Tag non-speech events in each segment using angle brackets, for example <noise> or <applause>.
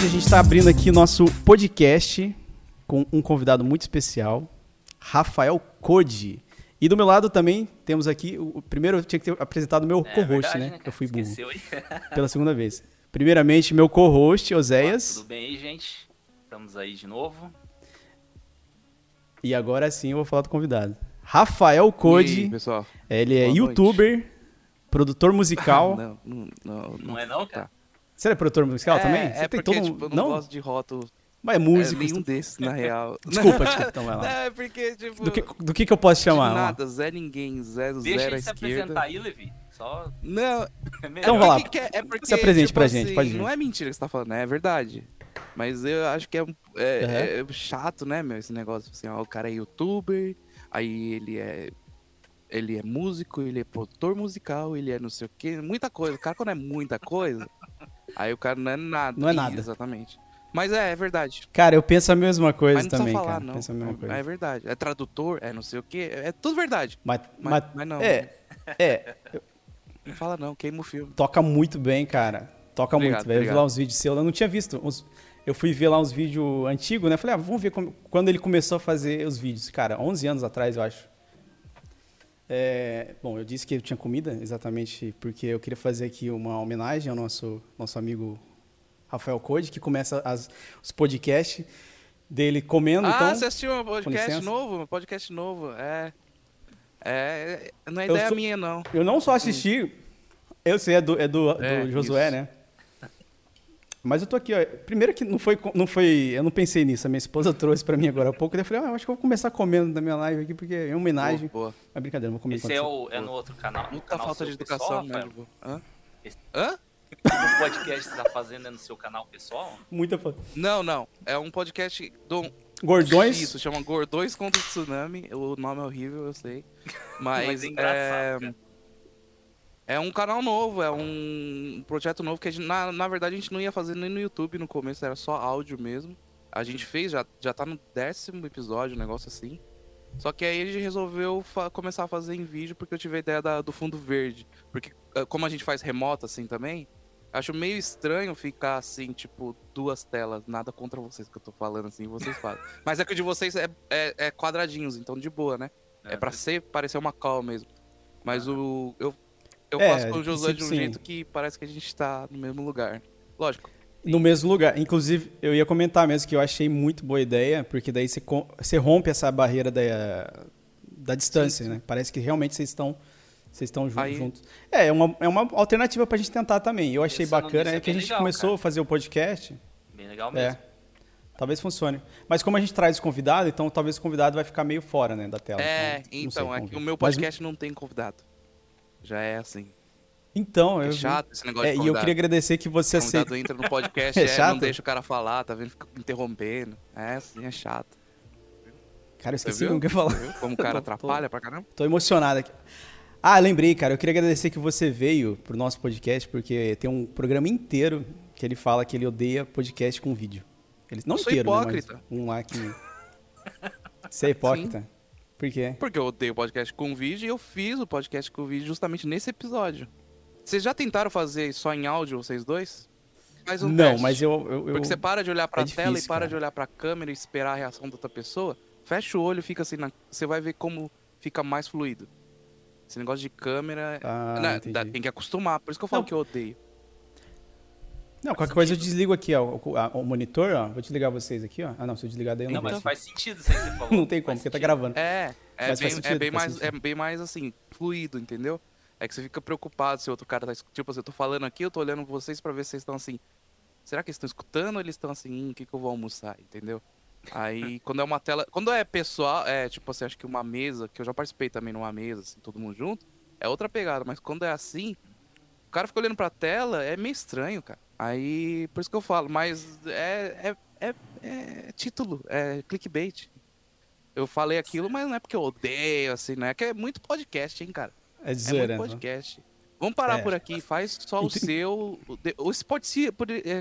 Hoje a gente está abrindo aqui nosso podcast com um convidado muito especial, Rafael Code. E do meu lado também temos aqui, o primeiro eu tinha que ter apresentado o meu É, co-host, verdade, né? né, cara? eu fui burro. <laughs> Pela segunda vez. Primeiramente, meu co-host, Oséias. Tudo bem aí, gente? Estamos aí de novo. E agora sim eu vou falar do convidado. Rafael E aí, Code. pessoal? Ele é Boa youtuber, produtor musical. <laughs> não, não, não, Não é não, cara? Você é produtor musical é, também? É Você tem porque, todo um- tipo, eu não, não? gosto de rótulo. Mas é É, músico. nenhum desses, na <laughs> real. Desculpa, desculpa, <laughs> então vai Não, lá. é porque, tipo... Do que, do que que eu posso de chamar? Nada, Zé Ninguém, zero, Deixa zero à ele se esquerda. apresentar aí, Levi. Só. Não, É. Então vai lá. é, é porque, Se apresente tipo pra gente, assim, pode ir. Não é mentira que você tá falando, é verdade. Mas eu acho que é, é- é chato, né, meu, esse negócio. Assim, ó, o cara é youtuber, aí ele é... Ele é músico, ele é produtor musical, ele é não sei o quê, muita coisa. O cara, quando é muita coisa, aí o cara não é nada. Não é nada. Exatamente. Mas é, é verdade. Cara, eu penso a mesma coisa não também, falar, cara. não. Penso a mesma coisa. É verdade. É tradutor, é não sei o quê. É tudo verdade. Mas, Mas, mas, não. é, é, <laughs> Não fala não, queima o filme. toca muito bem, cara. Toca Obrigado, muito, velho. Eu vi lá uns vídeos seus, eu não tinha visto. uns- eu fui ver lá uns vídeos antigos, né? Falei, ah, vamos ver como- quando ele começou a fazer os vídeos. Cara, 11 anos atrás, eu acho. É, bom, eu disse que eu tinha comida, exatamente porque eu queria fazer aqui uma homenagem ao nosso, nosso amigo Rafael Code, que começa as- os podcasts dele comendo. ah, então, você assistiu um podcast novo? Um podcast novo, é. É. Não é ideia sou- minha, não. Eu não só assisti, eu sei, é do, é do, do É, Josué, isso. né? Mas eu tô aqui, ó. Primeiro que não foi, não foi. Eu não pensei nisso. A minha esposa <laughs> trouxe pra mim agora há pouco. Daí eu falei, ah, eu acho que eu vou começar comendo da minha live aqui, porque é homenagem. Boa, boa. É brincadeira, não vou comer Esse é, o, é no outro canal. no Muita canal falta de pessoal, educação, né? Rafael? Hã? Esse- Hã? O podcast que você tá fazendo é no seu canal pessoal? Muita fa- Não, não. É um podcast do. Gordões. Isso, chama Gordões contra o Tsunami. O nome é horrível, eu sei. <laughs> Mas, Mas é engraçado, cara. É um canal novo, é um projeto novo que a gente, na, na verdade a gente não ia fazer nem no YouTube no começo, era só áudio mesmo. A gente fez, já, já tá no décimo episódio, um negócio assim. Só que aí a gente resolveu começar a fazer em vídeo porque eu tive a ideia da- do fundo verde. Porque ah, como a gente faz remoto assim também, acho meio estranho ficar assim, tipo, duas telas. Nada contra vocês que eu tô falando assim, vocês <laughs> fazem. Mas é que o de vocês é, é, é quadradinhos, então de boa, né? É pra ser, parecer uma call mesmo. Mas o. Eu, eu É, faço com o Josué de um sim. jeito que parece que a gente tá no mesmo lugar. Lógico. No mesmo lugar. Inclusive, eu ia comentar mesmo que eu achei muito boa ideia, porque daí você, você rompe essa barreira da, da distância, Sim, sim. né? Parece que realmente vocês estão. Vocês estão jun- Aí- juntos. É, é uma, é uma alternativa pra gente tentar também. Eu achei Pensando bacana, é é que a gente legal, começou cara. a fazer o podcast. Bem legal É. mesmo. Talvez funcione. Mas como a gente traz convidado, então talvez o convidado vai ficar meio fora, né, da tela. é, então, é vamos que ver. o meu Mas- podcast não tem convidado. Já é assim. então, É eu chato esse negócio é, de e eu queria agradecer que você aceita. entra no <laughs> podcast, É é, chato? não deixa o cara falar, tá vendo? Fica interrompendo. É, assim, é chato. Cara, eu esqueci o que eu ia falar. Como o cara <laughs> Tô- tô- atrapalha pra caramba. Tô emocionado aqui. Ah, lembrei, cara. Eu queria agradecer que você veio pro nosso podcast, porque tem um programa inteiro que ele fala que ele odeia podcast com vídeo. Ele, não Eu sou inteiro, né, hipócrita. mas um lá que... <laughs> Você é hipócrita? Por quê? Porque eu odeio podcast com vídeo e eu fiz o podcast com vídeo justamente nesse episódio. Vocês já tentaram fazer só em áudio, vocês dois? Faz um não, teste. mas eu... eu, eu- Porque você para de olhar pra é tela e difícil, para cara. de olhar pra câmera e esperar a reação da outra pessoa. Fecha o olho, fica assim, na... você vai ver como fica mais fluido. Esse negócio de câmera. Ah, né, entendi. dá- tem que acostumar, por isso que eu falo Não. que eu odeio. Não, qualquer coisa eu desligo aqui, ó, o, a- o monitor, ó. Vou desligar vocês aqui, ó. Ah, não, se eu desligar daí eu Não, não, mas vejo. faz sentido isso aí que você <laughs> falou. Não tem como, Faz porque tá sentido. gravando. É, é Mas faz bem, sentido, é bem faz mais, é sentido. bem mais assim, fluido, entendeu? É que você fica preocupado se o outro cara tá. es- Tipo assim, eu tô falando aqui, eu tô olhando vocês pra ver se vocês estão assim. Será que eles estão escutando ou eles estão assim, hum, o que, que eu vou almoçar, entendeu? Aí, <laughs> quando é uma tela. Quando é pessoal, é tipo assim, acho que uma mesa, que eu já participei também numa mesa, assim, todo mundo junto, é outra pegada. Mas quando é assim, o cara fica olhando pra tela, é meio estranho, cara. Aí, por isso que eu falo, mas é, é, é, é título, é clickbait. Eu falei aquilo, mas não é porque eu odeio, assim, não é que é muito podcast, hein, cara. É de É muito né? podcast. Vamos parar É. por aqui, faz só o <laughs> seu. Esse pode ser.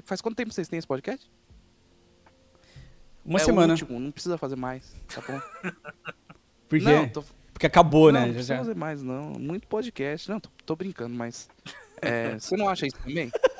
Faz quanto tempo vocês têm esse podcast? Uma é semana. O último, não precisa fazer mais, tá bom? <laughs> Por quê? Tô, Porque acabou, não, né? não precisa já. fazer mais, não. Muito podcast. Não, tô, tô brincando, mas. é, você não acha isso também? <laughs>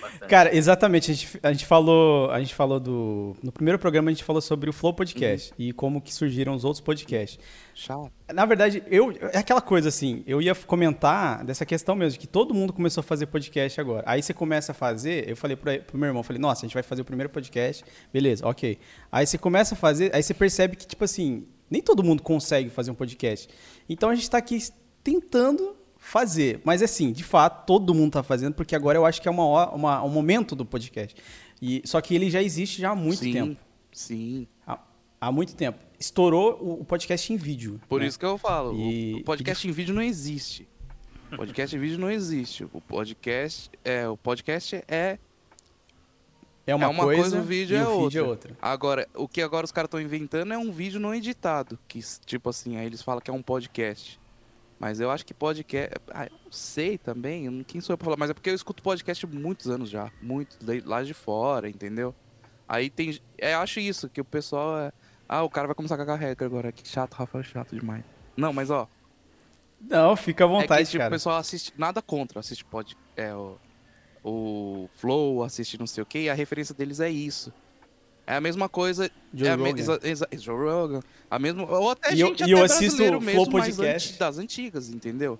Bastante. Cara, exatamente. A gente, a gente falou, a gente falou do no primeiro programa a gente falou sobre o Flow Podcast e como que surgiram os outros podcasts. Chato. Na verdade, eu é aquela coisa assim, eu ia comentar dessa questão mesmo, que todo mundo começou a fazer podcast agora. Aí você começa a fazer, eu falei pro, pro meu irmão, falei, nossa, a gente vai fazer o primeiro podcast, beleza, ok. Aí você começa a fazer, aí você percebe que, tipo assim, nem todo mundo consegue fazer um podcast. Então a gente tá aqui tentando fazer. Mas assim, de fato, todo mundo tá fazendo, porque agora eu acho que é uma, hora- uma, um momento do podcast. E, só que ele já existe já há muito sim, tempo. Sim. Há, há muito tempo. Estourou o, o podcast em vídeo. Por né? isso que eu falo, o- E- o podcast em vídeo não existe. O podcast em vídeo não existe. O podcast é, o podcast é É uma, é uma coisa, coisa, o vídeo e é o vídeo é outra. outra. Agora, o que agora os caras estão inventando é um vídeo não editado. Que, tipo assim, aí eles falam que é um podcast. Mas eu acho que podcast. Ah, eu não sei também. Quem sou eu pra falar? Mas é porque eu escuto podcast muitos anos já. Muito lá de fora, entendeu? Aí tem. É, eu acho isso, que o pessoal é. Ah, o cara vai começar a cagar regra agora. Que chato, Rafa, chato demais. Não, mas ó. Não, fica à é vontade, que tipo, o cara. pessoal assiste. Nada contra, assiste pod, é, o, o Flow, assiste não sei o que, e a referência deles é isso. É a mesma coisa. Joe é a me- exa- exa- Joe Rogan. A mesma, ou até E eu- gente e até eu assisto o mesmo, Flow Podcast. anti- das antigas, entendeu?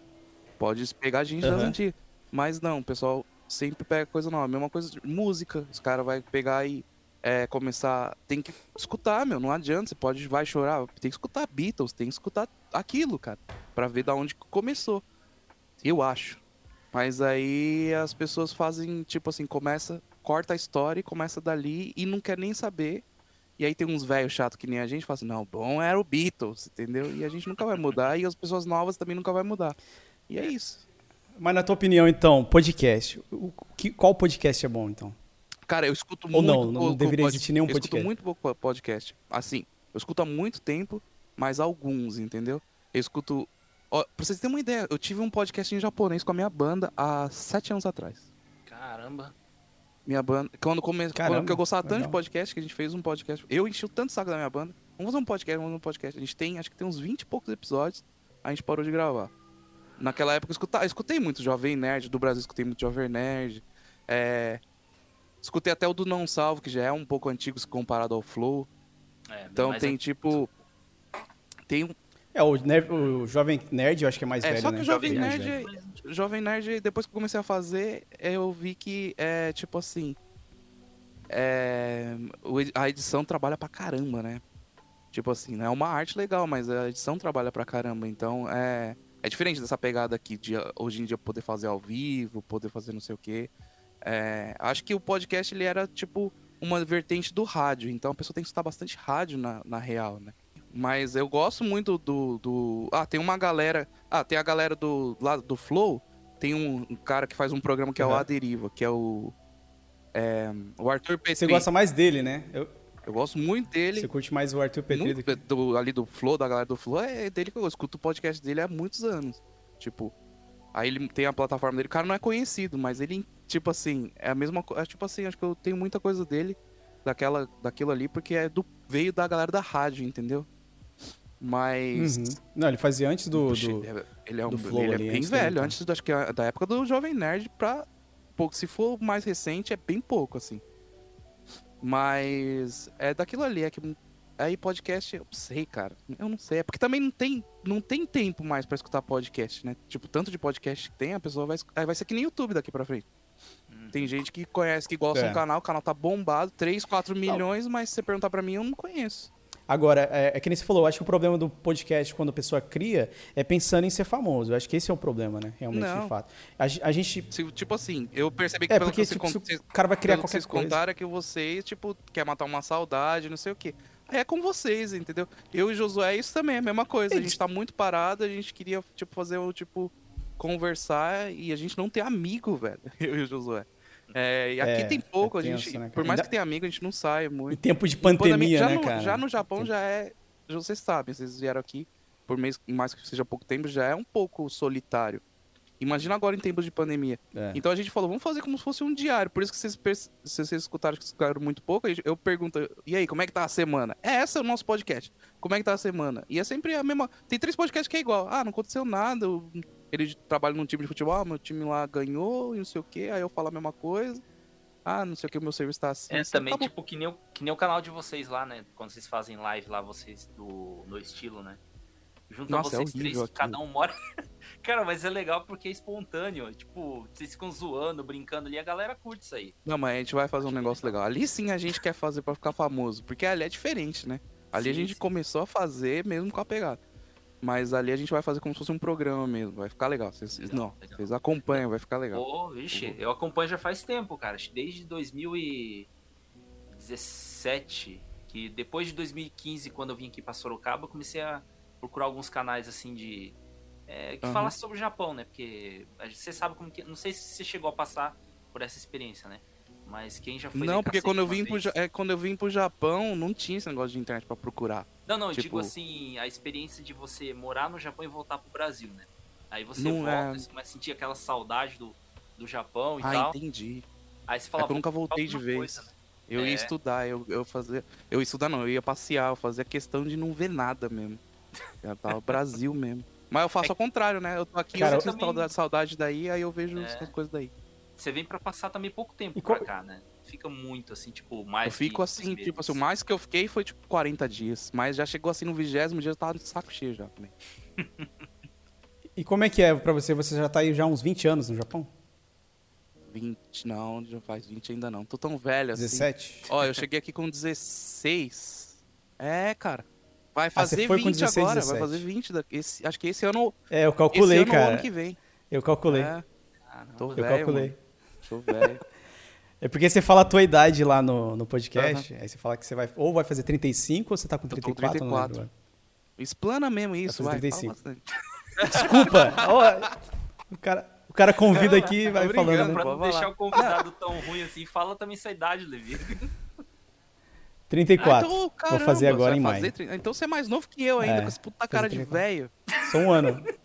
Pode pegar gente das Aham. antigas. Mas não, o pessoal sempre pega coisa nova. A mesma coisa de música. Os caras vão pegar e é, começar. Tem que escutar, meu. Não adianta. Você pode vai chorar. Tem que escutar Beatles, tem que escutar aquilo, cara. Pra ver da onde começou. Eu acho. Mas aí as pessoas fazem, tipo assim, começa, corta a história e começa dali e não quer nem saber. E aí tem uns velhos chatos que nem a gente, fala assim, não, bom era o Beatles, entendeu? E a gente nunca vai mudar e as pessoas novas também nunca vai mudar. E é isso. Mas na tua opinião, então, podcast. O, que, qual podcast é bom, então? Cara, eu escuto Ou muito não, não pouco deveria pod- existir nenhum Eu escuto podcast. muito pouco po- podcast. Assim, eu escuto há muito tempo, mas alguns, entendeu? Eu escuto... Ó, pra vocês terem uma ideia, eu tive um podcast em japonês com a minha banda há sete anos atrás. Caramba. Minha banda. Quando começou. Caramba, Quando eu gostava tanto de legal. podcast, que a gente fez um podcast. Eu enchi o tanto o saco da minha banda. Vamos fazer um podcast, vamos fazer um podcast. A gente tem, acho que tem uns 20 e poucos episódios. A gente parou de gravar. Naquela época eu eu escutei muito Jovem Nerd, do Brasil escutei muito Jovem Nerd. É, Escutei até o do Não Salvo, que já é um pouco antigo se comparado ao Flow. É, Então tem tipo. Tem um. É, o, ner- o Jovem Nerd, eu acho que é mais É, velho, só né? que o Jovem Nerd. velho. Jovem Nerd, depois que eu comecei a fazer, eu vi que é tipo assim. É, a edição trabalha pra caramba, né? Tipo assim, é uma arte legal, mas a edição trabalha pra caramba. Então é. É diferente dessa pegada aqui de hoje em dia poder fazer ao vivo, poder fazer não sei o quê. É, acho que o podcast ele era tipo uma vertente do rádio, então a pessoa tem que escutar bastante rádio na, na real, né? Mas eu gosto muito do, do. Ah, tem uma galera. Ah, tem a galera do lado do Flow. Tem um, um cara que faz um programa que é o. A Deriva, que é o. é, o Arthur Petri. Você gosta mais dele, né? Eu- Eu gosto muito dele. você curte mais o Arthur Petri do que... do, ali do Flow, da galera do Flow, é dele que eu escuto o podcast dele há muitos anos. Tipo, aí ele tem a plataforma dele, o cara não é conhecido, mas ele, tipo assim, é a mesma coisa. Tipo assim, acho que eu tenho muita coisa dele, daquela, daquilo ali, porque é do, veio da galera da rádio, entendeu? Mas. Uhum. Não, ele fazia antes do... Do- ele é- ele é, um, do Flow ele é bem antes velho, então. antes do- acho que é da época do Jovem Nerd pra. Pouco, se for mais recente, é bem pouco, assim. Mas é daquilo ali, é que. Aí podcast, eu não sei, cara. Eu não sei. É porque também não tem, não tem tempo mais pra escutar podcast, né? Tipo, tanto de podcast que tem, a pessoa vai. Aí vai ser que nem YouTube daqui pra frente. Hum. Tem gente que conhece, que gosta É. do canal, o canal tá bombado, 3, 4 milhões, mas se você perguntar pra mim, eu não conheço. Agora, é, é que nem você falou, eu acho que o problema do podcast, quando a pessoa cria, é pensando em ser famoso. Eu acho que esse é o problema, né? Realmente, Não. de fato. A, a gente... Se- tipo assim, eu percebi que É, pelo porque que você tipo, con- o cara vai criar pelo que qualquer vocês coisa... contaram é que vocês, tipo, quer matar uma saudade, não sei o quê. Aí é com vocês, entendeu? Eu e Josué, isso também é a mesma coisa. A gente tá muito parado, a gente queria, tipo, fazer o, tipo, conversar e a gente não ter amigo, velho. <laughs> Eu e o Josué. É, e aqui É, tem pouco, é a gente, tenso, né, por mais que tenha amigo, a gente não sai Em muito. tempo de Pandemia- já né, no, cara? Já no Japão já é, vocês sabem, vocês vieram aqui, por mês, mais que seja pouco tempo, já é um pouco solitário. Imagina agora em tempos de pandemia. É. Então a gente falou, vamos fazer como se fosse um diário. Por isso que vocês, se vocês escutaram que escutaram muito pouco, eu pergunto, e aí, como é que tá a semana? É essa é o nosso podcast. Como é que tá a semana? E é sempre a mesma. Tem três podcasts que é igual. Ah, não aconteceu nada. Ele trabalha num time de futebol, ah, meu time lá ganhou e não sei o quê. Aí eu falo a mesma coisa. Ah, não sei o que, o meu serviço tá assim. É, assim, também, tá tipo, que nem, o, que nem o canal de vocês lá, né? Quando vocês fazem live lá, vocês do no estilo, né? Junto Nossa, a é vocês três, horrível que cada um mora. <laughs> Cara, mas é legal porque é espontâneo. Tipo, vocês ficam zoando, brincando ali, a galera curte isso aí. Não, mas a gente vai fazer um negócio legal. Ali sim a gente quer fazer pra ficar famoso, porque ali é diferente, né? Ali a Sim, gente sim. começou a fazer mesmo com a pegada. Mas ali a gente vai fazer como se fosse um programa mesmo. Vai ficar legal. Vocês, Legal, não, legal. vocês acompanham, vai ficar legal. Pô, vixe, eu acompanho já faz tempo, cara. Desde 2017, que depois de 2015, quando eu vim aqui pra Sorocaba, eu comecei a procurar alguns canais assim de. é, que Aham. falassem sobre o Japão, né? Porque gente- você sabe como que. Não sei se você chegou a passar por essa experiência, né? Mas quem já foi. Não, porque quando eu, vim pro, vez- Ja- é, quando eu vim pro Japão, não tinha esse negócio de internet pra procurar. Não, não, eu tipo- digo assim, a experiência de você morar no Japão e voltar pro Brasil, né? Aí você Não volta, é- você começa a sentir aquela saudade do, do Japão e ah, tal. entendi. Aí você É fala, que eu nunca "Vou voltei fazer de vez. coisa, né?" Eu É. ia estudar, eu, eu fazia. Eu ia estudar não, eu ia passear, eu fazia questão de não ver nada mesmo. Eu tava Brasil <laughs> mesmo. Mas eu faço ao contrário, né? Eu tô aqui, Cara, eu sinto também- saudade, saudade daí, aí eu vejo É. as coisas daí. Você vem pra passar também pouco tempo E pra qual- cá, né? Fica muito assim, tipo, mais eu fico assim, dois tipo assim, o meses. mais que eu fiquei foi tipo 40 dias. Mas já chegou assim no vigésimo dia, eu tava de saco cheio já também. E como é que é pra você? Você já tá aí já há uns 20 anos no Japão? 20, não, já faz 20 ainda não. Tô tão velho assim. 17? Ó, eu cheguei aqui com 16. É, cara. Vai Ah, fazer com 20 16, agora, 17. vai fazer 20. Da, esse, acho que esse ano, É, eu esse calculei, ano ou cara. ano que vem. Eu calculei. É, Caramba. tô eu velho, calculei. mano. Tô velho. É porque você fala a tua idade lá no, no podcast, aí você fala que você vai ou vai fazer 35 ou você tá com tô com 34, não 34. Explana mesmo isso, fazer vai. 35. Fala bastante. Desculpa! <laughs> ó, o, cara, o cara convida aqui e vai falando, né? Pra não deixar o convidado tão ruim assim, fala também sua idade, Levi. 34. Ah, então, Vou caramba, fazer você agora em fazer maio. 30. Então você é mais novo que eu ainda, É, com essa puta fazer cara de 34. velho. Só um ano. <laughs>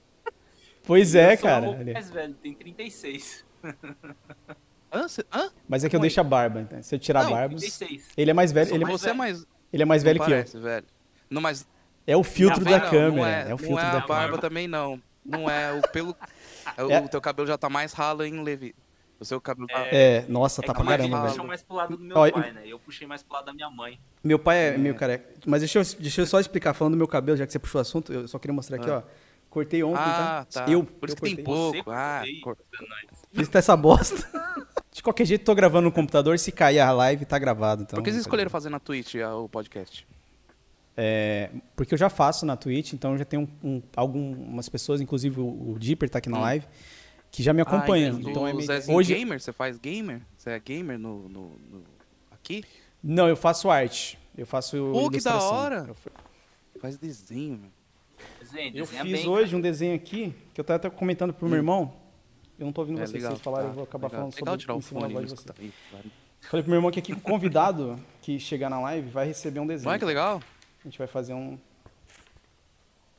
Pois é, Eu sou um cara. pouco mais velho, tem 36. <laughs> Hã? Cê- Hã? Mas é que eu Como é? deixo a barba. Então. Se eu tirar a Não, barba. 36. Ele é mais velho. Ele, mais você é velho. mais. ele é mais velho não que eu. parece, velho. Não, mas. É o filtro Não, da não, câmera. Não é, é, o filtro não é da a câmera. barba também, não. Não é. O pelo. <laughs> O É. teu cabelo já tá mais ralo, hein, Levi? O seu cabelo tá. É, nossa, É tá pra o caramba, velho. puxou mais pro lado do meu Ó, pai, né? Eu puxei mais pro lado da minha mãe. Meu pai é, meio careca. Mas deixa eu, deixa eu só explicar, falando do meu cabelo, já que você puxou o assunto, eu só queria mostrar aqui, ó. Cortei ontem, Ah, tá? tá. Eu, Por isso eu que tem cortei. pouco. Você ah, cortou aí? cor- É nóis. Fiz essa bosta. <laughs> De qualquer jeito, tô gravando no computador. Se cair a live, tá gravado. Então, Por que vocês escolheram fazer na Twitch ah, o podcast? É, porque eu já faço na Twitch, então já tem um, um- algumas pessoas, inclusive o, o Dipper tá aqui na Hum. live, que já me acompanham. Ah, então é meio... Hoje, Gamer, você faz gamer? Você é gamer no, no, no- aqui? não, eu faço arte. Eu faço Pô, que da hora. Eu, Faz desenho. Desenha, eu desenha fiz bem, hoje um desenho aqui, que eu tava até comentando pro meu irmão. Eu não tô ouvindo. É vocês, legal. vocês falarem, tá, eu vou acabar legal. falando Legal sobre tirar o fone voz de claro. Falei pro meu irmão que aqui o convidado que chegar na live vai receber um desenho. Olha que legal. A gente vai fazer um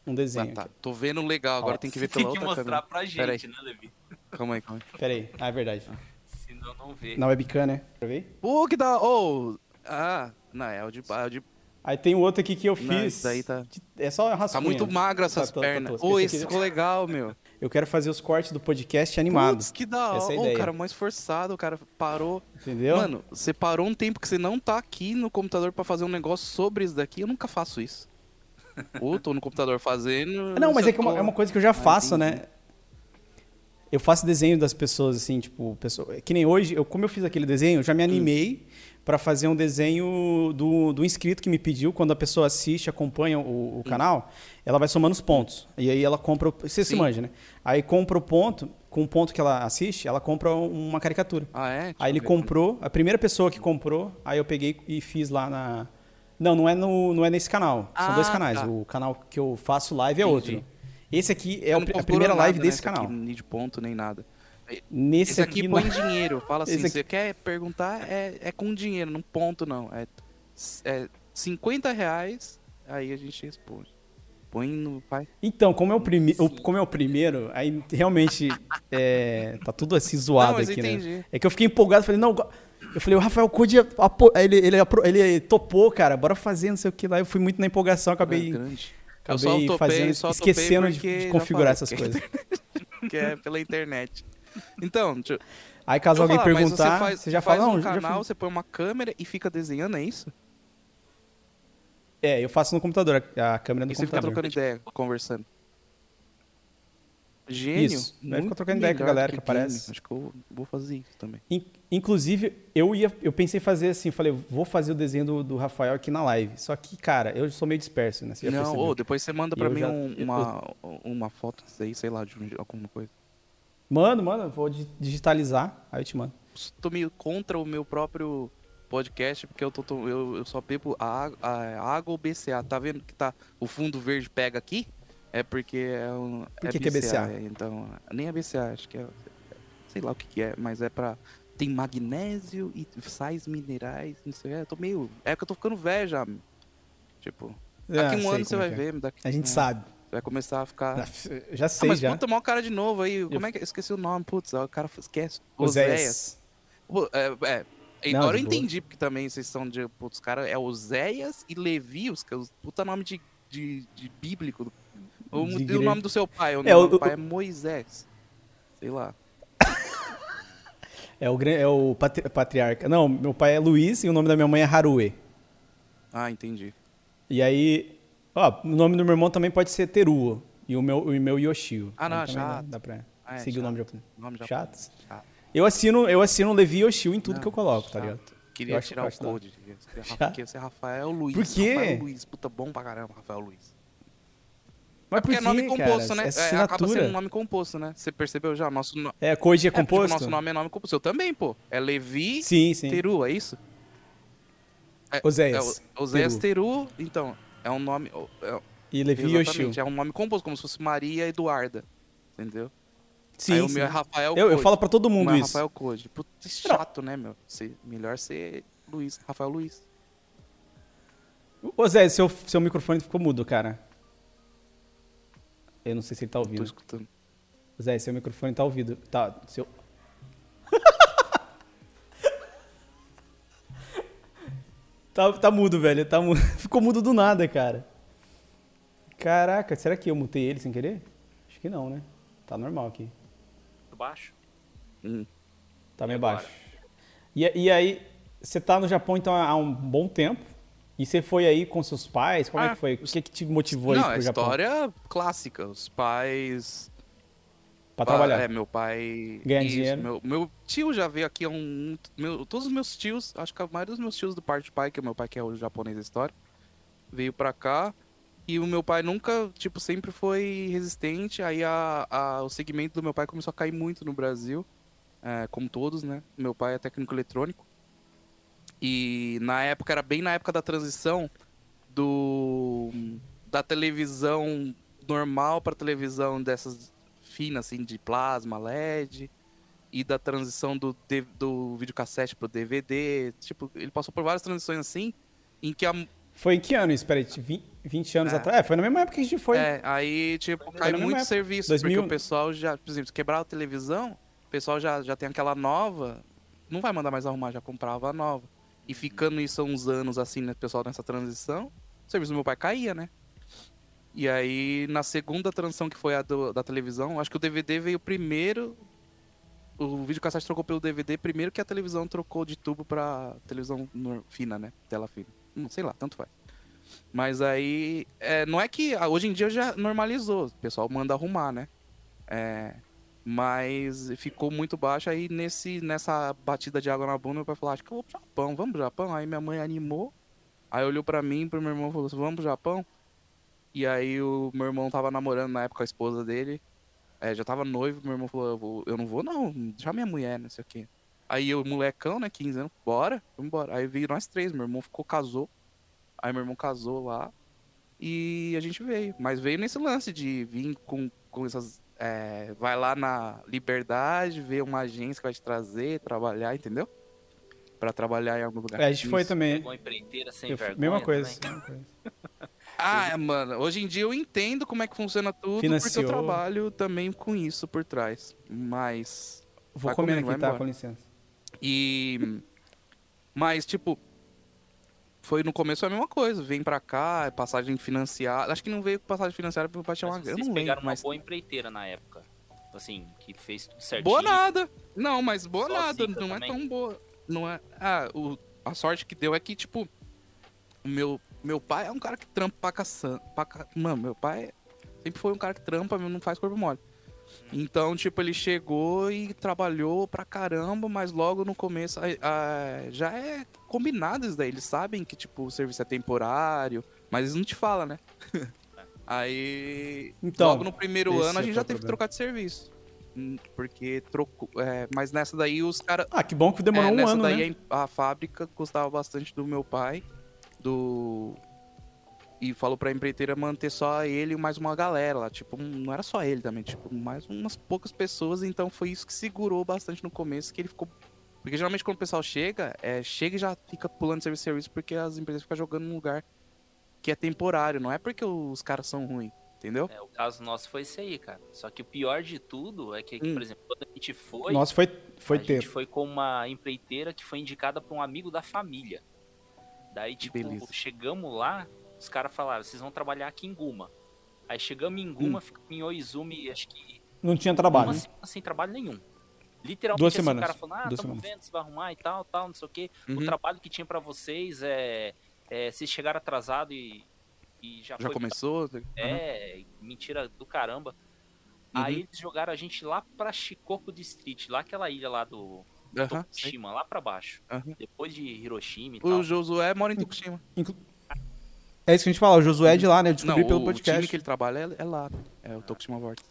um Ah, desenho. tá. aqui. Tô vendo legal, agora Ó, tem que ver Tem pela que outra mostrar câmera. pra gente, né, Levi? Calma aí, calma aí. Pera aí. Ah, é verdade. Senão não vê. Na webcam, né? Pra ver? Pô, que da... Oh, ah, não, é o de... É o de Aí tem o outro aqui que eu Não, fiz. isso daí tá- É só rascunha. tá muito magro essas Tá, tá, tá pernas. Ô, Esse esse aqui- ficou legal, meu. Eu quero fazer os cortes do podcast animado. Putz, que da Essa hora. é o cara mais esforçado, o cara parou. Entendeu? Mano, você parou um tempo que você não tá aqui no computador pra fazer um negócio sobre isso daqui. Eu nunca faço isso. <laughs> Ou tô no computador fazendo. não, mas é que é uma, é uma coisa que eu já faço, entendi. né? Eu faço desenho das pessoas, assim, tipo, pessoa, que nem hoje, eu, como eu fiz aquele desenho, eu já me Hum. Pra fazer um desenho do, do inscrito que me pediu, quando a pessoa assiste, acompanha o, o canal, ela vai somando os pontos. E aí ela compra. o- Você se Sim. manja, né? Aí compra o ponto, com o ponto que ela assiste, ela compra uma caricatura. Ah, é? Deixa Aí ele ver. comprou, a primeira pessoa que comprou, aí eu peguei e fiz lá na. Não, não é, no, não é nesse canal. São Ah, dois canais. tá. O canal que eu faço live é Entendi. outro. Esse aqui é a primeira live nada, né, desse esse aqui, canal. nem de ponto, nem nada. Nesse Esse aqui, aqui, põe não- dinheiro. Fala <laughs> assim, Esse aqui- você quer perguntar, é, é com dinheiro, não ponto não. É, é 50 reais, aí a gente responde. Põe no... Pai. Então, como é o, prime... o- como é o primeiro, aí realmente é, tá tudo assim zoado Não, aqui, né? entendi. É que eu fiquei empolgado, falei, não. Eu falei, o Rafael apo- ele, ele, ele topou, cara, bora fazer, não sei o que lá. Eu fui muito na empolgação, acabei, É acabei topei, fazendo, esquecendo de, de configurar essas porque- coisas. <laughs> Que é pela internet. Então, deixa, Aí caso alguém falar, perguntar, você, faz, você já faz fala, um canal, você põe uma câmera e fica desenhando, é isso? É, eu faço no computador, a, a câmera do E você fica computador. trocando ideia, conversando. Gênio. Isso, vai ficar trocando ideia com a galera que game. aparece. Acho que eu vou fazer isso também. In- Inclusive, eu ia, eu pensei em fazer assim, falei, vou fazer o desenho do, do Rafael aqui na live. Só que, cara, eu sou meio disperso, né? Você Não, ô, depois você manda pra eu mim já- um- eu- uma, uma foto aí, sei lá, de um- alguma coisa. Mano, mano, vou di- digitalizar, aí eu te mando. tô meio contra o meu próprio podcast, porque eu, tô, tô- eu, eu só bebo a, água- a água ou BCA. Tá vendo que tá o fundo verde pega aqui? É porque é um. Por que que é BCA? é, Então, nem é BCA, acho que é. Sei lá o que, que é, mas é pra. Tem magnésio e sais minerais, não sei. É, eu tô meio. É que eu tô ficando velho já. Tipo, daqui Ah, um ano você vai é que ver. Daqui, é. A gente é, sabe. Vai começar a ficar. Ah, já Ah, sei, mas já. puta, mal cara de novo aí. Como é que. Eu esqueci o nome, putz, o cara esquece. Oséias. É, é, Não, agora eu boa. entendi, porque também vocês são de. Putz, cara, é Oséias e Levi, os caras- puta nome de, de, de bíblico. O, o nome do seu pai? O nome É, o- do pai é Moisés. Sei lá. <laughs> É o, é o patri- patriarca. Não, meu pai é Luiz e o nome da minha mãe é Harue. Ah, entendi. E aí, ó, o nome do meu irmão também pode ser Teruo. E o meu, o meu Yoshio. Ah, não, chato. Dá, pra Ah, é seguir o nome chato. japonês. Nome já Chato? Chato. Eu assino, eu assino Levi Yoshio em tudo Não, que eu coloco, tá chato. ligado? Queria tirar o code. Chato. queria ser Rafael Luiz. Por quê? Rafael Luiz. Puta, bom pra caramba, Rafael Luiz. Mas é porque por é nome quê, composto, cara? né? É É, acaba sendo um nome composto, né? Você percebeu já? Nosso no... É, Koji é É, porque composto? nosso nome é nome composto. Eu também, pô. É Levi Sim, sim. Teru, é isso? É, Oséias. É, Oséias Teru, então, é um nome. É, E Levi Yoshio. exatamente, é um nome composto, como se fosse Maria Eduarda. Entendeu? Sim, Aí o sim. meu é Rafael Eu, eu falo pra todo O mundo meu é isso. Rafael Code. Puta, chato, né, meu? Ser- melhor ser Luiz, Rafael Luiz. Ô Zé, seu, seu microfone ficou mudo, cara. Eu não sei se ele tá Tô ouvindo. escutando. Zé, seu microfone tá ouvido. Tá, seu... tá, tá mudo, velho. Tá mudo. <laughs> Ficou mudo do nada, cara. Caraca, será que eu mutei ele sem querer? Acho que não, né? Tá normal aqui. Por baixo. Hum. Tá meio agora? baixo. E, e aí, você tá no Japão então há um bom tempo. E você foi aí com seus pais? Como é Ah, que foi? O que, que te motivou aí Não, pro a Japão? história clássica. Os pais. Pra Pa- trabalhar. É, meu pai. Ganhar Isso, dinheiro. Meu, meu tio já veio aqui há um. Meu, todos os meus tios, acho que a maioria dos meus tios do parte de pai, que é meu pai que é o japonês da história, veio pra cá. E o meu pai nunca, tipo, sempre foi resistente. Aí a, a- o segmento do meu pai começou a cair muito no Brasil. é, como todos, né? Meu pai é técnico eletrônico. E na época, era bem na época da transição do da televisão normal para televisão dessas finas, assim, de plasma, LED. E da transição do, do videocassete pro DVD. Tipo, ele passou por várias transições assim, em que a, Foi em que ano isso? Peraí, 20, 20 anos É. atrás? É, foi na mesma época que a gente foi. É, aí, tipo, cai mesma muito serviço, 2000. porque o pessoal já, por exemplo, quebrar a televisão, o pessoal já, já tem aquela nova, não vai mandar mais arrumar, já comprava a nova. E ficando isso há uns anos, assim, né, pessoal nessa transição, o serviço do meu pai caía, né? E aí, na segunda transição, que foi a do- da televisão, acho que o DVD veio primeiro, o videocassete trocou pelo DVD primeiro que a televisão trocou de tubo pra televisão fina, né? Tela fina. Hum, sei lá, tanto faz. Mas aí, é, não é que ah, hoje em dia já normalizou, o pessoal manda arrumar, né? É, mas ficou muito baixo aí nesse nessa batida de água na bunda, meu pai falou: "Acho que eu vou pro Japão, vamos pro Japão". Aí minha mãe animou. Aí olhou pra mim, pro meu irmão falou assim: "Vamos pro Japão?". E aí o meu irmão tava namorando na época com a esposa dele. É, já tava noivo, meu irmão falou: "Eu, vou- eu não vou não, já minha mulher, não sei o quê". Aí eu, molecão, né, 15 anos, bora, vamos embora. Aí veio nós três, meu irmão ficou casou. Aí meu irmão casou lá e a gente veio. Mas veio nesse lance de vir com, com essas. é, vai lá na Liberdade, ver uma agência que vai te trazer, trabalhar, entendeu? Pra trabalhar em algum lugar. É, a gente foi Isso. também. Pegou empreiteira sem Eu- vergonha. mesma coisa. também. mesma coisa. <laughs> Ah, é, mano, hoje em dia eu entendo como é que funciona tudo, porque Financiou. eu trabalho também com isso por trás. Mas. Vou Vai comendo comendo, aqui, tá? embora. Com licença. E. Mas, tipo. Foi no começo a mesma coisa. Vem pra cá, é passagem financiada. Acho que não veio com passagem financiada porque o pai tinha uma grana. Vocês não pegaram lembro, uma mas. boa empreiteira na época. Assim, que fez tudo certinho. Boa nada. Não, mas boa Só nada. Não é também. tão boa. Não é. Ah, o... a sorte que deu é que, tipo, o meu, meu pai é um cara que trampa pra caçamba. Pra... ca- Mano, meu pai sempre foi um cara que trampa, mas não faz corpo mole. Então, tipo, ele chegou e trabalhou pra caramba, mas logo no começo a- a- já é combinado isso daí. Eles sabem que, tipo, o serviço é temporário, mas eles não te falam, né? <laughs> Aí, Então, logo no primeiro ano a é gente o já teve que problema. trocar de serviço. Hum, Porque trocou. é, mas nessa daí os caras. Ah, que bom que demorou É, um nessa ano, daí né? a, a fábrica gostava bastante do meu pai, do e falou pra empreiteira manter só ele e mais uma galera lá, tipo, não era só ele também, tipo, mais umas poucas pessoas, então foi isso que segurou bastante no começo, que ele ficou porque geralmente quando o pessoal chega, é, chega e já fica pulando de serviço serviço porque as empresas ficam jogando num lugar que é temporário, não é porque os caras são ruins, entendeu? É, o caso nosso foi esse aí, cara. Só que o pior de tudo é que, Hum. por exemplo, quando a gente foi, Nossa, foi, foi a ter. gente foi com uma empreiteira que foi indicada por um amigo da família. Daí, tipo, beleza. chegamos lá, os caras falaram, vocês vão trabalhar aqui em Guma. Aí chegamos em Guma, ficamos em Oizumi, acho que Não tinha trabalho. uma semana sem trabalho nenhum. Literalmente, Duas assim, semanas. o cara falou, ah, Duas tamo semanas. vendo, você vai arrumar e tal, tal, não sei o quê. O Uhum. trabalho que tinha pra vocês é, é vocês chegaram atrasado e, e já, Já foi começou? Uhum. é, mentira do caramba. Aí eles jogaram a gente lá pra Shikoku District, lá aquela ilha lá do Sei. Tokushima, lá pra baixo. Depois de Hiroshima e O tal. Josué mora em Tokushima. Inclu- É isso que a gente fala, o Josué é de lá, né? Eu descobri Não, pelo o podcast. time que ele trabalha é, é lá, né? É o Tokushima Vortex.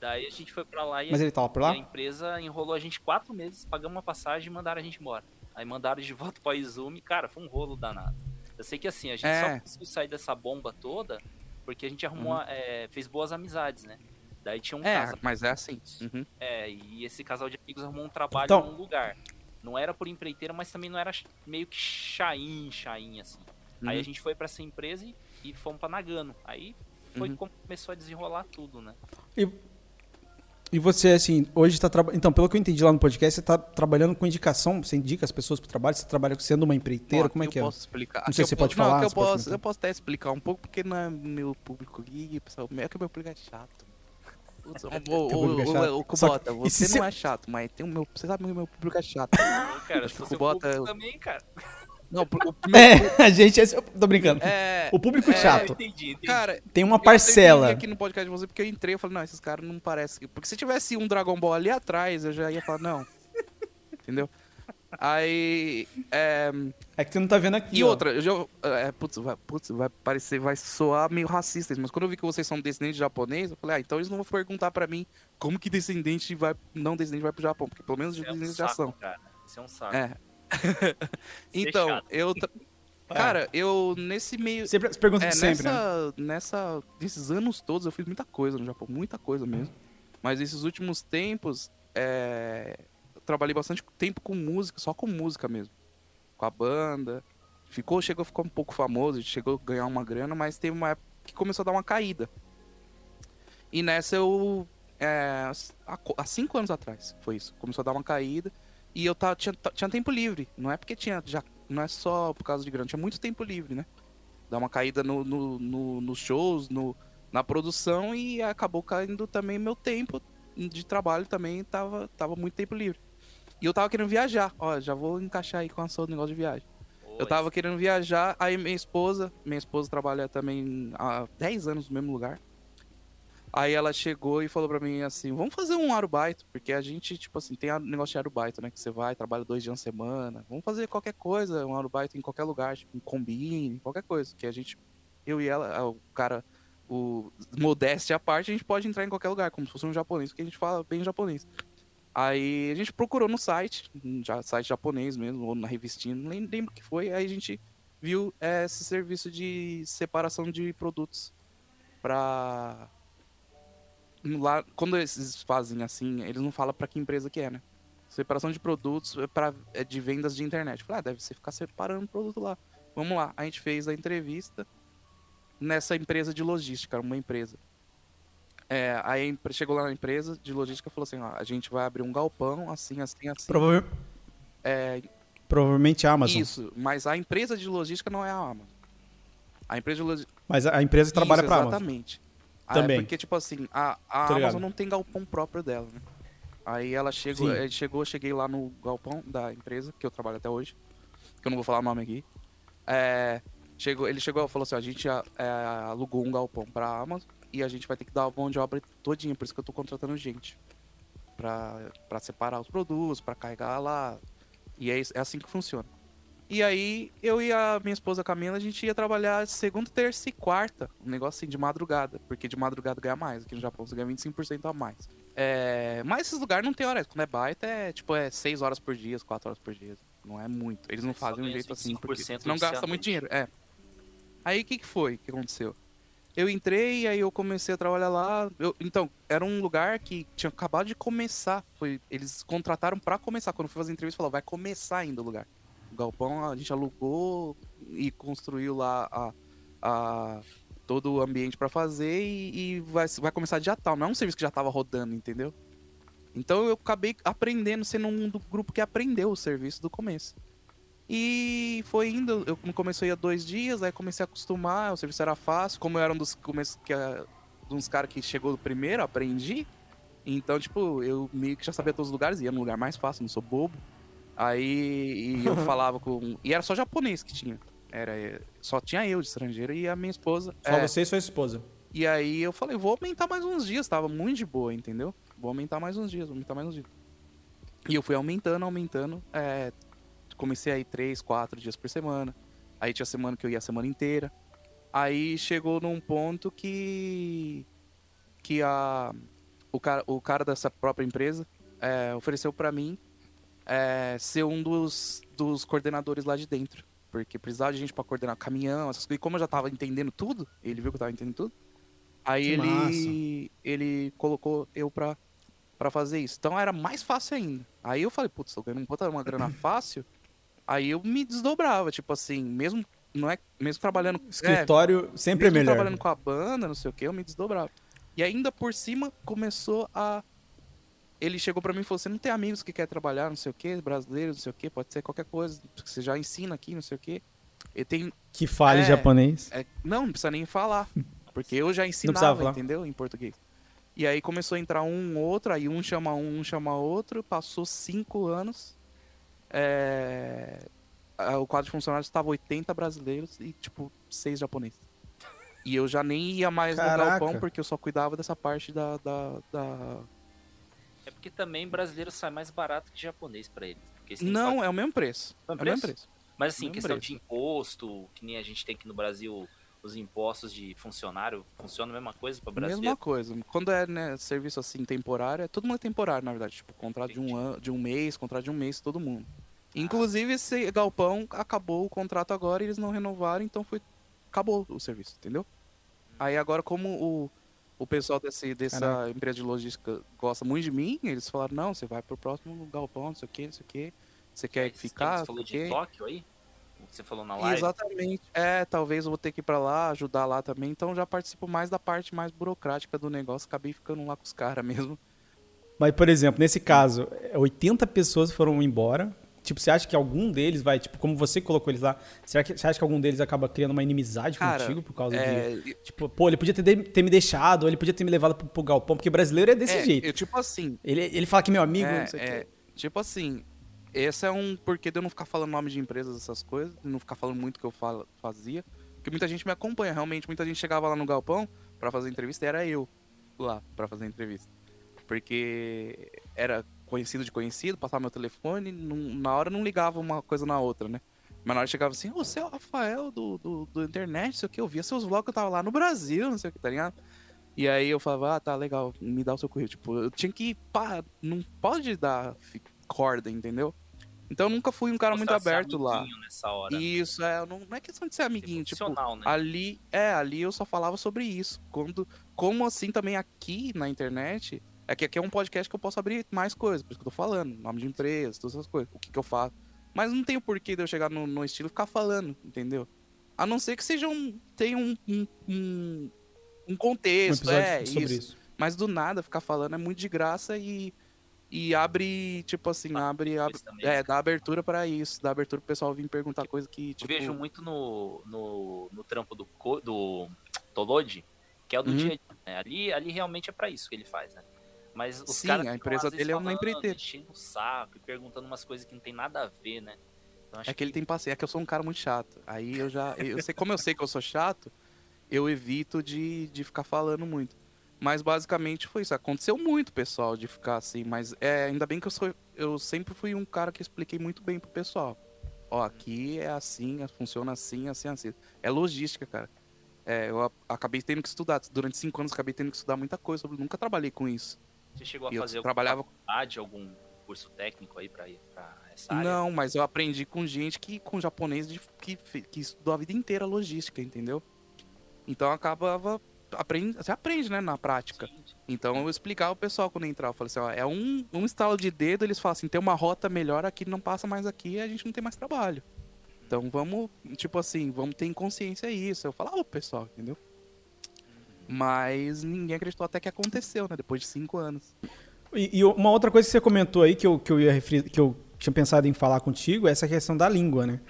Daí a gente foi pra lá e, Mas ele tava por e a lá? empresa enrolou a gente quatro meses, pagamos uma passagem e mandaram a gente embora. Aí mandaram de <laughs> volta pra Izumi, cara, foi um rolo danado. Eu sei que assim, a gente É. só conseguiu sair dessa bomba toda porque a gente arrumou, é, fez boas amizades, né? Daí tinha um É, casal, mas é assim. Uhum. é, e esse casal de amigos arrumou um trabalho Então- num lugar. Não era por empreiteira, mas também não era meio que chain, chain, assim. Aí a Uhum. gente foi pra essa empresa e, e fomos pra Nagano. Aí foi Uhum. como começou a desenrolar tudo, né? E, e você, assim, hoje tá trabalhando. Então, pelo que eu entendi lá no podcast, você tá trabalhando com indicação, você indica as pessoas pro trabalho, você trabalha sendo uma empreiteira, Bom, como é que é? eu posso explicar. Não Aqui sei se você posso- pode falar, Não, aqui eu pode posso, eu posso até explicar um pouco, porque não é meu público aqui, pessoal. É que meu público é chato. Público é ô, Só Kubota, você não é chato, mas tem o meu. Você sabe que o meu público é chato. Ô, cara, Acho se que o fosse o Kubota- público também, cara. Não, o, o <laughs> É, a gente é. eu Tô brincando. é, O público é, chato. entendi, entendi. Cara, Tem uma eu parcela. entendi aqui no podcast de você, porque eu entrei e falei, não, esses caras não parecem. Porque se tivesse um Dragon Ball ali atrás, eu já ia falar, não. <laughs> Entendeu? Aí. É, É que você não tá vendo aqui. E ó. outra, eu já. É, putz, vai, putz, vai parecer, vai soar meio racista, mas quando eu vi que vocês são descendentes de japonês, eu falei, ah, então eles não vão perguntar pra mim como que descendente vai. Não descendente vai pro Japão, porque pelo menos Isso é um descendentes já são. cara. Isso é um saco. É. <laughs> Ser então, eu. tra- <laughs> Cara, eu nesse meio. Sempre, as perguntas É, de sempre, né? nessa, nessa, nesses anos todos eu fiz muita coisa no Japão, muita coisa mesmo. Mas esses últimos tempos, é, trabalhei bastante tempo com música, só com música mesmo. Com a banda. Ficou, chegou a ficar um pouco famoso, chegou a ganhar uma grana, mas teve uma época que começou a dar uma caída. E nessa eu. é, há, co- há cinco anos atrás, foi isso. Começou a dar uma caída. E eu tava, tinha, tinha tempo livre. Não é porque tinha. Já, não é só por causa de grana, tinha muito tempo livre, né? Dar uma caída no, no, no- nos shows, no, na produção e acabou caindo também meu tempo de trabalho também. Tava, tava muito tempo livre. E eu tava querendo viajar. Ó, já vou encaixar aí com a sua negócio de viagem. Eu tava querendo viajar, aí minha esposa, minha esposa trabalha também há 10 anos no mesmo lugar. Aí ela chegou e falou pra mim assim, vamos fazer um arubaito, porque a gente, tipo assim, tem negócio de arubaito, né? Que você vai, trabalha dois dias na semana. Vamos fazer qualquer coisa, um arubaito em qualquer lugar, tipo, um combine, qualquer coisa. Que a gente, eu e ela, o cara, o modéstia à parte, a gente pode entrar em qualquer lugar, como se fosse um japonês, porque a gente fala bem japonês. Aí a gente procurou no site, ja- site japonês mesmo, ou na revistinha, não lem- lembro o que foi. Aí a gente viu é, esse serviço de separação de produtos pra. Lá, quando eles fazem assim, eles não falam pra que empresa que é, né? Separação de produtos é, pra, é de vendas de internet. Falei, ah, deve ser ficar separando produto lá. Vamos lá. A gente fez a entrevista nessa empresa de logística, uma empresa. É, aí chegou lá na empresa de logística e falou assim, ó, a gente vai abrir um galpão, assim, assim, assim. Prova- É, Provavelmente a Amazon. isso, mas a empresa de logística não é a Amazon. A empresa de logística Mas a empresa trabalha Isso, pra Amazon. Exatamente. Ah, Também. É porque, tipo assim, a, a Tô ligado. Amazon não tem galpão próprio dela, né? Aí ela chegou, eh, chegou, cheguei lá no galpão da empresa, que eu trabalho até hoje, que eu não vou falar o nome aqui. É, chegou, ele chegou e falou assim, ó, a gente é, alugou um galpão pra Amazon e a gente vai ter que dar uma mão de obra todinha, por isso que eu tô contratando gente. Pra, pra separar os produtos, pra carregar lá. E é, é assim que funciona. E aí, eu e a minha esposa Camila, a gente ia trabalhar segunda, terça e quarta. Um negócio assim de madrugada. Porque de madrugada ganha mais. Aqui no Japão você ganha 25% a mais. É... Mas esses lugares não tem hora. Quando é baita, é tipo é 6 horas por dia, 4 horas por dia. Não é muito. Eles não Só fazem um ganha jeito assim. Porque 25% não de gasta muito dinheiro. É. Aí o que, que foi que aconteceu? Eu entrei, aí eu comecei a trabalhar lá. Eu- então, era um lugar que tinha acabado de começar. Foi, eles contrataram pra começar. Quando eu fui fazer entrevista, falou, vai começar ainda o lugar. O galpão a gente alugou e construiu lá a, a- todo o ambiente pra fazer e, e vai, vai começar dia tal. Não é um serviço que já tava rodando, entendeu? Então eu acabei aprendendo, sendo um do grupo que aprendeu o serviço do começo. E foi indo, eu eu ia dois dias, aí comecei a acostumar, o serviço era fácil, como eu era um dos começos que a- uns caras que chegou primeiro, aprendi. Então, tipo, eu meio que já sabia todos os lugares, ia no lugar mais fácil, não sou bobo. Aí <laughs> eu falava com. E era só japonês que tinha. Era, só tinha eu de estrangeiro e a minha esposa. Só É, você e sua esposa. e aí eu falei, vou aumentar mais uns dias, tava muito de boa, entendeu? Vou aumentar mais uns dias, vou aumentar mais uns dias. E eu fui aumentando, aumentando. é, comecei a ir três, quatro dias por semana. Aí tinha semana que eu ia a semana inteira. Aí chegou num ponto que. que a. O cara, o cara dessa própria empresa é, ofereceu pra mim é, ser um dos, dos coordenadores lá de dentro. Porque precisava de gente pra coordenar caminhão, essas coisas. E como eu já tava entendendo tudo, ele viu que eu tava entendendo tudo. Aí Que ele, massa. ele colocou eu pra, pra fazer isso. Então era mais fácil ainda. Aí eu falei, putz, tô ganhando puta uma grana <clears throat> fácil. Aí eu me desdobrava, tipo assim, mesmo não é mesmo trabalhando é, Escritório sempre é mesmo melhor. trabalhando com a banda, não sei o que, eu me desdobrava. E ainda por cima começou a. Ele chegou pra mim e falou: Você não tem amigos que quer trabalhar, não sei o que, brasileiros, não sei o que, pode ser qualquer coisa, você já ensina aqui, não sei o que. Ele tem. Que fale É. japonês. é, não, não precisa nem falar. <laughs> Porque eu já ensinava, entendeu? Em português. E aí começou a entrar um outro, aí um chama um, um chama outro, passou cinco anos. É, O quadro de funcionários estava 80 brasileiros e, tipo, seis japoneses. E eu já nem ia mais Caraca. no galpão porque eu só cuidava dessa parte da. da, da- É porque também brasileiro sai mais barato que japonês pra eles. Porque eles têm que Não, é o mesmo preço. É É o mesmo preço? preço. Mas assim, Mesmo questão preço. de imposto, que nem a gente tem aqui no Brasil, os impostos de funcionário, funciona a mesma coisa para Mesma brasileiro? coisa. Quando é né, serviço assim temporário, é todo mundo é temporário, na verdade. Tipo, contrato de um, ano, de um mês, contrato de um mês, todo mundo. Inclusive, esse galpão acabou o contrato agora e eles não renovaram, então foi. Acabou o serviço, entendeu? Aí agora, como o, o pessoal desse, dessa Caraca. empresa de logística gosta muito de mim, eles falaram, não, você vai pro próximo galpão, não sei o que, não sei o que. Você quer esse tempo ficar? Você falou de quê." Tóquio aí? Você falou na live? Exatamente. É, talvez eu vou ter que ir pra lá, ajudar lá também. Então já participo mais da parte mais burocrática do negócio. Acabei ficando lá com os caras <laughs> mesmo. Mas, por exemplo, nesse caso, é, 80 pessoas foram embora. Tipo, você acha que algum deles vai, tipo, como você colocou eles lá, será que, você acha que algum deles acaba criando uma inimizade Cara, contigo por causa de. É, Tipo, pô, ele podia ter, de- ter me deixado, ou ele podia ter me levado pro, pro galpão, porque brasileiro é desse é, jeito. eu, tipo assim, Ele, ele fala que é meu amigo, é, não sei o é, quê. tipo assim, esse é um porquê de eu não ficar falando nome de empresas, essas coisas, de não ficar falando muito o que eu falo, fazia. Porque muita gente me acompanha, realmente, muita gente chegava lá no galpão pra fazer entrevista e era eu lá pra fazer entrevista. Porque era conhecido de conhecido, passava meu telefone, não- na hora não ligava uma coisa na outra, né? Mas na hora chegava assim, "Ô, você é o Rafael do, do, do internet, não sei o que, eu via seus vlogs, eu tava lá no Brasil, não sei o que, tá ligado? E aí eu falava, ah, tá, legal, me dá o seu currículo. Tipo, eu tinha que, pá, não pode dar corda, entendeu? Então eu nunca fui um cara muito aberto lá. hora. Isso, é, não, não é questão de ser amiguinho, tipo, né? ali, é, ali eu só falava sobre isso. Quando, como assim também aqui na internet, é que aqui é um podcast que eu posso abrir mais coisas, por isso que eu tô falando, nome de empresa, todas essas coisas, o que que eu faço. Mas não tem o porquê de eu chegar no, no estilo e ficar falando, entendeu? A não ser que seja um, tenha um, um, um, um Um contexto, episódio é, sobre isso. isso. Mas do nada ficar falando é muito de graça e, e abre, tipo assim, abre, abre também, é, dá abertura pra isso, dá abertura pro pessoal vir perguntar coisa que, Eu tipo... vejo muito no, no, no trampo do, do Tolode, que é o do Uhum. dia a dia. Né? Ali, ali realmente é pra isso que ele faz, né? Mas os Sim, caras a empresa dele é uma empreiteira. enchendo o saco e perguntando umas coisas que não tem nada a ver, né? Então, É que ele tem paciência, é que eu sou um cara muito chato. Aí eu já. Eu sei, como eu sei que eu sou chato, eu evito de, de ficar falando muito. Mas basicamente foi isso. Aconteceu muito, pessoal, de ficar assim. Mas é, ainda bem que eu sou. Eu sempre fui um cara que expliquei muito bem pro pessoal. Ó, aqui é assim, funciona assim, assim, assim. É logística, cara. É, eu acabei tendo que estudar. Durante cinco anos acabei tendo que estudar muita coisa. sobre- Nunca trabalhei com isso. Você chegou a E eu fazer trabalhava- alguma faculdade, algum curso técnico aí pra, ir pra essa área? Não, mas eu aprendi com gente que com japonês de- que, que estudou a vida inteira logística, entendeu? Então eu acabava aprende, você aprende, né, na prática. Sim, sim. Então eu explicava o pessoal quando entrava, eu falei assim, ó, é um, um estalo de dedo, eles falam assim, tem uma rota melhor aqui, não passa mais aqui, a gente não tem mais trabalho. Então vamos, tipo assim, vamos ter consciência isso. Eu falava pessoal, entendeu? Mas ninguém acreditou até que aconteceu, né? Depois de cinco anos. E, e uma outra coisa que você comentou aí que eu, que eu ia referir, que eu tinha pensado em falar contigo é essa questão da língua, né?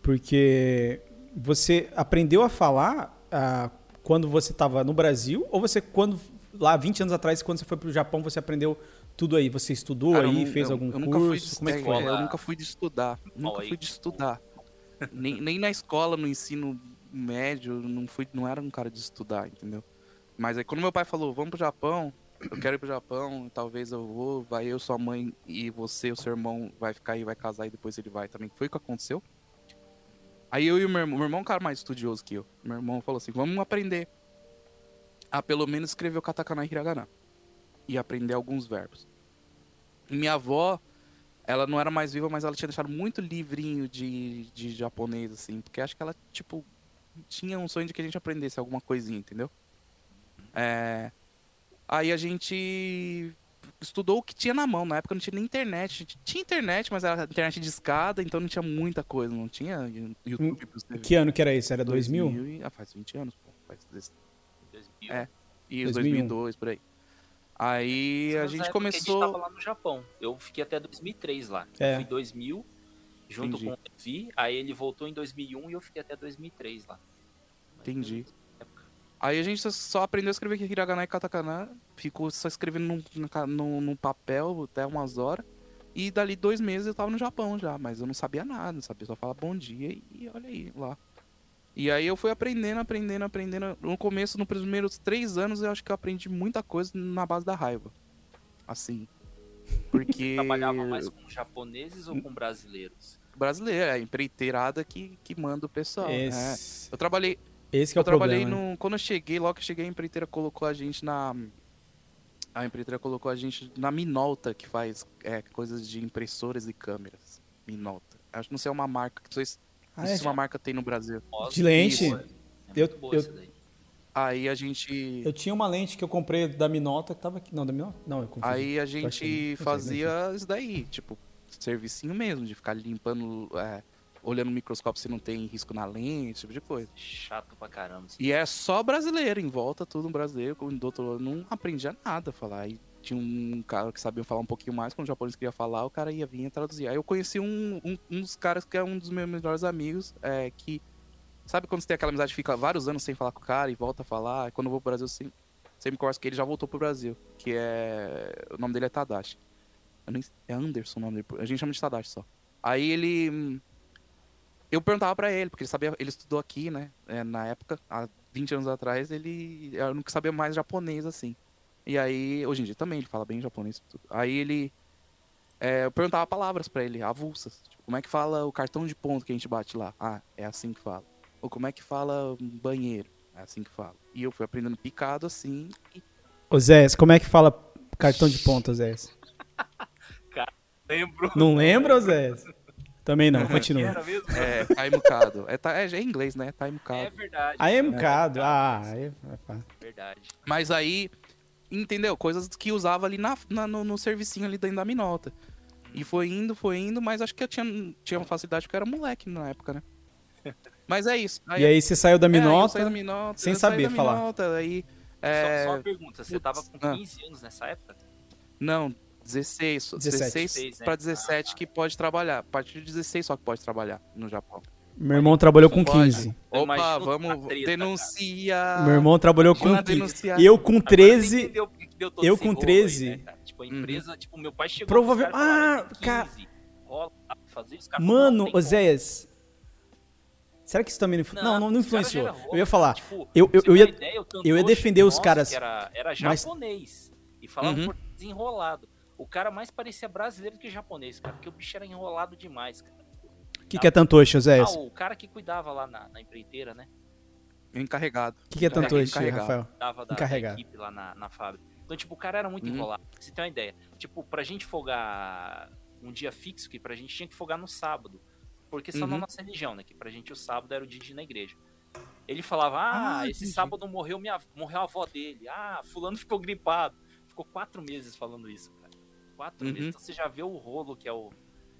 Porque você aprendeu a falar ah, quando você estava no Brasil ou você quando lá 20 anos atrás quando você foi para o Japão você aprendeu tudo aí? Você estudou Cara, aí, fez eu- algum eu curso? Como é que é, foi? Eu nunca fui de estudar. Nunca fui de estudar. nem, nem na escola, no ensino médio, não fui, não era um cara de estudar, entendeu? Mas aí quando meu pai falou, vamos pro Japão, eu quero ir pro Japão, talvez eu vou, vai eu, sua mãe e você, o seu irmão, vai ficar aí, vai casar e depois ele vai também. Foi o que aconteceu. Aí eu e o meu irmão, meu irmão é um cara mais estudioso que eu. Meu irmão falou assim, vamos aprender a pelo menos escrever o katakana e hiragana. E aprender alguns verbos. E minha avó, ela não era mais viva, mas ela tinha deixado muito livrinho de, de japonês, assim. Porque acho que ela, tipo, tinha um sonho de que a gente aprendesse alguma coisinha, entendeu? É... Aí a gente estudou o que tinha na mão. Na época não tinha nem internet. Tinha internet, mas era internet de escada, então não tinha muita coisa. Não tinha YouTube. Que ano que era isso? Era 2000? 2000 e- Ah, faz 20 anos, pô. Faz desse- 2000. É. Isso, 2001. 2002, por aí. Aí a gente começou... A gente tava lá no Japão. Eu fiquei até 2003 lá. É. Eu fui em 2000, junto Entendi. com o Levi. Aí ele voltou em 2001 e eu fiquei até 2003 lá. Entendi. Aí a gente só aprendeu a escrever hiragana e katakana, ficou só escrevendo num, papel até umas horas. E dali dois meses eu tava no Japão já, mas eu não sabia nada, não sabia só falar bom dia e olha aí lá. E aí eu fui aprendendo, aprendendo, aprendendo. No começo, nos primeiros três anos, eu acho que eu aprendi muita coisa na base da raiva. Assim. <laughs> Porque. Trabalhava mais com japoneses ou com brasileiros? Brasileiro, é a empreiteirada que, que manda o pessoal. né? Esse, Eu trabalhei, esse que é eu o trabalhei problema. né? no. Quando eu cheguei, logo que eu cheguei, a empreiteira colocou a gente na. A empreiteira colocou a gente na Minolta, que faz é, coisas de impressoras e câmeras. Minolta. Acho que não sei é uma marca. Não sei se, Ah, é? se uma marca tem no Brasil. De lente? isso, É Eu- eu-. Aí a gente. Eu tinha uma lente que eu comprei da Minolta que tava aqui. Não, da Minolta? Não, eu comprei. Aí a achei, gente fazia isso daí, tipo, servicinho mesmo, de ficar limpando, é, olhando no microscópio se não tem risco na lente, esse tipo de coisa. Chato pra caramba. assim. E é só brasileiro, em volta, tudo brasileiro, como do outro lado, não aprendia nada a falar. Aí tinha um cara que sabia falar um pouquinho mais, quando o japonês queria falar, o cara ia vir e traduzir. Aí eu conheci um, um, um dos caras que é um dos meus melhores amigos, é, que. Sabe quando você tem aquela amizade fica vários anos sem falar com o cara e volta a falar? Aí quando eu vou pro Brasil, sempre, sempre converso que ele já voltou pro Brasil. Que é. O nome dele é Tadashi. Nem... É Anderson o nome dele. A gente chama de Tadashi só. Aí ele. Eu perguntava pra ele, porque ele sabia, ele estudou aqui, né? é, na época, há 20 anos atrás, ele eu nunca sabia mais japonês assim. E aí, hoje em dia também, ele fala bem japonês. Tudo. Aí ele. é, eu perguntava palavras pra ele, avulsas. Tipo, como é que fala o cartão de ponto que a gente bate lá? Ah, é assim que fala. Ou como é que fala um banheiro? É assim que fala. E eu fui aprendendo picado assim. E Ô Zé, como é que fala cartão de ponta, Zé? <laughs> Lembro. Não lembra, Zé? Também não, continua. Era mesmo? é, timecado. É, ta- é, é em inglês, né? É Timecado. verdade. Aí é É mocado. Ah, aí é verdade. Mas aí, entendeu? Coisas que usava ali na, na- no, no servicinho ali dentro da minota. E foi indo, foi indo, mas acho que eu tinha, tinha uma facilidade porque eu era moleque na época, né? Mas é isso. E aí você saiu da é, aí eu Minota. saí da minota, sem eu saí saber da falar. Minota, aí, Só, é, só uma pergunta, você tava com Ah. 15 anos nessa época? Não, 16. 17. 16 16, né? pra 17 Ah, que pode trabalhar. A partir de 16 só que pode trabalhar no Japão. Meu irmão trabalhou com Pode. 15. Eu Opa, imagino a vamos. treta, denuncia. Meu irmão trabalhou com Manda 15. denunciar. Eu com Agora você 13. entendeu por que que deu todo eu com rolo aí, 13. né? Tipo, a empresa, tipo, meu pai chegou e falaram, Ah, "Tem cara- 15, rola pra fazer os caras falaram, Mano. Oséias. Será que isso também não. Não, não, não influenciou. Eu ia falar. tipo, eu- eu- eu ia- ideia, eu ia defender os caras, Era, mas- japonês. E falava Uhum. por desenrolado. O cara mais parecia brasileiro que japonês, cara. Porque o bicho era enrolado demais, cara. O que, que é Tantoshi, Ah, Oséias? o cara que cuidava lá na, na empreiteira, né? Encarregado. O que, que é Tantoshi, encarregado. Rafael? Dava da, da Encarregado. equipe lá na, na fábrica. Então, tipo, o cara era muito Uhum. enrolado. Pra você ter uma ideia. Tipo, pra gente folgar um dia fixo, que pra gente tinha que folgar no sábado. Porque só na Uhum. nossa religião, né? Que pra gente o sábado era o dia de ir na igreja. Ele falava, ah, Ah, esse entendi. sábado morreu, minha, morreu a avó dele. Ah, fulano ficou gripado. Ficou quatro meses falando isso. Quatro Uhum. Então você já vê o rolo que é o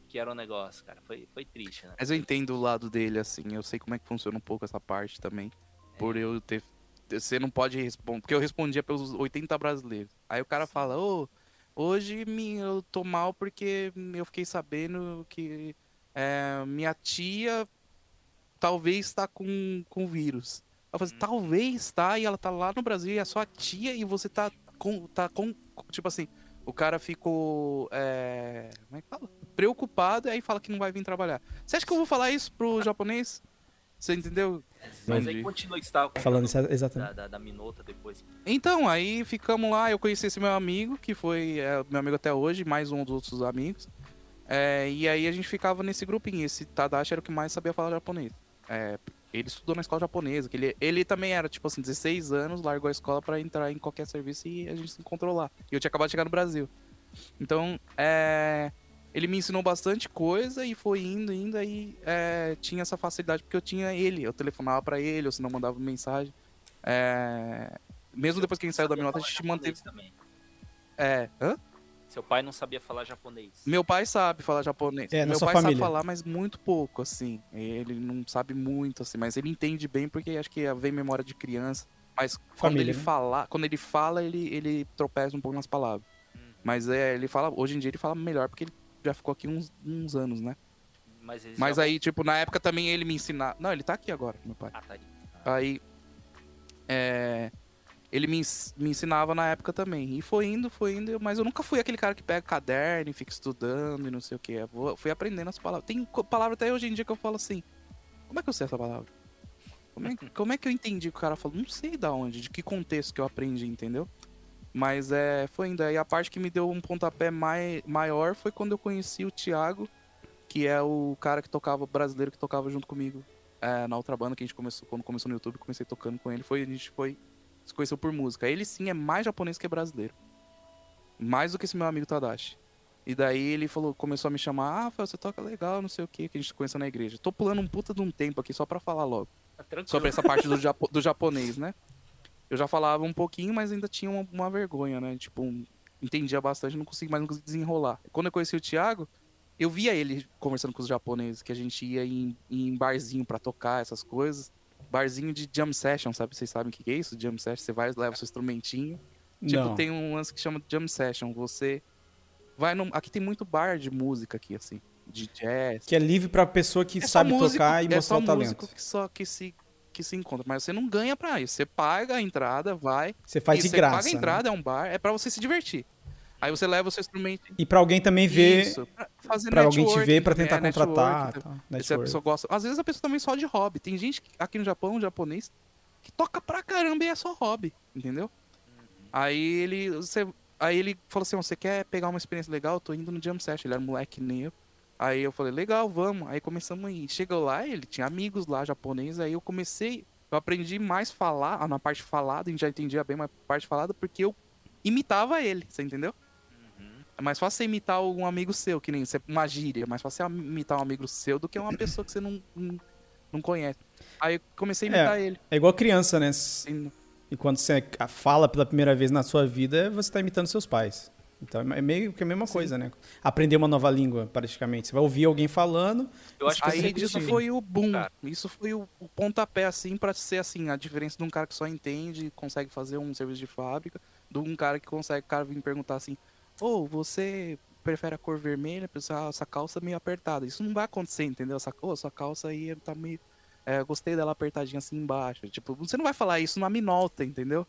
que era o negócio, cara. Foi, foi triste, né? Mas eu entendo o lado dele, assim. Eu sei como é que funciona um pouco essa parte também. Por É. eu ter. Você não pode responder. Porque eu respondia pelos 80 brasileiros. Aí o cara fala, ô, hoje me, eu tô mal porque eu fiquei sabendo que é, minha tia talvez tá com, com vírus. Eu falei, assim, talvez tá, e ela tá lá no Brasil, e é sua tia, e você tá com. Tá com tipo assim, o cara ficou. É, como é que fala? Preocupado, e aí fala que não vai vir trabalhar. Você acha que eu vou falar isso pro japonês? Você entendeu? Mas aí Entendi. continua que Falando isso, exatamente. da, da, da minota depois. Então, aí ficamos lá, eu conheci esse meu amigo, que foi é, meu amigo até hoje, mais um dos outros amigos. É, e aí a gente ficava nesse grupinho. Esse Tadashi era o que mais sabia falar japonês. É, ele estudou na escola japonesa, que ele, ele também era, tipo assim, 16 anos, largou a escola pra entrar em qualquer serviço e a gente se encontrou lá. E eu tinha acabado de chegar no Brasil. Então, é, ele me ensinou bastante coisa e foi indo, indo, aí é, tinha essa facilidade, porque eu tinha ele, eu telefonava pra ele, ou se não mandava mensagem. É, mesmo depois que a gente saiu da Sabia minota, a gente manteve. Também. É, hã? Seu pai não sabia falar japonês. Meu pai sabe falar japonês. É, Meu sua pai família. sabe falar, mas muito pouco, assim. Ele não sabe muito, assim, mas ele entende bem porque acho que vem memória de criança. Mas quando Família, ele né? fala, quando ele fala, ele, ele tropeça um pouco nas palavras. Hum. Mas é, ele fala, hoje em dia ele fala melhor porque ele já ficou aqui uns, uns anos, né? Mas, Mas já- aí, tipo, na época também ele me ensinava. Não, ele tá aqui agora, meu pai. Ah, tá aí. Aí. É. Ele me, me ensinava na época também. E foi indo, foi indo. Mas eu nunca fui aquele cara que pega caderno e fica estudando e não sei o que. fui aprendendo as palavras. Tem palavra até hoje em dia que eu falo assim. Como é que eu sei essa palavra? Como é, <laughs> como é que eu entendi que o cara falou? Não sei da onde, de que contexto que eu aprendi, entendeu? Mas é, foi indo. Aí a parte que me deu um pontapé mai, maior foi quando eu conheci o Thiago, que é o cara que tocava, brasileiro que tocava junto comigo é, na outra banda que a gente começou, quando começou no YouTube, comecei tocando com ele, foi, a gente foi, se conheceu por música. Ele sim é mais japonês que brasileiro. Mais do que esse meu amigo Tadashi. E daí ele falou, começou a me chamar, ah, você toca legal, não sei o que, que a gente se conheceu na igreja. Tô pulando um puta de um tempo aqui só pra falar logo. Tá. Sobre essa parte do, japo- do japonês, né? Eu já falava um pouquinho, mas ainda tinha uma, uma vergonha, né? Tipo, um- entendia bastante, não conseguia mais não conseguia desenrolar. Quando eu conheci o Thiago, eu via ele conversando com os japoneses, que a gente ia em, em barzinho pra tocar essas coisas. Barzinho de jam session, sabe? Vocês sabem o que é isso? Jam session, você vai, leva seu instrumentinho. Tipo, Não. tem um lance que chama jam session. Você vai num... Aqui tem muito bar de música aqui, assim. De jazz. Que é livre pra pessoa que É sabe músico- tocar e é mostrar o talento. que só que se, que se encontra. Mas você não ganha pra isso. Você paga a entrada, vai. Você faz de você graça. paga a né? entrada, é um bar. É pra você se divertir. Aí você leva o seu instrumento. E pra alguém também ver, Isso, pra alguém te ver, pra também, tentar é, contratar. tá? Tá, Se a network. pessoa gosta. Às vezes a pessoa também só de hobby. Tem gente aqui no Japão, um japonês, que toca pra caramba e é só hobby, entendeu? Aí ele. Você, aí ele falou assim: "Ó, você quer pegar uma experiência legal? Eu tô indo no jam session. Ele era um moleque nem eu. Aí eu falei, legal, vamos. Aí começamos a ir. Chegou lá, ele tinha amigos lá japoneses, aí eu comecei. Eu aprendi mais falar, na parte falada, a gente já entendia bem mais parte falada, porque eu imitava ele, você entendeu? É mais fácil você imitar um amigo seu, que nem você, uma gíria. É mais fácil você imitar um amigo seu do que uma pessoa que você não, não, não conhece. Aí eu comecei a imitar ele. É igual criança, né? E quando você fala pela primeira vez na sua vida, você tá imitando seus pais. Então é meio que a mesma coisa, né? Aprender uma nova língua, praticamente. Você vai ouvir alguém falando. Eu acho que Aí também. foi o boom. Cara. Isso foi o, o pontapé, assim, pra ser assim, a diferença de um cara que só entende e consegue fazer um serviço de fábrica, de um cara que consegue, o cara vir perguntar assim, ô, você prefere a cor vermelha, essa calça é meio apertada. Isso não vai acontecer, entendeu? Essa, oh, essa calça aí tá meio. É, gostei dela apertadinha assim embaixo. Tipo, você não vai falar isso numa minolta, entendeu?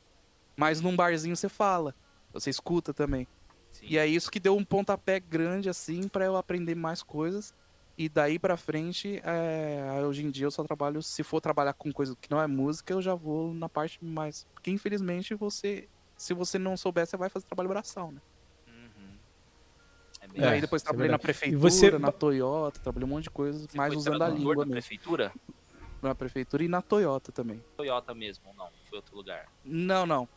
Mas num barzinho você fala. Você escuta também. Sim. E é isso que deu um pontapé grande, assim, pra eu aprender mais coisas. E daí pra frente, é, hoje em dia eu só trabalho. Se for trabalhar com coisa que não é música, eu já vou na parte mais. Porque infelizmente você. Se você não souber, você vai fazer trabalho braçal, né? É E É, aí depois é trabalhei na verdade. prefeitura, você- na Toyota, trabalhei um monte de coisas, Você mais usando a língua da mesmo. prefeitura? Na prefeitura e na Toyota também. Toyota mesmo, não? Foi outro lugar. Não, não.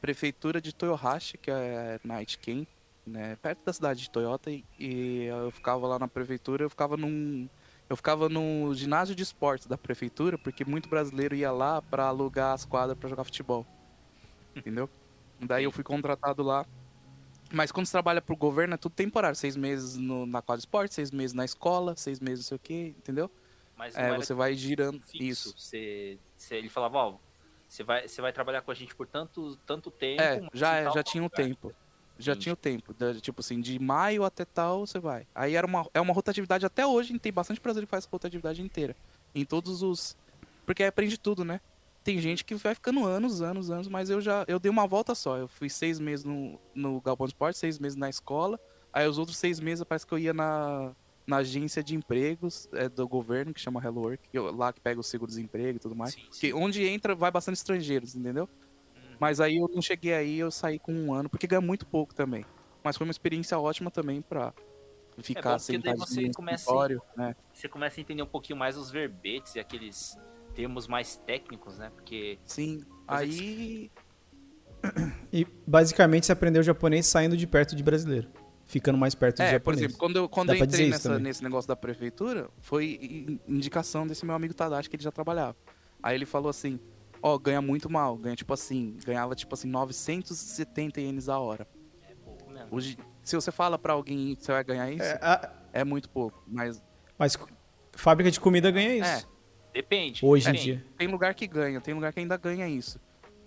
Prefeitura de Toyohashi, que é na Aichiken, né? Perto da cidade de Toyota. E, e eu ficava lá na prefeitura, eu ficava num. Eu ficava no ginásio de esportes da prefeitura, porque muito brasileiro ia lá pra alugar as quadras pra jogar futebol. Entendeu? Daí eu fui contratado lá. Mas quando você trabalha pro governo, é tudo temporário. Seis meses no- na quadra de esporte, seis meses na escola, seis meses não sei o quê, entendeu? Mas É, você vai girando. fixo. Isso. Você, você- ele falava, ó, você vai, você vai trabalhar com a gente por tanto, tanto tempo. É, já, tal já tinha o lugar. tempo. Já Entendi. tinha o tempo. da- Tipo assim, de maio até tal, você vai. Aí era uma, é uma rotatividade até hoje, tem bastante brasileiro que faz essa rotatividade inteira. Em todos os. Porque aprende tudo, né? Tem gente que vai ficando anos, anos, anos, mas eu já. Eu dei uma volta só. Eu fui seis meses no, no Galpão de Esporte, seis meses na escola. Aí os outros seis meses parece que eu ia na, na agência de empregos é, do governo, que chama Hello Work, eu- lá que pega o seguro-desemprego e tudo mais. Sim, sim. Que onde entra, vai bastante estrangeiros, entendeu? Uhum. Mas aí eu não cheguei aí, eu saí com um ano, porque ganha muito pouco também. Mas foi uma experiência ótima também pra ficar É bom, porque daí você começa- né? Você começa a entender um pouquinho mais os verbetes e aqueles termos mais técnicos, né? Porque Sim. É Aí. <clears throat> E basicamente você aprendeu japonês saindo de perto de brasileiro. Ficando mais perto de É, por japonês. exemplo, quando eu, quando eu entrei nessa- nesse negócio da prefeitura, foi in- indicação desse meu amigo Tadashi que ele já trabalhava. Aí ele falou assim: Ó, ganha muito mal. Ganha tipo assim, ganhava tipo assim, 970 ienes a hora. é pouco mesmo. Hoje, se você fala pra alguém que você vai ganhar isso, É, é, a- muito pouco. Mas mas fábrica de comida ganha isso. É. Depende. Hoje em dia. tem lugar que ganha, tem lugar que ainda ganha isso.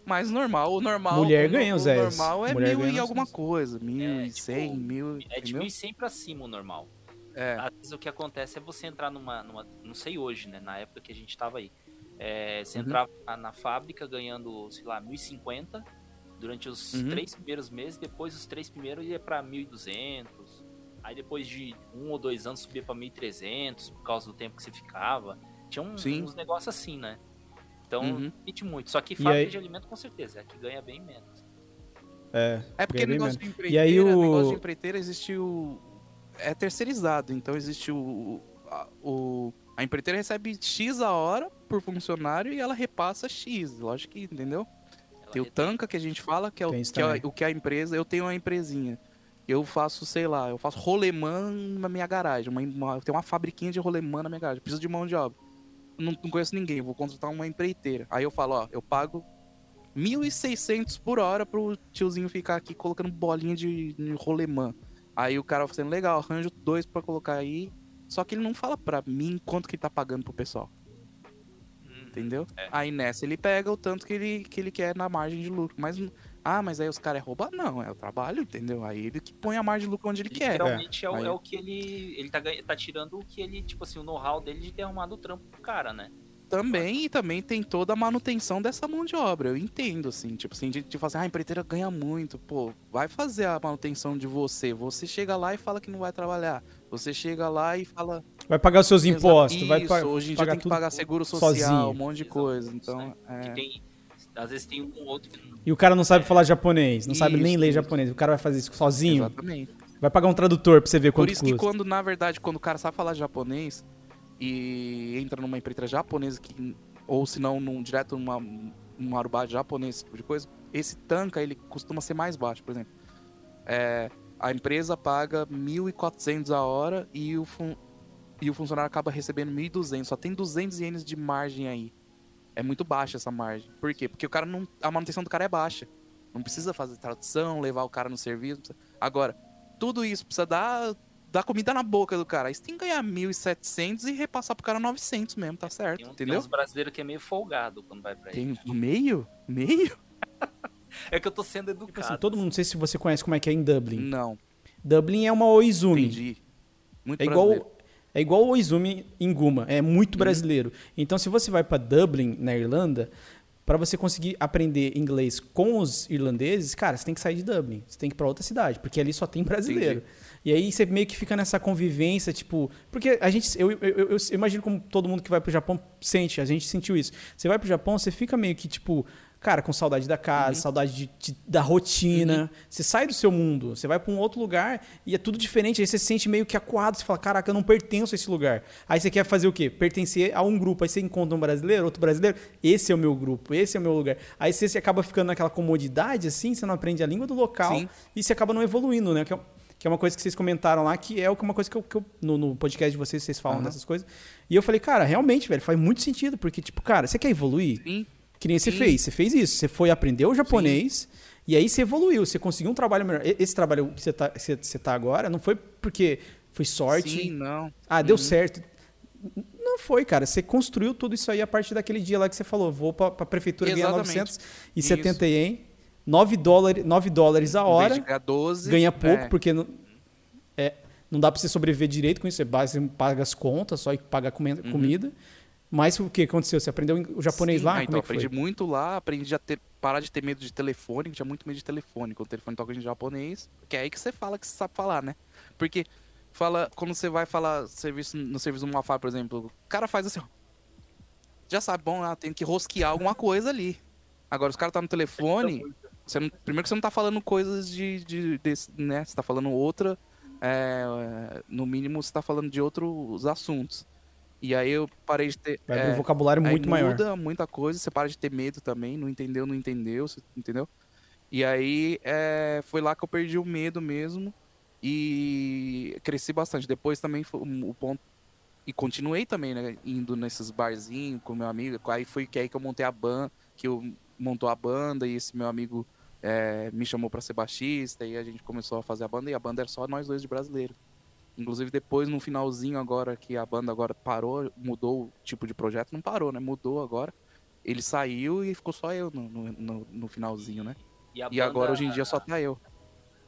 Mas normal, o normal. Mulher o, ganha o os Zés. normal é Mulher mil e alguma coisa. Mil É, e tipo, cem, mil. É de entendeu? 1.100 pra cima o normal. É. Às vezes o que acontece é você entrar numa, numa- Não sei hoje, né? Na época que a gente tava aí. É, você Uhum. entrava na, na fábrica ganhando, sei lá, 1.050 durante os Uhum. três primeiros meses. Depois, os três primeiros ia pra 1.200. Aí depois de um ou dois anos subia pra 1.300 por causa do tempo que você ficava. Tinha um- Sim. uns negócios assim, né? Então, Uhum. muito. Só que fábrica aí- de alimento, com certeza, é a que ganha bem menos. É. É porque negócio de E aí o- negócio de empreiteira existe o. É terceirizado, então existe o. A, o... a empreiteira recebe X a hora por funcionário e ela repassa X. Lógico que, entendeu? Ela Tem o tanca que a gente fala, que é, o que, é o que a empresa. Eu tenho uma empresinha. Eu faço, sei lá, eu faço rolemã na minha garagem. Uma, uma- eu tenho uma fabriquinha de rolemã na minha garagem. Preciso de mão de obra. Não, não conheço ninguém, vou contratar uma empreiteira. Aí eu falo, ó, eu pago 1.600 por hora pro tiozinho ficar aqui colocando bolinha de, de rolemã. Aí o cara fala assim, legal, arranjo dois pra colocar aí. Só que ele não fala pra mim quanto que ele tá pagando pro pessoal. Uhum. Entendeu? É. Aí nessa ele pega o tanto que ele, que ele quer na margem de lucro. Mas, ah, mas aí os caras é roubar? Não, é o trabalho, entendeu? Aí ele que põe a margem de lucro onde ele quer. Literalmente é, o, Aí- é o que ele. Ele tá, tá tirando o que ele, tipo assim, o know-how dele de ter arrumado o trampo pro cara, né? Também, e também tem toda a manutenção dessa mão de obra. Eu entendo, assim, tipo assim, de, de fazer, ah, a empreiteira ganha muito. Pô, vai fazer a manutenção de você. Você chega lá e fala que não vai trabalhar. Você chega lá e fala. Vai pagar os seus impostos, vai Isso, pa- hoje em dia pagar tem que pagar seguro social, sozinho. um monte de Exato, coisa. Então, né? é. Que tem. Às vezes tem um ou outro que não. E o cara não sabe falar japonês, não sabe nem Isso, ler isso. japonês. O cara vai fazer isso sozinho. Exatamente. Vai pagar um tradutor pra você ver Por quanto isso custa. que quando, na verdade, quando o cara sabe falar japonês e entra numa empreiteira japonesa que ou se não num direto numa um arubá japonês, esse tipo de coisa, esse tanca ele costuma ser mais baixo, por exemplo. É, a empresa paga 1.400 a hora e o, fun- e o funcionário acaba recebendo 1.200. Só tem 200 ienes de margem aí. É muito baixa essa margem. Por quê? Porque o cara não, a manutenção do cara é baixa. Não precisa fazer tradução, levar o cara no serviço. Agora, tudo isso precisa dar, dar comida na boca do cara. Aí você tem que ganhar 1.700 e repassar pro cara 900 mesmo, tá certo? Tem, um, tem entendeu? uns brasileiros que é meio folgado quando vai pra ele. Tem meio? Meio? <laughs> É que eu tô sendo Tipo educado. assim, todo mundo, não sei se você conhece como é que é em Dublin. Não. Dublin é uma Oizumi. Entendi. Muito É brasileiro. É igual o Oizumi em Guma, é muito brasileiro. Então, se você vai para Dublin, na Irlanda, para você conseguir aprender inglês com os irlandeses, cara, você tem que sair de Dublin, você tem que ir para outra cidade, porque ali só tem brasileiro. E aí você meio que fica nessa convivência, tipo, porque a gente, eu, eu, eu- eu imagino como todo mundo que vai pro Japão sente, a gente sentiu isso. Você vai pro Japão, você fica meio que tipo, cara, com saudade da casa, saudade de- de- da rotina. Você sai do seu mundo, você vai para um outro lugar e é tudo diferente. Aí você se sente meio que acuado, você fala, caraca, eu não pertenço a esse lugar. Aí você quer fazer o quê? Pertencer a um grupo. Aí você encontra um brasileiro, outro brasileiro, esse é o meu grupo, esse é o meu lugar. Aí você, você acaba ficando naquela comodidade, assim, você não aprende a língua do local Sim. e você acaba não evoluindo, né? Que é, que é uma coisa que vocês comentaram lá, que é uma coisa que eu, que eu- no, no podcast de vocês, vocês falam Aham. dessas coisas. E eu falei, cara, realmente, velho, faz muito sentido, porque, tipo, cara, você quer evoluir? Sim. Que nem você Sim. fez. Você fez isso. Você foi aprender o japonês e aí você evoluiu. Você conseguiu um trabalho melhor. Esse trabalho que você tá, que você, tá agora não foi porque foi sorte. Sim, não. Ah, deu certo. Não foi, cara. Você construiu tudo isso aí a partir daquele dia lá que você falou. Vou pra, pra prefeitura ganhar Exatamente. 970 ien. 9 dólares, 9 dólares a hora. de ganhar 12, Ganha pouco, é, porque não, é, não dá pra você sobreviver direito com isso. Você paga as contas, só paga a come- comida. Mas o que aconteceu? Você aprendeu o japonês Sim, lá? ah, Como então, é que foi? aprendi muito lá, aprendi a ter, parar de ter medo de telefone, que tinha muito medo de telefone. Quando o telefone toca em japonês, que é aí que você fala que você sabe falar, né? Porque fala, quando você vai falar serviço, no serviço do Mafá, por exemplo, o cara faz assim, ó. Já sabe, bom, ah, tem que rosquear alguma coisa ali. Agora, os caras tá no telefone, você não- primeiro que você não tá falando coisas de, de, desse, né? Você tá falando outra, é, no mínimo você tá falando de outros assuntos. E aí eu parei de ter... Vai é, um vocabulário muito maior. muda muita coisa, você para de ter medo também, não entendeu, não entendeu, entendeu? E aí é, foi lá que eu perdi o medo mesmo e cresci bastante. Depois também foi o ponto. E continuei também, né? Indo nesses barzinhos com meu amigo. Aí foi que aí que eu montei a banda, que eu montou a banda e esse meu amigo é, me chamou pra ser baixista e a gente começou a fazer a banda e a banda era só nós dois de brasileiro. Inclusive depois no finalzinho agora que a banda agora parou, mudou o tipo de projeto, não parou, né? Mudou agora. Ele saiu e ficou só eu no, no, no- finalzinho, né? E, a E agora hoje em dia só tá eu.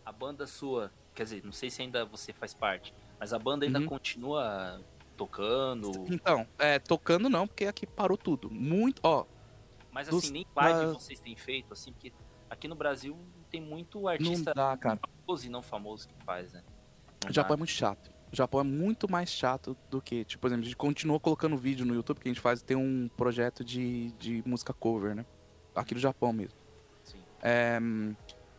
A banda sua, quer dizer, não sei se ainda você faz parte, mas a banda ainda Uhum. continua tocando. Então, é, tocando não, porque aqui parou tudo. Muito, ó, Mas dos- assim, nem live da- vocês têm feito, assim, porque aqui no Brasil tem muito artista dá, cara. famoso e não famoso que faz, né? O Japão é muito chato. O Japão é muito mais chato do que, tipo, por exemplo, a gente continuou colocando vídeo no YouTube, que a gente faz, tem um projeto de, de música cover, né? Aqui do Japão mesmo. Sim. É,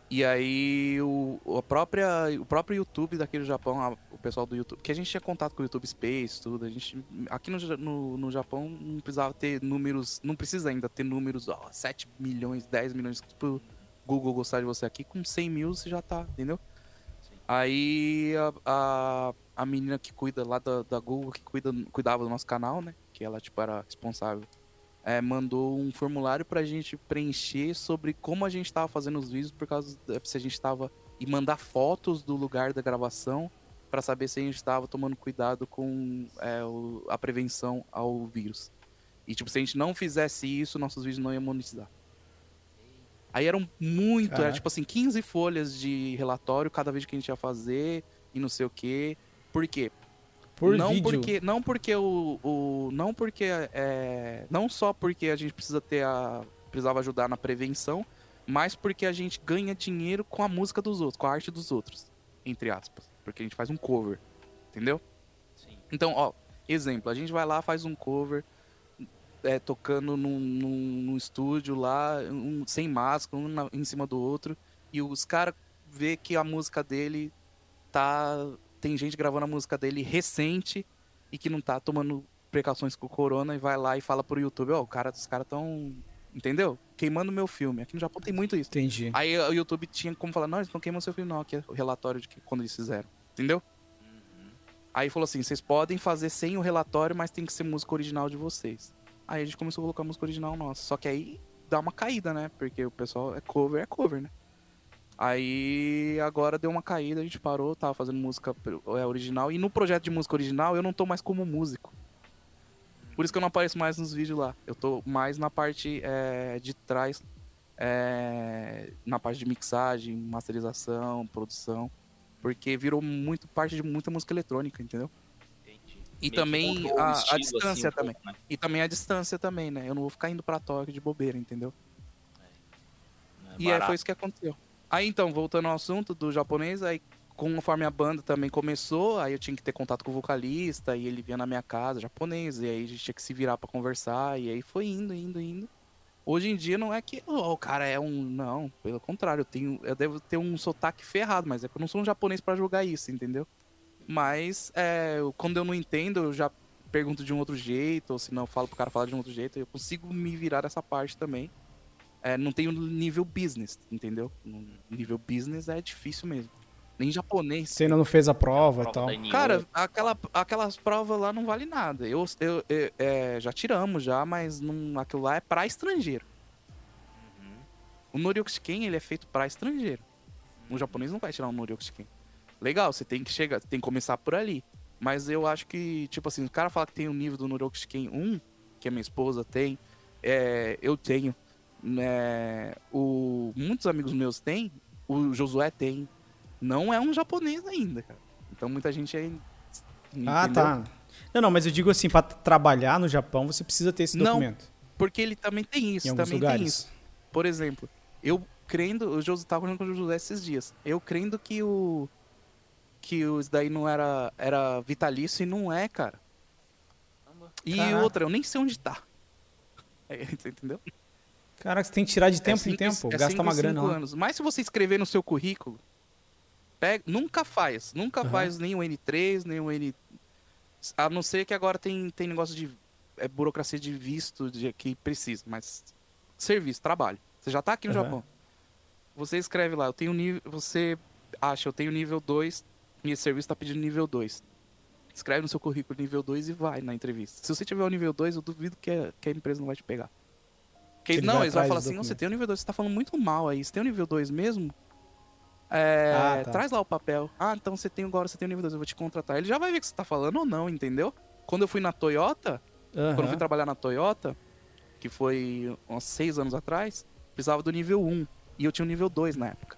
e aí o, a própria, o próprio YouTube daqui do Japão, a- o pessoal do YouTube, que a gente tinha contato com o YouTube Space, tudo, a gente. Aqui no, no, no Japão não precisava ter números. Não precisa ainda ter números, ó, 7 milhões, 10 milhões, tipo, Google gostar de você aqui, com 100 mil você já tá, entendeu? Aí a, a, a menina que cuida lá da, da Google, que cuida, cuidava do nosso canal, né? Que ela, tipo, era responsável. é, mandou um formulário pra gente preencher sobre como a gente tava fazendo os vídeos, por causa se a gente tava. E mandar fotos do lugar da gravação pra saber se a gente tava tomando cuidado com é, o- a prevenção ao vírus. E tipo, se a gente não fizesse isso, nossos vídeos não iam monetizar. Aí eram muito, era tipo assim, 15 folhas de relatório cada vídeo que a gente ia fazer e não sei o quê. Por quê? Por não vídeo. porque não porque o, o não porque é, não só porque a gente precisa ter a precisava ajudar na prevenção, mas porque a gente ganha dinheiro com a música dos outros, com a arte dos outros, entre aspas, porque a gente faz um cover, entendeu? Sim. Então, ó, exemplo, a gente vai lá, faz um cover, é, tocando num, num, num estúdio lá, um- sem máscara, um na- em cima do outro, e os caras vê que a música dele tá. Tem gente gravando a música dele recente e que não tá tomando precauções com o corona e vai lá e fala pro YouTube, ó, o cara, os caras tão. Entendeu? Queimando meu filme. Aqui no Japão tem muito isso. Entendi. Aí o YouTube tinha como falar, não, eles estão queimando seu filme, não, aqui é o relatório de que, quando eles fizeram. Entendeu? Uhum. Aí falou assim, vocês podem fazer sem o relatório, mas tem que ser música original de vocês. Aí a gente começou a colocar música original nossa. Só que aí dá uma caída, né? Porque o pessoal é cover, é cover, né? Aí agora deu uma caída, a gente parou, tava fazendo música é, original. E no projeto de música original eu não tô mais como músico. Por isso que eu não apareço mais nos vídeos lá. Eu tô mais na parte é, de trás, é, na parte de mixagem, masterização, produção. Porque virou muito parte de muita música eletrônica, entendeu? E Meio também a- a estilo, distância um também. pouco, né? E também a distância também, né? Eu não vou ficar indo pra Tóquio de bobeira, entendeu? Não é E aí barato. foi isso que aconteceu. Aí então, voltando ao assunto do japonês, aí conforme a banda também começou, aí eu tinha que ter contato com o vocalista, e ele vinha na minha casa, japonês, e aí a gente tinha que se virar pra conversar, e aí foi indo, indo, indo. Hoje em dia não é que ó, o cara é um. Não, pelo contrário, eu tenho. Eu devo ter um sotaque ferrado, mas é que eu não sou um japonês pra julgar isso, entendeu? Mas é, quando eu não entendo, eu já pergunto de um outro jeito, ou se não, eu falo pro cara falar de um outro jeito, eu consigo me virar dessa parte também. É, não tem o nível business, entendeu? No nível business é difícil mesmo. Nem japonês. Você ainda não fez a prova e tal. Cara, aquela, aquelas provas lá não vale nada. Eu, eu, eu- é, já tiramos já, mas não, aquilo lá é pra estrangeiro. Uhum. O Noryokushiken, ele é feito pra estrangeiro. Um japonês não vai tirar um Noryokushiken. Legal, você tem que chegar, tem que começar por ali. Mas eu acho que, tipo assim, o cara fala que tem o nível do Noryokushiken 1, que a minha esposa tem, é, eu tenho, né, o, muitos amigos meus têm, o Josué tem. Não é um japonês ainda, cara. Então muita gente aí. Ah, tá. Não, não, mas eu digo assim, pra trabalhar no Japão, você precisa ter esse Não, documento. Porque ele também tem isso, também tem lugares. isso. Por exemplo, eu crendo, o Josué tava falando com o José esses dias. Eu crendo que o que os daí não era era vitalício e não é, cara. E Caraca. outra, eu nem sei onde tá. <laughs> É, você entendeu? Caraca, você tem que tirar de tempo É cinco em em- tempo, é gasta uma grana lá. anos. Mas se você escrever no seu currículo, pega, nunca faz, nunca Aham. faz nem o N3, nem o N a não ser que agora tem tem negócio de é, burocracia de visto de que precisa, mas serviço, trabalho. Você já tá aqui no Aham. Japão. Você escreve lá, eu tenho nível, você acha, eu tenho nível 2, e esse serviço tá pedindo nível 2. Escreve no seu currículo nível 2 e vai na entrevista. Se você tiver o nível 2, eu duvido que a, que a empresa não vai te pegar. Porque não, eles vão falar assim, não, você tem o nível 2, você tá falando muito mal aí. Você tem o nível 2 mesmo? É, Ah, tá. Traz lá o papel. Ah, então você tem agora, você tem o nível 2, eu vou te contratar. Ele já vai ver o que você tá falando ou não, entendeu? Quando eu fui na Toyota, quando eu fui trabalhar na Toyota, que foi uns seis anos atrás, precisava do nível 1. E eu tinha o nível 2 na época.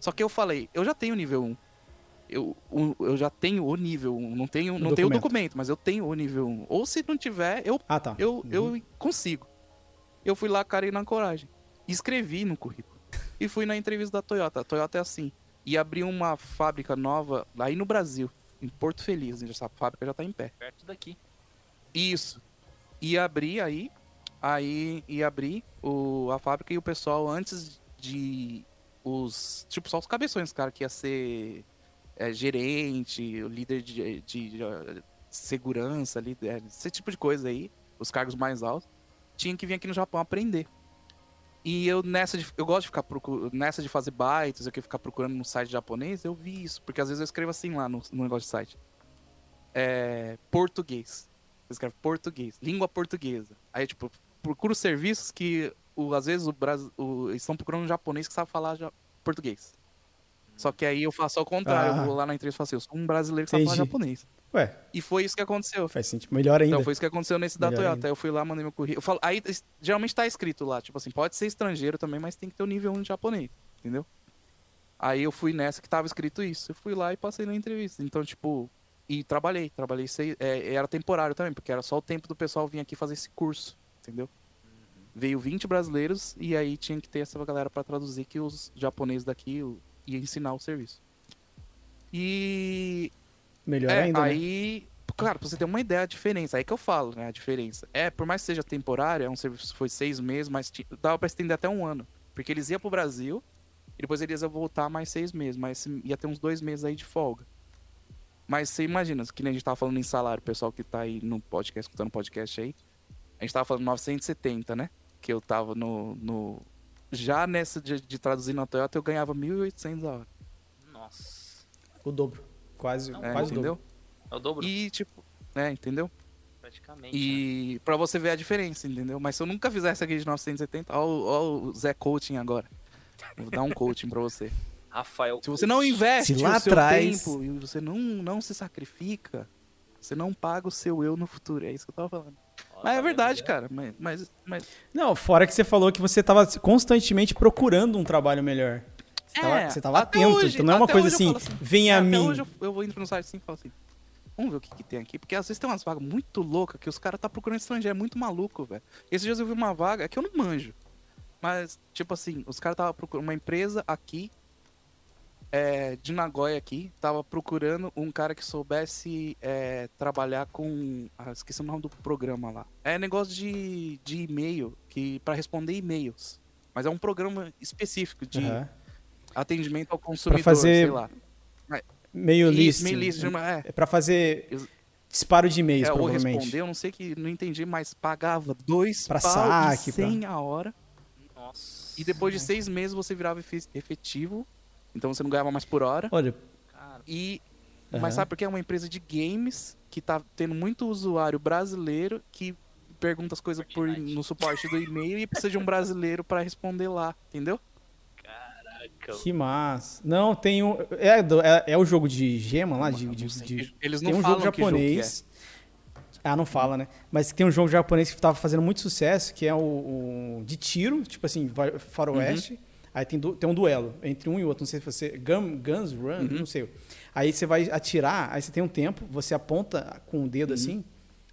Só que eu falei, eu já tenho o nível 1. Eu, o- eu já tenho o nível 1. Não tenho, não tenho o documento. documento, mas eu tenho o nível 1. Ou se não tiver, eu, Ah, tá. eu, Uhum. eu consigo. Eu fui lá, cara, e na coragem. Escrevi no currículo. E fui na entrevista da Toyota. A Toyota é assim. E abri uma fábrica nova aí no Brasil, em Porto Feliz. Essa fábrica já tá em pé. Perto daqui. Isso. Ia abrir aí, aí ia abrir o, a fábrica e o pessoal antes de os tipo só os cabeções, cara, que ia ser é, gerente, líder de, de, de, eh, segurança, líder, esse tipo de coisa aí, os cargos mais altos, tinha que vir aqui no Japão aprender. E eu nessa de, eu gosto de ficar procurando, nessa de fazer bytes, eu quero ficar procurando no site japonês, eu vi isso, porque às vezes eu escrevo assim lá no, no negócio de site. É, português. Você escreve português, língua portuguesa. Aí, tipo, procura os serviços que, o, às vezes, o, Bras- o, eles estão procurando um japonês que sabe falar português. Só que aí eu faço ao contrário. Ah. Eu vou lá na entrevista e falo assim, eu sou um brasileiro que sabe falar Entendi. japonês. Ué, E foi isso que aconteceu. faz sentido. Melhor ainda. Então, foi isso que aconteceu nesse da Melhor Toyota. ainda. Aí eu fui lá, mandei meu currículo. Eu falo, aí geralmente tá escrito lá, tipo assim, pode ser estrangeiro também, mas tem que ter o nível 1 de japonês, entendeu? Aí eu fui nessa que tava escrito isso. Eu fui lá e passei na entrevista. Então, tipo, e trabalhei. Trabalhei seis, é, era temporário também, porque era só o tempo do pessoal vir aqui fazer esse curso, entendeu? Veio 20 brasileiros e aí tinha que ter essa galera pra traduzir que os japoneses daqui o- ia ensinar o serviço. E Melhor é, ainda, né? aí, claro, pra você ter uma ideia da diferença, aí que eu falo, né, a diferença. É, por mais que seja temporário, é um serviço foi seis meses, mas dava pra estender até um ano. Porque eles iam pro Brasil, e depois eles iam voltar mais seis meses, mas ia ter uns dois meses aí de folga. Mas você imagina, que nem a gente tava falando em salário, o pessoal que tá aí no podcast, escutando o podcast aí, a gente tava falando 970, né? Que eu tava no. no... Já nessa de, de traduzir na Toyota, eu ganhava 1.800 a hora. Nossa. O dobro. Quase, Não, É, quase o entendeu? dobro. É o dobro, E, tipo, é, entendeu? praticamente. né? E pra você ver a diferença, entendeu? Mas se eu nunca fizesse aqui de 970, ó, o- ó o Zé Coaching agora. Vou dar um coaching pra você. <laughs> Rafael. Se você não investe Se lá o seu atrás- tempo e você não, não se sacrifica, você não paga o seu eu no futuro. É isso que eu tava falando. Ó, Mas é tá verdade, vendo? cara. Mas, mas, mas- Não, fora que você falou que você tava constantemente procurando um trabalho melhor. Você tava, É, você tava atento. hoje- então não é uma coisa assim, assim, vem É, a até mim. hoje eu, eu vou entro no site assim e falo assim, vamos ver o que, que tem aqui. Porque às vezes tem umas vagas muito loucas que os caras tá procurando estrangeiro. É muito maluco, velho. Esses dias eu vi uma vaga, é que eu não manjo. Mas, tipo assim, os caras tava procurando uma empresa aqui, é, de Nagoya aqui, tava procurando um cara que soubesse é, trabalhar com. Ah, esqueci o nome do programa lá. É negócio de, de e-mail, que para responder e-mails. Mas é um programa específico de Aham. atendimento ao consumidor, fazer sei lá. Meio list. mail list, é. É pra fazer disparo de e-mails, É, ou provavelmente. responder, eu não sei que não entendi, mas pagava dois Pra pau saque, e cem a hora. Nossa. E depois de seis meses você virava efe- efetivo. Então você não ganhava mais por hora. Olha, E. Aham. Mas sabe por que é uma empresa de games que tá tendo muito usuário brasileiro que pergunta as coisas por, no suporte do e-mail e precisa de um brasileiro pra responder lá, entendeu? caraca. que massa. Não, tem um. É, é, é o jogo de gema lá? De, de- de- que- Eles tem não um falam jogo que jogo é. japonês. Ah, não fala, né? Mas tem um jogo japonês que tava fazendo muito sucesso, que é o, o de tiro, tipo assim, faroeste. Uhum. Aí tem, tem um duelo entre um e outro. Não sei se você. Gun, guns Run, Uhum. não sei. Aí você vai atirar, aí você tem um tempo, você aponta com o dedo Uhum. assim,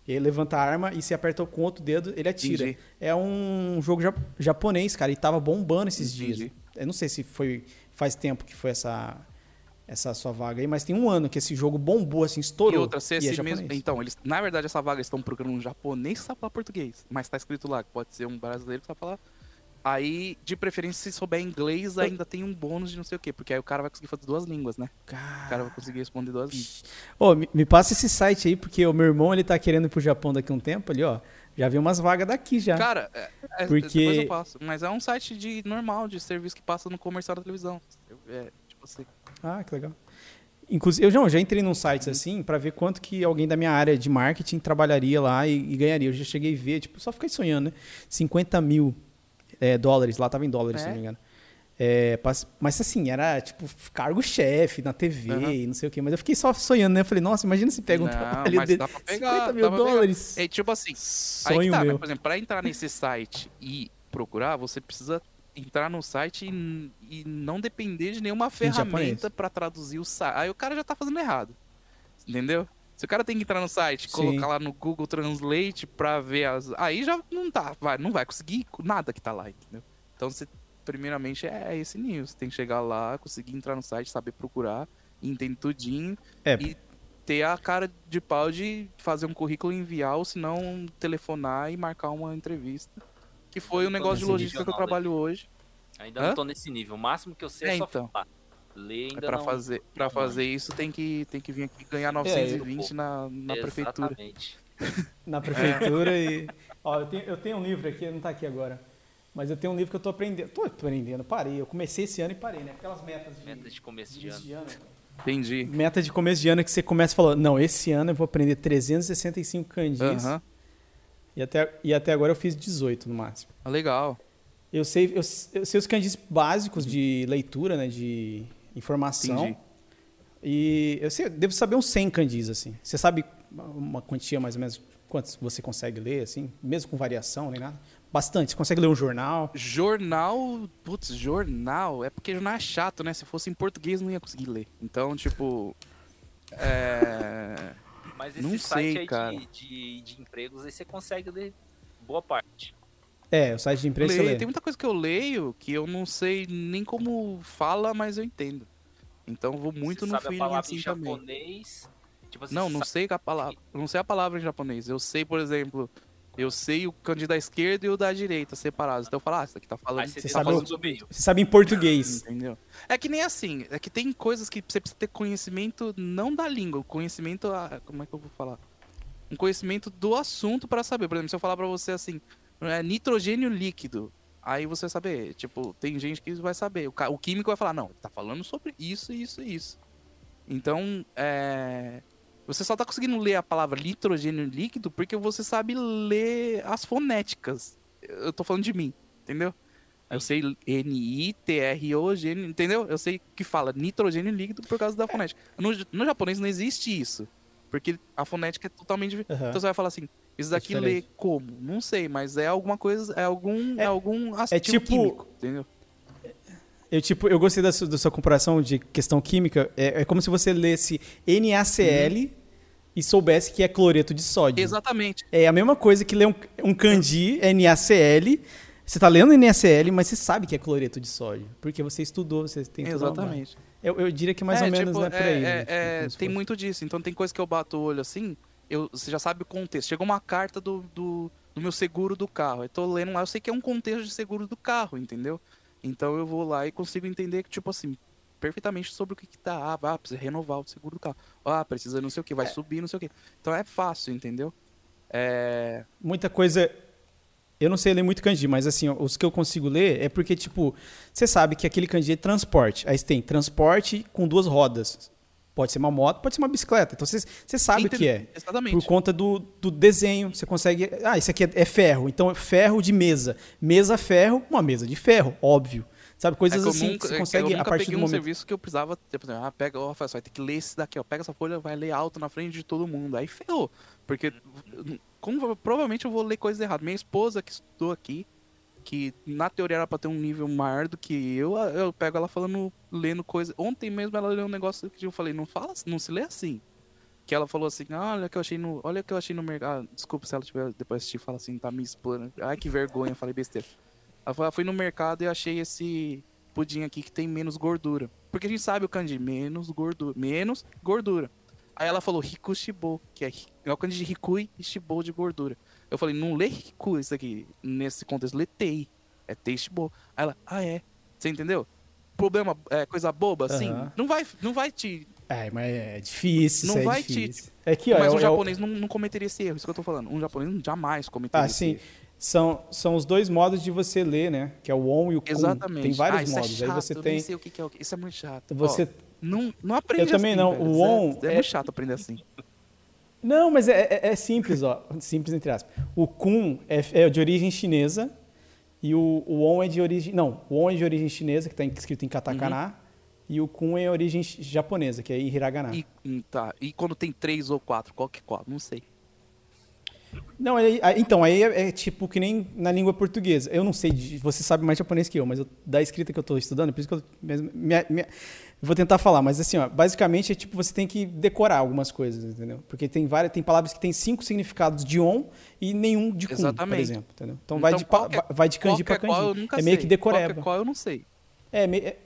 e aí levanta a arma e se aperta com outro dedo, ele atira. Entendi. É um jogo ja- japonês, cara, e tava bombando esses dias. Entendi. Eu não sei se foi faz tempo que foi essa essa sua vaga aí, mas tem um ano que esse jogo bombou assim, estourou. E outra, se e é esse japonês. mesmo. Então, eles, na verdade, essa vaga eles estão procurando um japonês que sabe falar português. Mas tá escrito lá que pode ser um brasileiro que sabe falar. Aí, de preferência, se souber inglês, ainda tem um bônus de não sei o quê. Porque aí o cara vai conseguir fazer duas línguas, né? O cara vai conseguir responder duas línguas. Ô, me, me passa esse site aí, porque o meu irmão ele tá querendo ir pro Japão daqui a um tempo ali, ó. Já vi umas vagas daqui já. Cara, é, é, Porque- depois eu passo. Mas é um site de normal, de serviço que passa no comercial da televisão. É, tipo assim. Ah, que legal. Inclusive, eu já, já entrei num Uhum. site assim pra ver quanto que alguém da minha área de marketing trabalharia lá e, e ganharia. Eu já cheguei a ver, tipo, só fiquei sonhando, né? 50 mil é, dólares, lá tava em dólares, se É? não me engano. É, mas assim, era tipo cargo-chefe na TV Aham. e não sei o quê. Mas eu fiquei só sonhando, né? Eu falei, nossa, imagina se pega um Não, trabalho mas de dá pra pegar, 50 mil pra pegar. dólares. É tipo assim. Sonho que tá, meu. mas, por exemplo, pra entrar nesse site e procurar, você precisa entrar no site e, e não depender de nenhuma ferramenta pra traduzir o site. Aí o cara já tá fazendo errado. Entendeu? Se o cara tem que entrar no site, Sim. colocar lá no Google Translate pra ver as. Aí já não tá, vai, não vai conseguir nada que tá lá, entendeu? Então você, primeiramente, é esse nível. Você tem que chegar lá, conseguir entrar no site, saber procurar, entender tudinho É, e ter a cara de pau de fazer um currículo e enviar, ou se não, telefonar e marcar uma entrevista. Que foi o negócio de logística que eu não, trabalho hoje. Ainda Hã? não tô nesse nível. O máximo que eu sei é, É, só então. falar. Ler ainda pra não. fazer, pra não fazer isso tem que, tem que vir aqui ganhar 920 na, na prefeitura. Exatamente. <laughs> na prefeitura e. Ó, eu tenho, eu tenho um livro aqui, não tá aqui agora. Mas eu tenho um livro que eu tô aprendendo. Tô aprendendo, parei. Eu comecei esse ano e parei, né? Aquelas metas de, Meta de começo de de ano. de ano. Entendi. Meta de começo de ano que você começa e fala, não, esse ano eu vou aprender 365 kanjis. Aham. E, até, e até agora eu fiz 18 no máximo. Ah, Legal. Eu sei, eu, eu sei os kanjis básicos de leitura, né? De informação. Entendi. E eu, sei, eu devo saber uns 100 kanjis, assim. Você sabe uma quantia mais ou menos quantos você consegue ler, assim? Mesmo com variação nem nada? Bastante. Você consegue ler um jornal? Jornal. Putz, jornal. É porque jornal é chato, né? Se fosse em português não ia conseguir ler. Então, tipo. É. Mas esse Não site sei, aí cara. de, de, de empregos aí você consegue ler boa parte. É, o site de empresa você Leio. lê. Tem muita coisa que eu leio que eu não sei nem como fala, mas eu entendo. Então eu vou muito você no feeling palavra assim em também. japonês. Tipo, assim, Não, não sabe- sei a palavra. Não sei a palavra em japonês. Eu sei, por exemplo, eu sei o kanji da esquerda e o da direita separados. Então eu falo, ah, isso aqui tá falando. Você, Você tá sabe falando o-. Você sabe em português. <laughs> Entendeu? É que nem assim, é que tem coisas que você precisa ter conhecimento não da língua, conhecimento, ah, como é que eu vou falar? Um conhecimento do assunto pra saber. Por exemplo, se eu falar pra você assim, é nitrogênio líquido, aí você vai saber, tipo, tem gente que vai saber. O, o químico vai falar, não, tá falando sobre isso, isso e isso. Então, é... Você só tá conseguindo ler a palavra nitrogênio líquido porque você sabe ler as fonéticas. Eu tô falando de mim, entendeu? Eu sei N-I-T-R-O-G, entendeu? Eu sei que fala nitrogênio líquido por causa da fonética. No, no japonês não existe isso. Porque a fonética é totalmente. Aham. Então você vai falar assim, isso daqui lê diferente. como? Não sei, mas é alguma coisa, é algum, é, É- algum é tipo- químico, entendeu? Eu, tipo, eu gostei da sua, da sua comparação de questão química. É, é como se você lesse NaCl e soubesse que é cloreto de sódio. Exatamente. É a mesma coisa que ler um, um kanji, NaCl. Você tá lendo NaCl, mas você sabe que é cloreto de sódio. Porque você estudou, você tem. Exatamente. Eu, eu diria que mais É, ou menos tipo, né, por aí. é, né? é, Tipo, é, tem muito disso. Então tem coisa que eu bato o olho assim, eu, você já sabe o contexto. Chegou uma carta do, do, do meu seguro do carro. Eu tô lendo lá, eu sei que é um contexto de seguro do carro, entendeu? Então eu vou lá e consigo entender que, tipo assim, perfeitamente sobre o que, que tá. Ah, ah, precisa renovar o seguro do carro. Ah, precisa não sei o que, vai subir, não sei o que. Então é fácil, entendeu? É. muita coisa. Eu não sei ler muito kanji, mas assim, os que eu consigo ler é porque, tipo, você sabe que aquele kanji é transporte. Aí você tem transporte com duas rodas. Pode ser uma moto, pode ser uma bicicleta. Então você, sabe o que é. Exatamente. Por conta do, do desenho, você consegue. Ah, isso aqui é, é ferro. Então é ferro de mesa. Mesa ferro, uma mesa de ferro, óbvio. Sabe, coisas É eu assim nunca- que você é que consegue eu a partir do um momento. serviço que eu precisava, tipo, assim, ah, pega, ó, Rafael, você vai ter que ler esse daqui, ó, pega essa folha, vai ler alto na frente de todo mundo. Aí ferrou. Porque como, provavelmente eu vou ler coisas erradas. Minha esposa que estudou aqui, que na teoria era pra ter um nível maior do que eu, eu pego ela falando, lendo coisa. Ontem mesmo ela leu um negócio que eu falei, não fala, não se lê assim. Que ela falou assim, ah, olha que eu achei no. Olha que eu achei no mercado. desculpa se ela tiver depois assistir e fala assim, tá me expondo. Ai, que vergonha, falei besteira. Ela falou, ah, fui no mercado e achei esse pudim aqui que tem menos gordura. Porque a gente sabe o kanji, menos gordura. Menos gordura. Aí ela falou Riku Shibo, que é, é kanji de Rikui e Shibo de gordura. Eu falei, não lê Riku isso aqui nesse contexto, lê Tei. É Tei Shibo. Aí ela, ah é. Você entendeu? Problema, é, coisa boba, assim, Aham. não, vai, não vai te... É, mas é difícil, Não isso é vai te- difícil. É aqui, ó. Mas é um é o- japonês não, não cometeria esse erro, isso que eu tô falando. Um japonês jamais cometeria Ah, esse sim. erro. São, são os dois modos de você ler, né? Que é o on e o kun. Exatamente. Tem vários ah, modos. É chato, Aí você eu tem. nem sei o que que é o que. Isso é muito chato. Você. Não, não aprende Eu também assim, não. velho. O é- on É, é- chato aprender assim. Não, mas é, é- é simples, ó. Simples entre aspas. O kun é, é de origem chinesa e o, o on é de origem. Não, o on é de origem chinesa, que está escrito em katakana. E o kun é origem japonesa, que é em hiragana. E, hum, tá. e quando tem três ou quatro, qual que qual? Não sei. Não, aí- aí- então, aí é, é tipo que nem na língua portuguesa. Eu não sei, de- você sabe mais japonês que eu, mas eu- da escrita que eu estou estudando, por isso que eu mesmo- minha- minha- vou tentar falar, mas assim, ó, basicamente é tipo você tem que decorar algumas coisas, entendeu? Porque tem várias, tem palavras que têm cinco significados de on e nenhum de kun, por Exatamente. exemplo, entendeu? Então, vai, Então, de, pa- qual que é- vai- vai de kanji para é kanji. É meio sei. que decoreba. Qual que é qual, eu não sei. É, é-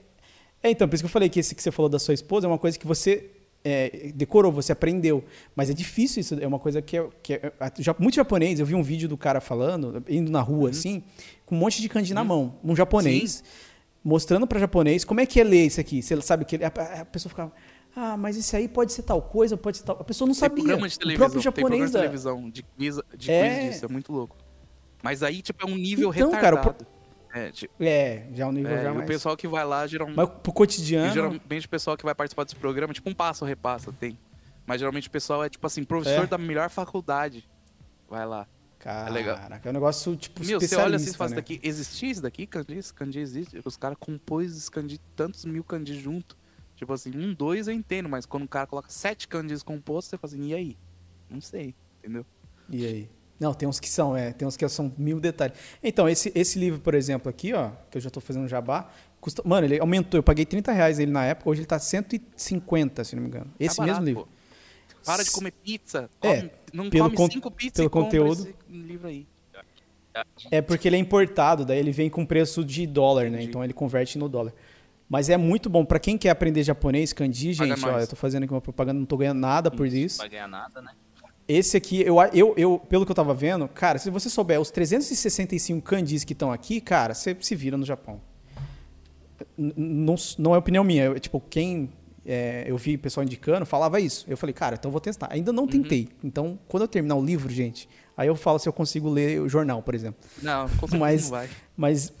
é, então, por isso que eu falei que esse que você falou da sua esposa é uma coisa que você é, decorou, você aprendeu. Mas é difícil isso, é uma coisa que é. Que é já, muito japonês, eu vi um vídeo do cara falando, indo na rua assim, com um monte de kanji na mão. Um japonês, mostrando para japonês como é que é ler isso aqui. Você sabe que ele- a, a pessoa ficava. Ah, mas isso aí pode ser tal coisa, pode ser tal. A pessoa não Tem sabia. programa de o televisão, próprio tem programa japonês de televisão de quiz, de É. quiz disso, é muito louco. Mas aí, tipo, é um nível Então, cara, o retardado. É, tipo, É, já é um nível é, já e o mais. pessoal que vai lá, geralmente, Mas pro cotidiano. geralmente o pessoal que vai participar desse programa, tipo um passa ou repassa, tem. Mas geralmente o pessoal é, tipo assim, professor É. da melhor faculdade. Vai lá. Caraca, legal. é um negócio tipo Meu, você olha assim e fala, né? isso daqui, existia isso daqui? Esse kanji existe? Os caras compôs esse tantos mil kanji junto. Tipo assim, um, dois eu entendo, mas quando o cara coloca sete kanjis compostos, você fala assim, e aí? Não sei, entendeu? E aí? Não, tem uns que são, é, tem uns que são mil detalhes. Então, esse, esse livro, por exemplo, aqui, ó, que eu já tô fazendo jabá, custa, mano, ele aumentou, eu paguei 30 reais ele na época, hoje ele tá 150, se não me engano. Esse Tá mesmo barato, livro. pô. Para de comer pizza. É, come- não pelo come cinco pizzas pelo conteúdo. livro aí. É porque ele é importado, daí ele vem com preço de dólar, né? Entendi. Então ele converte no dólar. Mas é muito bom. Pra quem quer aprender japonês, kanji, Paga gente, ó, eu tô fazendo aqui uma propaganda, não tô ganhando nada por Não isso. vai ganhar nada, né? Esse aqui, eu, eu, eu, pelo que eu tava vendo, cara, se você souber os 365 kanjis que estão aqui, cara, você se vira no Japão. N- Não, não é opinião minha. eu- tipo, quem é, eu vi pessoal indicando falava isso. Eu falei, cara, então eu vou testar. Ainda Uhum. não tentei. Então, quando eu terminar o livro, gente, aí eu falo se eu consigo ler o jornal, por exemplo. Não, Mas- não vai. Mas.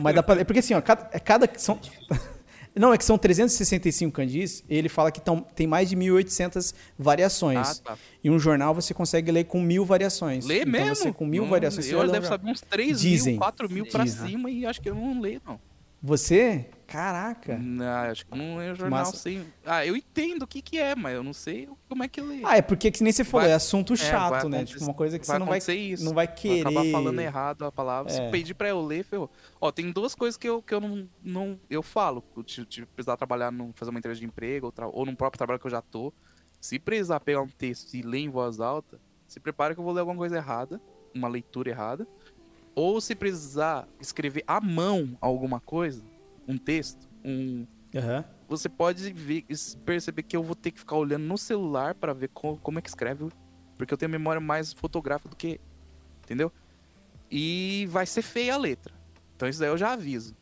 mas dá pra ler. Porque assim, ó, cada. é cada são, <laughs> não, é que são 365 kanjis. Ele fala que tão, tem mais de 1.800 variações. Ah, tá. E um jornal você consegue ler com mil variações. Lê então mesmo? você com mil Não, variações. você Eu ler deve um saber uns 3 Dizem. mil, 4 mil pra Dizem. cima e acho que eu não leio, não. Você, Caraca. Não, acho que não é jornal Massa. sem. Ah, eu entendo o que que é, mas eu não sei como é que lê. Ah, é porque que nem você falou, Vai- é assunto chato, vai né? Tipo, uma coisa que vai você não vai, isso. não vai Vai querer. acabar falando errado a palavra. Se É. pedir pra eu ler, ferrou. Ó, tem duas coisas que eu, que eu não, não. Eu falo. Se se precisar trabalhar, num, fazer uma entrevista de emprego ou, tra- ou num próprio trabalho que eu já tô. Se precisar pegar um texto e ler em voz alta, se prepara que eu vou ler alguma coisa errada, uma leitura errada. Ou se precisar escrever à mão alguma coisa, um texto, um, Aham. você pode ver, perceber que eu vou ter que ficar olhando no celular pra ver co- como é que escreve, porque eu tenho memória mais fotográfica do que, entendeu? E vai ser feia a letra. Então isso daí eu já aviso.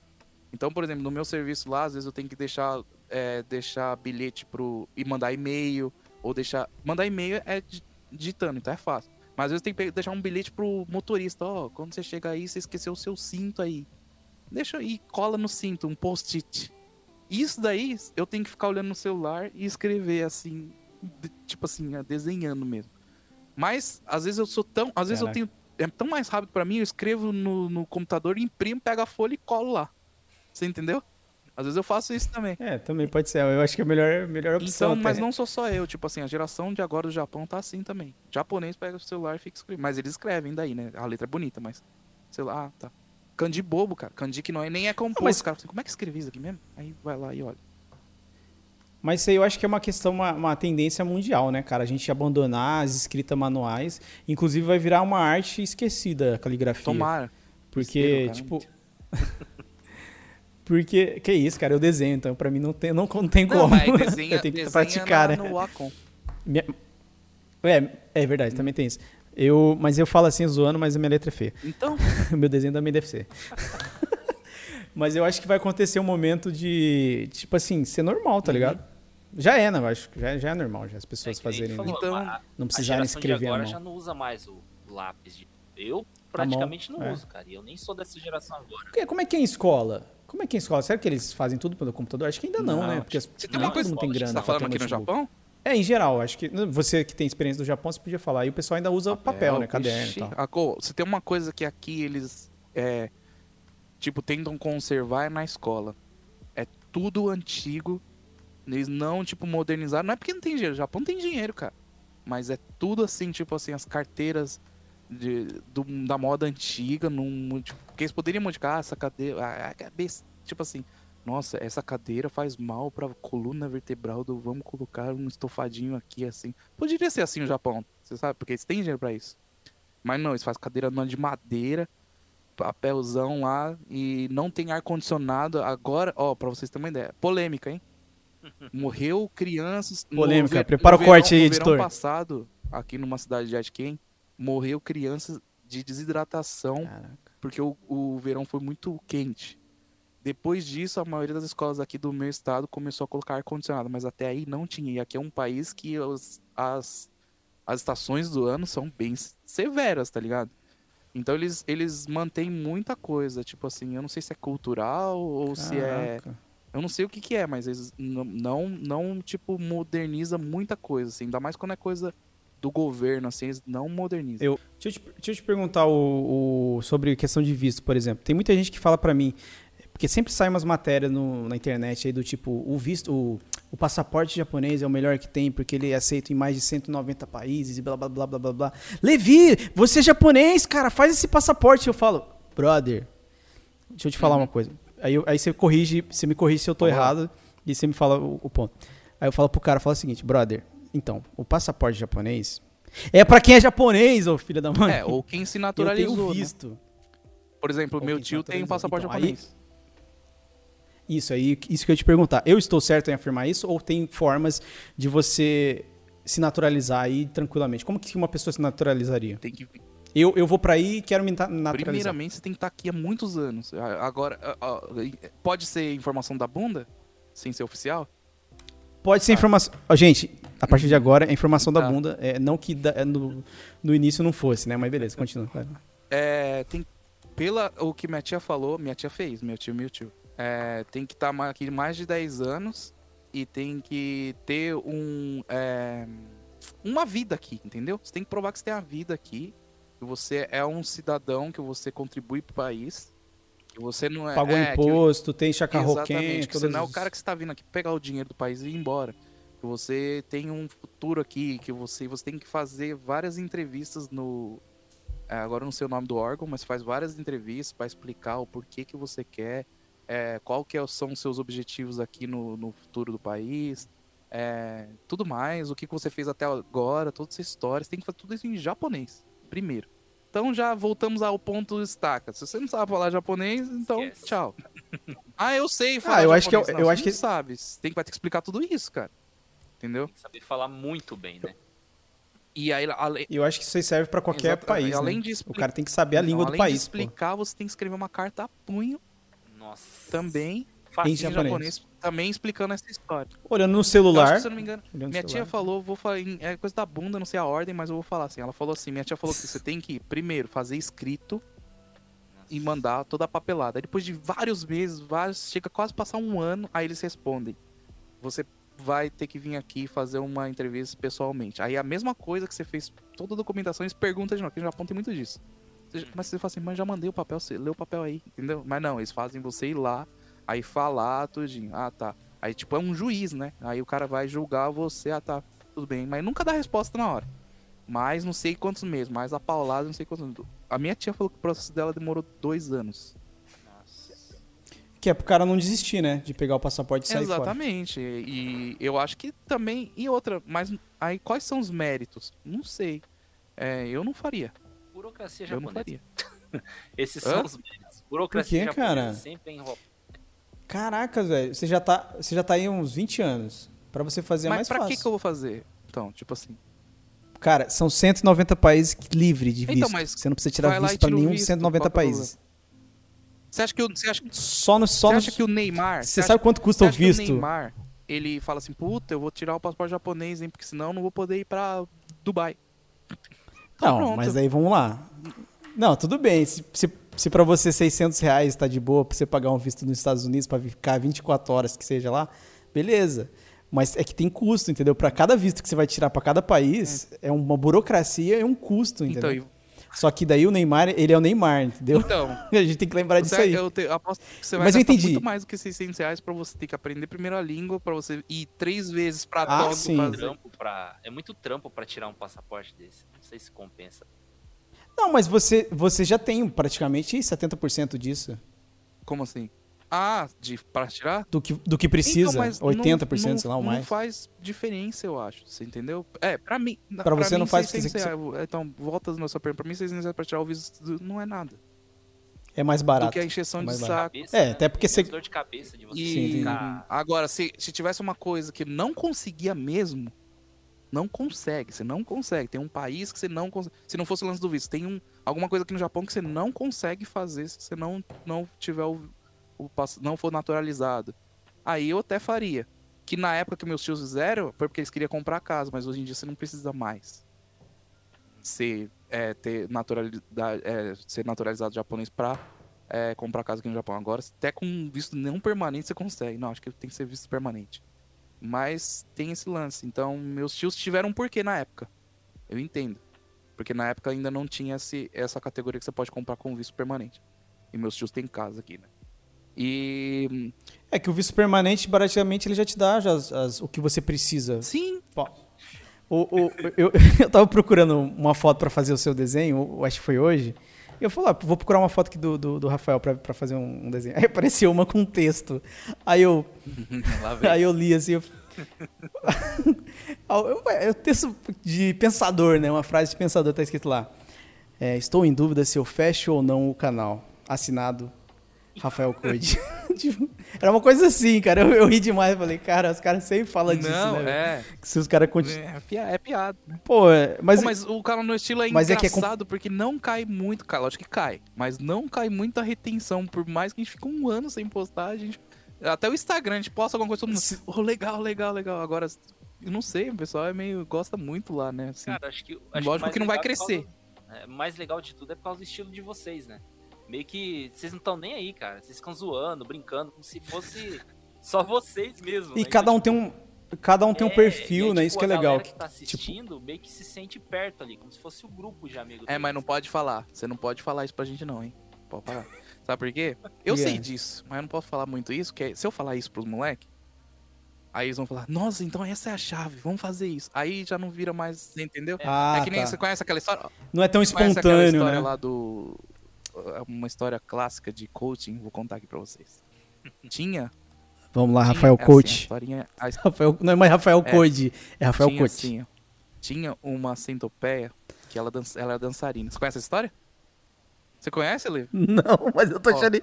Então, por exemplo, no meu serviço lá, às vezes eu tenho que deixar, é, deixar bilhete pro e mandar e-mail ou deixar, mandar e-mail é di- digitando, então é fácil. Mas às vezes tem que deixar um bilhete pro motorista, ó, quando você chega aí, você esqueceu o seu cinto aí. Deixa aí, cola no cinto, um post-it. Isso daí eu tenho que ficar olhando no celular e escrever assim, de- tipo assim, ah, desenhando mesmo. Mas às vezes eu sou tão, às vezes eu tenho é tão mais rápido pra mim, eu escrevo no, no computador, imprimo, pego a folha e colo lá. Você entendeu? Às vezes eu faço isso também. É, também pode ser. Eu acho que é a melhor, melhor opção. Então, mas até. não sou só eu, tipo assim, a geração de agora do Japão tá assim também. O japonês pega o celular e fica escrevendo. Mas eles escrevem daí, né? A letra é bonita, mas. Sei lá, ah, tá. Kanji bobo, cara. Kanji que não é, nem é composto. mas- cara, assim, como é que escrevi isso aqui mesmo? Aí vai lá e olha. Mas isso aí eu acho que é uma questão, uma, uma tendência mundial, né, cara? A gente abandonar as escritas manuais. Inclusive vai virar uma arte esquecida a caligrafia. Tomara. Porque, tipo. <laughs> Porque, que isso, cara, eu desenho, então pra mim não tem, não, não tem Não, como. <laughs> desenha, eu tenho que praticar, na- né? no Wacom. Minha- É, é verdade, também tem isso. Eu, mas eu falo assim zoando, mas a minha letra é feia. Então, <laughs> meu desenho também deve ser. <laughs> mas eu acho que vai acontecer um momento de, tipo assim, ser normal, Uhum. tá ligado? Já é, né? Eu acho que já, já é normal, já as É pessoas nem fazerem. falou, Então, não precisarem escrever de agora mão. já não usa mais o lápis. De... Eu praticamente não é. uso, cara. E eu nem sou dessa geração agora. Porque Como é que é em escola? Como é que é em escola? Será que eles fazem tudo pelo computador? Acho que ainda não, Não, né? Porque as- Você tem uma coisa mundo tem grana. você tá falando aqui no. Japão? É, em geral, acho que você que tem experiência do Japão, você podia falar. E o pessoal ainda usa papel, né? Caderno e Ixi, tal. a Você tem uma coisa que aqui eles, é, tipo, tentam conservar é na escola. É tudo antigo. Eles não, tipo, modernizaram. Não é porque não tem dinheiro. O Japão tem dinheiro, cara. Mas é tudo assim, tipo assim, as carteiras de, do- da moda antiga. Num, tipo, porque eles poderiam modificar ah, essa cadeira. ah, ah, bes- tipo assim, nossa, essa cadeira faz mal pra coluna vertebral do. Vamos colocar um estofadinho aqui, assim. Poderia ser assim no Japão, você sabe? Porque eles têm dinheiro pra isso. Mas não, eles fazem cadeira numa de madeira, papelzão lá e não tem ar-condicionado. Agora, ó, pra vocês terem uma ideia. Polêmica, hein? <laughs> Morreu crianças. no Polêmica, ver- prepara no o corte aí, no editor. verão passado, aqui numa cidade de Atkin, morreu crianças de desidratação Caraca. porque o, o verão foi muito quente. Depois disso, a maioria das escolas aqui do meu estado começou a colocar ar-condicionado, mas até aí não tinha. E aqui é um país que os- as, as estações do ano são bem severas, tá ligado? Então eles, eles mantêm muita coisa, tipo assim, eu não sei se é cultural ou se é. Caraca. Eu não sei o que, que é, mas eles não, não, tipo, moderniza muita coisa, assim. Ainda mais quando é coisa do governo, assim, eles não modernizam. Eu, deixa, eu te, deixa eu te perguntar o, o- sobre questão de visto, por exemplo. Tem muita gente que fala pra mim, porque sempre sai umas matérias no- na internet aí do tipo, o visto, o, o passaporte japonês é o melhor que tem porque ele é aceito em mais de 190 países e blá blá blá blá blá blá. Levi, você é japonês, cara, faz esse passaporte. Eu falo, brother, deixa eu te falar Uhum. uma coisa. Aí, eu- aí você corrige, você me corrige se eu tô lá. errado e você me fala o, o ponto. Aí eu falo pro cara, fala o seguinte, brother, então, o passaporte japonês é pra quem é japonês, ô filho da mãe. É, ou quem se eu naturalizou, tenho né? visto. Por exemplo, Ou meu tio tem um passaporte Então, aí- japonês. Isso aí, isso que eu ia te perguntar. Eu estou certo em afirmar isso ou tem formas de você se naturalizar aí tranquilamente? Como que uma pessoa se naturalizaria? Tem que Eu, eu vou pra aí e quero me naturalizar. Primeiramente, você tem que estar aqui há muitos anos. Agora, pode ser informação da bunda? Sem ser oficial? Pode ser informação. Ó, gente, a partir de agora é informação da Tá. bunda. É, não que da- é no, no início não fosse, né? Mas beleza, continua. É, tem. Pela o que minha tia falou, minha tia fez, meu tio, meu tio. É, tem que estar aqui mais de 10 anos e tem que ter um. é, uma vida aqui, entendeu? Você tem que provar que você tem a vida aqui. Que você é um cidadão, que você contribui pro país. Que você não é. Pagou é, que- imposto, tem chacarroquém, Exatamente, que você não é o cara que está vindo aqui pegar o dinheiro do país e ir embora. Que você tem um futuro aqui, que você, você tem que fazer várias entrevistas no. é, agora não sei o nome do órgão, mas faz várias entrevistas para explicar o porquê que você quer, é, qual que é- são os seus objetivos aqui no, no futuro do país, é, tudo mais, o que que você fez até agora, toda essa história. Você tem que fazer tudo isso em japonês, primeiro. Então já voltamos ao ponto estaca. Se você não sabe falar japonês, então Esquece. tchau. <laughs> Ah, eu sei falar Ah, eu acho que eu- japonês. eu Não, acho você que- sabe. Você tem que vai ter que explicar tudo isso, cara. Entendeu? Tem que saber falar muito bem, né? E aí, além, eu acho que isso aí serve pra qualquer Exato, país, além né? de O expli- cara tem que saber a língua além do país, de explicar, você tem que escrever uma carta a punho Nossa. também. Em japonês. japonês, também explicando essa história. Olhando no acho celular... que, se eu não me engano, minha tia celular. falou, vou falar, é coisa da bunda, não sei a ordem, mas eu vou falar assim. Ela falou assim, minha tia falou que você tem que, primeiro, fazer escrito e mandar toda a papelada. Aí depois de vários meses, vários, chega quase passar um ano, aí eles respondem. Você vai ter que vir aqui fazer uma entrevista pessoalmente. Aí a mesma coisa que você fez toda a documentação, eles perguntam de novo, aqui no Japão tem muito disso. Mas você fala assim, mas já mandei o papel, você leu o papel aí, entendeu? Mas não, eles fazem você ir lá, aí falar tudinho. Ah, tá. Aí tipo é um juiz, né? Aí o cara vai julgar você, ah, tá, tudo bem. Mas nunca dá resposta na hora. Mas não sei quantos meses, mais a paulada, não sei quantos. A minha tia falou que o processo dela demorou dois anos. Que é pro cara não desistir, né? De pegar o passaporte e sair fora. Exatamente. E eu acho que também. E outra, mas aí quais são os méritos? Não sei. É, eu não faria. Burocracia Eu japonesa. faria. <laughs> Esses Hã? são os méritos. Burocracia Por quê, japonesa cara? sempre é enrolada. Caraca, velho. Você já tá, você já tá aí uns 20 anos. Pra você fazer é mas mais pra fácil. que, que eu vou fazer? Então, tipo assim. Cara, são 190 países que- livre de Então, visto. mas você não precisa tirar visto o nenhum visto, dos 190 qual que é o países. Você acha que, o- você acha, Só no você só no, acha que o Neymar. Você sabe quanto custa o que visto? O Neymar, ele fala assim: puta, eu vou tirar o passaporte japonês, hein? Porque senão eu não vou poder ir pra Dubai. Então, Não, pronto. mas aí vamos lá. Não, tudo bem. Se, se, se pra você 600 reais tá de boa pra você pagar um visto nos Estados Unidos pra ficar 24 horas que seja lá, beleza. Mas é que tem custo, entendeu? Pra cada visto que você vai tirar pra cada país, é, uma burocracia e um custo, Então, entendeu? e- Só que daí o Neymar, ele é o Neymar, entendeu? então <laughs> A gente tem que lembrar disso você, aí. eu, te, eu aposto que você vai Mas eu entendi. muito mais do que 600 reais pra você ter que aprender primeiro a língua, pra você ir três vezes pra Ah, sim. Trampo pra... É muito trampo pra tirar um passaporte desse. Não sei se compensa. Não, mas você, você já tem praticamente 70% disso. Como assim? Ah, de, pra tirar? Do que, do que precisa, Então, mas 80%, não, sei lá, ou não mais. faz diferença, eu acho. Você entendeu? É, pra mim. Pra você mim, não faz porque 600 você- reais. Então, volta na sua pergunta. Pra mim, 600 reais pra tirar o visto não é nada. É mais Do barato. que a encheção É de saco. Cabeça, É, né? até porque você- dor de cabeça de você E ficar... agora, se, se tivesse uma coisa que não conseguia mesmo, não consegue. Você não consegue. Tem um país que você não consegue. Se não fosse o lance do visto, tem um, alguma coisa aqui no Japão que você não consegue fazer se você não, não tiver o, o não for naturalizado. Aí eu até faria. Que na época que meus tios fizeram, foi porque eles queriam comprar casa, mas hoje em dia você não precisa mais ser, é, ter naturalidade, é, ser naturalizado japonês pra é, comprar casa aqui no Japão. Agora, até com visto não permanente, você consegue. Não, acho que tem que ser visto permanente. Mas tem esse lance. Então, meus tios tiveram um porquê na época. Eu entendo. Porque na época ainda não tinha esse, essa categoria que você pode comprar com visto permanente. E meus tios têm casa aqui, né? E. É que o visto permanente, praticamente, ele já te dá já as- as- o que você precisa. Sim, o- o- eu, <laughs> eu tava procurando uma foto pra fazer o seu desenho, acho que foi hoje. E eu falei, ah, vou procurar uma foto aqui do, do, do Rafael pra fazer um, desenho. <laughs> Aí apareceu uma com texto. Aí eu, <laughs> aí eu li assim. Eu... Eu- é texto de pensador, né? Uma frase de pensador tá escrito lá. É, Estou em dúvida se eu fecho ou não o canal. Assinado Rafael Code. <laughs> Tipo, era uma coisa assim, cara. Eu, eu ri demais. Falei, cara, os caras sempre falam disso, Não, né? é. Que Se os caras continuam. É, pia- é piada. né? Pô, é, mas, Pô, mas o canal no estilo é Mas é que é com- engraçado porque não cai muito, cara. Lógico que cai. Mas não cai muita retenção. Por mais que a gente fique um ano sem postar, a gente. Até o Instagram, a gente posta alguma coisa, todo mundo. Se- Oh, legal, legal, legal. Agora, eu não sei, o pessoal é meio. gosta muito lá, né? Assim, Cara, acho que. Acho Lógico mais que não vai é crescer. causa- é, mais legal de tudo é por causa do estilo de vocês, né? Meio que vocês não estão nem aí, cara. Vocês ficam zoando, brincando, como se fosse <laughs> só vocês mesmo. e né? cada um tem um. Cada um tem um é, perfil, aí, né? tipo, Isso que é legal. que- que tá tipo, assistindo meio que se sente perto ali, como se fosse o grupo de amigos. É, mas não deles. pode falar. Você não pode falar isso pra gente, não, hein? Pode parar. <laughs> Sabe por quê? Eu Yeah. sei disso, mas eu não posso falar muito isso, porque se eu falar isso pros moleques, aí eles vão falar, nossa, então essa é a chave, vamos fazer isso. Aí já não vira mais, você entendeu? Ah, é que nem tá. você conhece aquela história? Não é tão Conhece aquela espontâneo, história né? lá do. Uma história clássica de coaching, vou contar aqui pra vocês. <laughs> Tinha. Vamos lá, tinha- Rafael é assim, a Coach. historinha- a <laughs> Rafael, não é mais Rafael É. Code, é Rafael tinha, Coach. assim, tinha uma centopeia que ela, dança, ela era dançarina. Você conhece essa história? Você conhece, Lê? <laughs> Não, mas eu tô Ó. achando,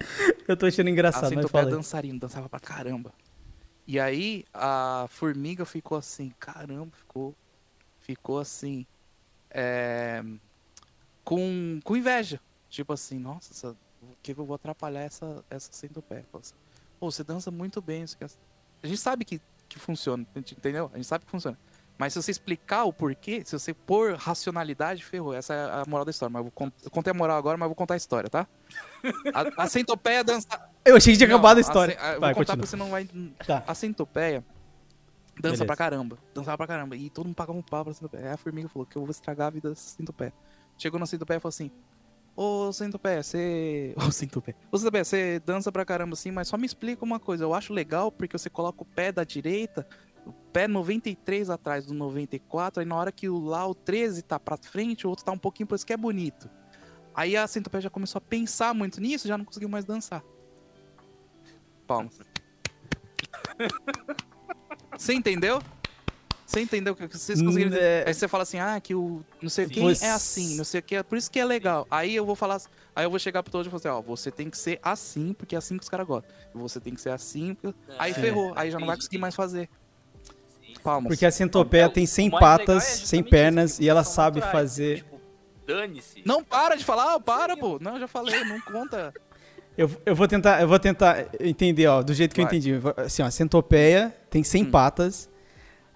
eu tô achando A engraçado, mas centopeia dançarina, dançava pra caramba. E aí a formiga ficou assim, caramba, ficou. Ficou assim. é, com, com inveja. Tipo assim, nossa, essa, o que eu vou atrapalhar essa, essa assim, Pô, você dança muito bem. isso que é-" A gente sabe que, que funciona, entendeu? A gente sabe que funciona. Mas se você explicar o porquê, se você pôr racionalidade, ferrou. Essa é a moral da história. Mas eu, vou con- eu contei a moral agora, mas eu vou contar a história, tá? A, a centopeia dança. <laughs> Eu achei que tinha acabado a a história. a- eu Vai, vou contar continua. você não vai. Tá. A centopeia dança Beleza. pra caramba. Dançava pra caramba. E todo mundo pagava um pau pra centopeia. Aí a formiga falou que eu vou estragar a vida dessa centopeia. Chegou na centopeia e falou assim: Ô centopeia, você. <laughs> Ô centopeia. Ô centopeia, você dança pra caramba assim, mas só me explica uma coisa. Eu acho legal porque você coloca o pé da direita, o pé 93 atrás do 94, aí na hora que o lá, o 13 tá pra frente, o outro tá um pouquinho, por isso que é bonito. Aí a centopeia já começou a pensar muito nisso, já não conseguiu mais dançar. Palmas. <laughs> Você entendeu? Você entendeu? que Vocês conseguiram entender? É, Aí você fala assim, ah, que o não sei Sim. quem Você- é assim, não sei o que, por isso que é legal. Aí eu vou falar, aí eu vou chegar pro todo e falar assim, ó, você tem que ser assim, porque é assim que os caras gostam. Você tem que ser assim, porque... aí É, ferrou, aí já não vai conseguir mais fazer. Palmas. Porque a centopeia É, o- tem 100 o mais legal patas, é 100 justamente pernas isso, e ela sabe naturais, fazer. Tipo, dane-se. Não para de falar, para, pô. Não, eu já falei, não conta. Eu, eu vou tentar, eu vou tentar entender, ó, do jeito que eu Vai. entendi. Assim, ó, a centopeia tem 100 Hum. patas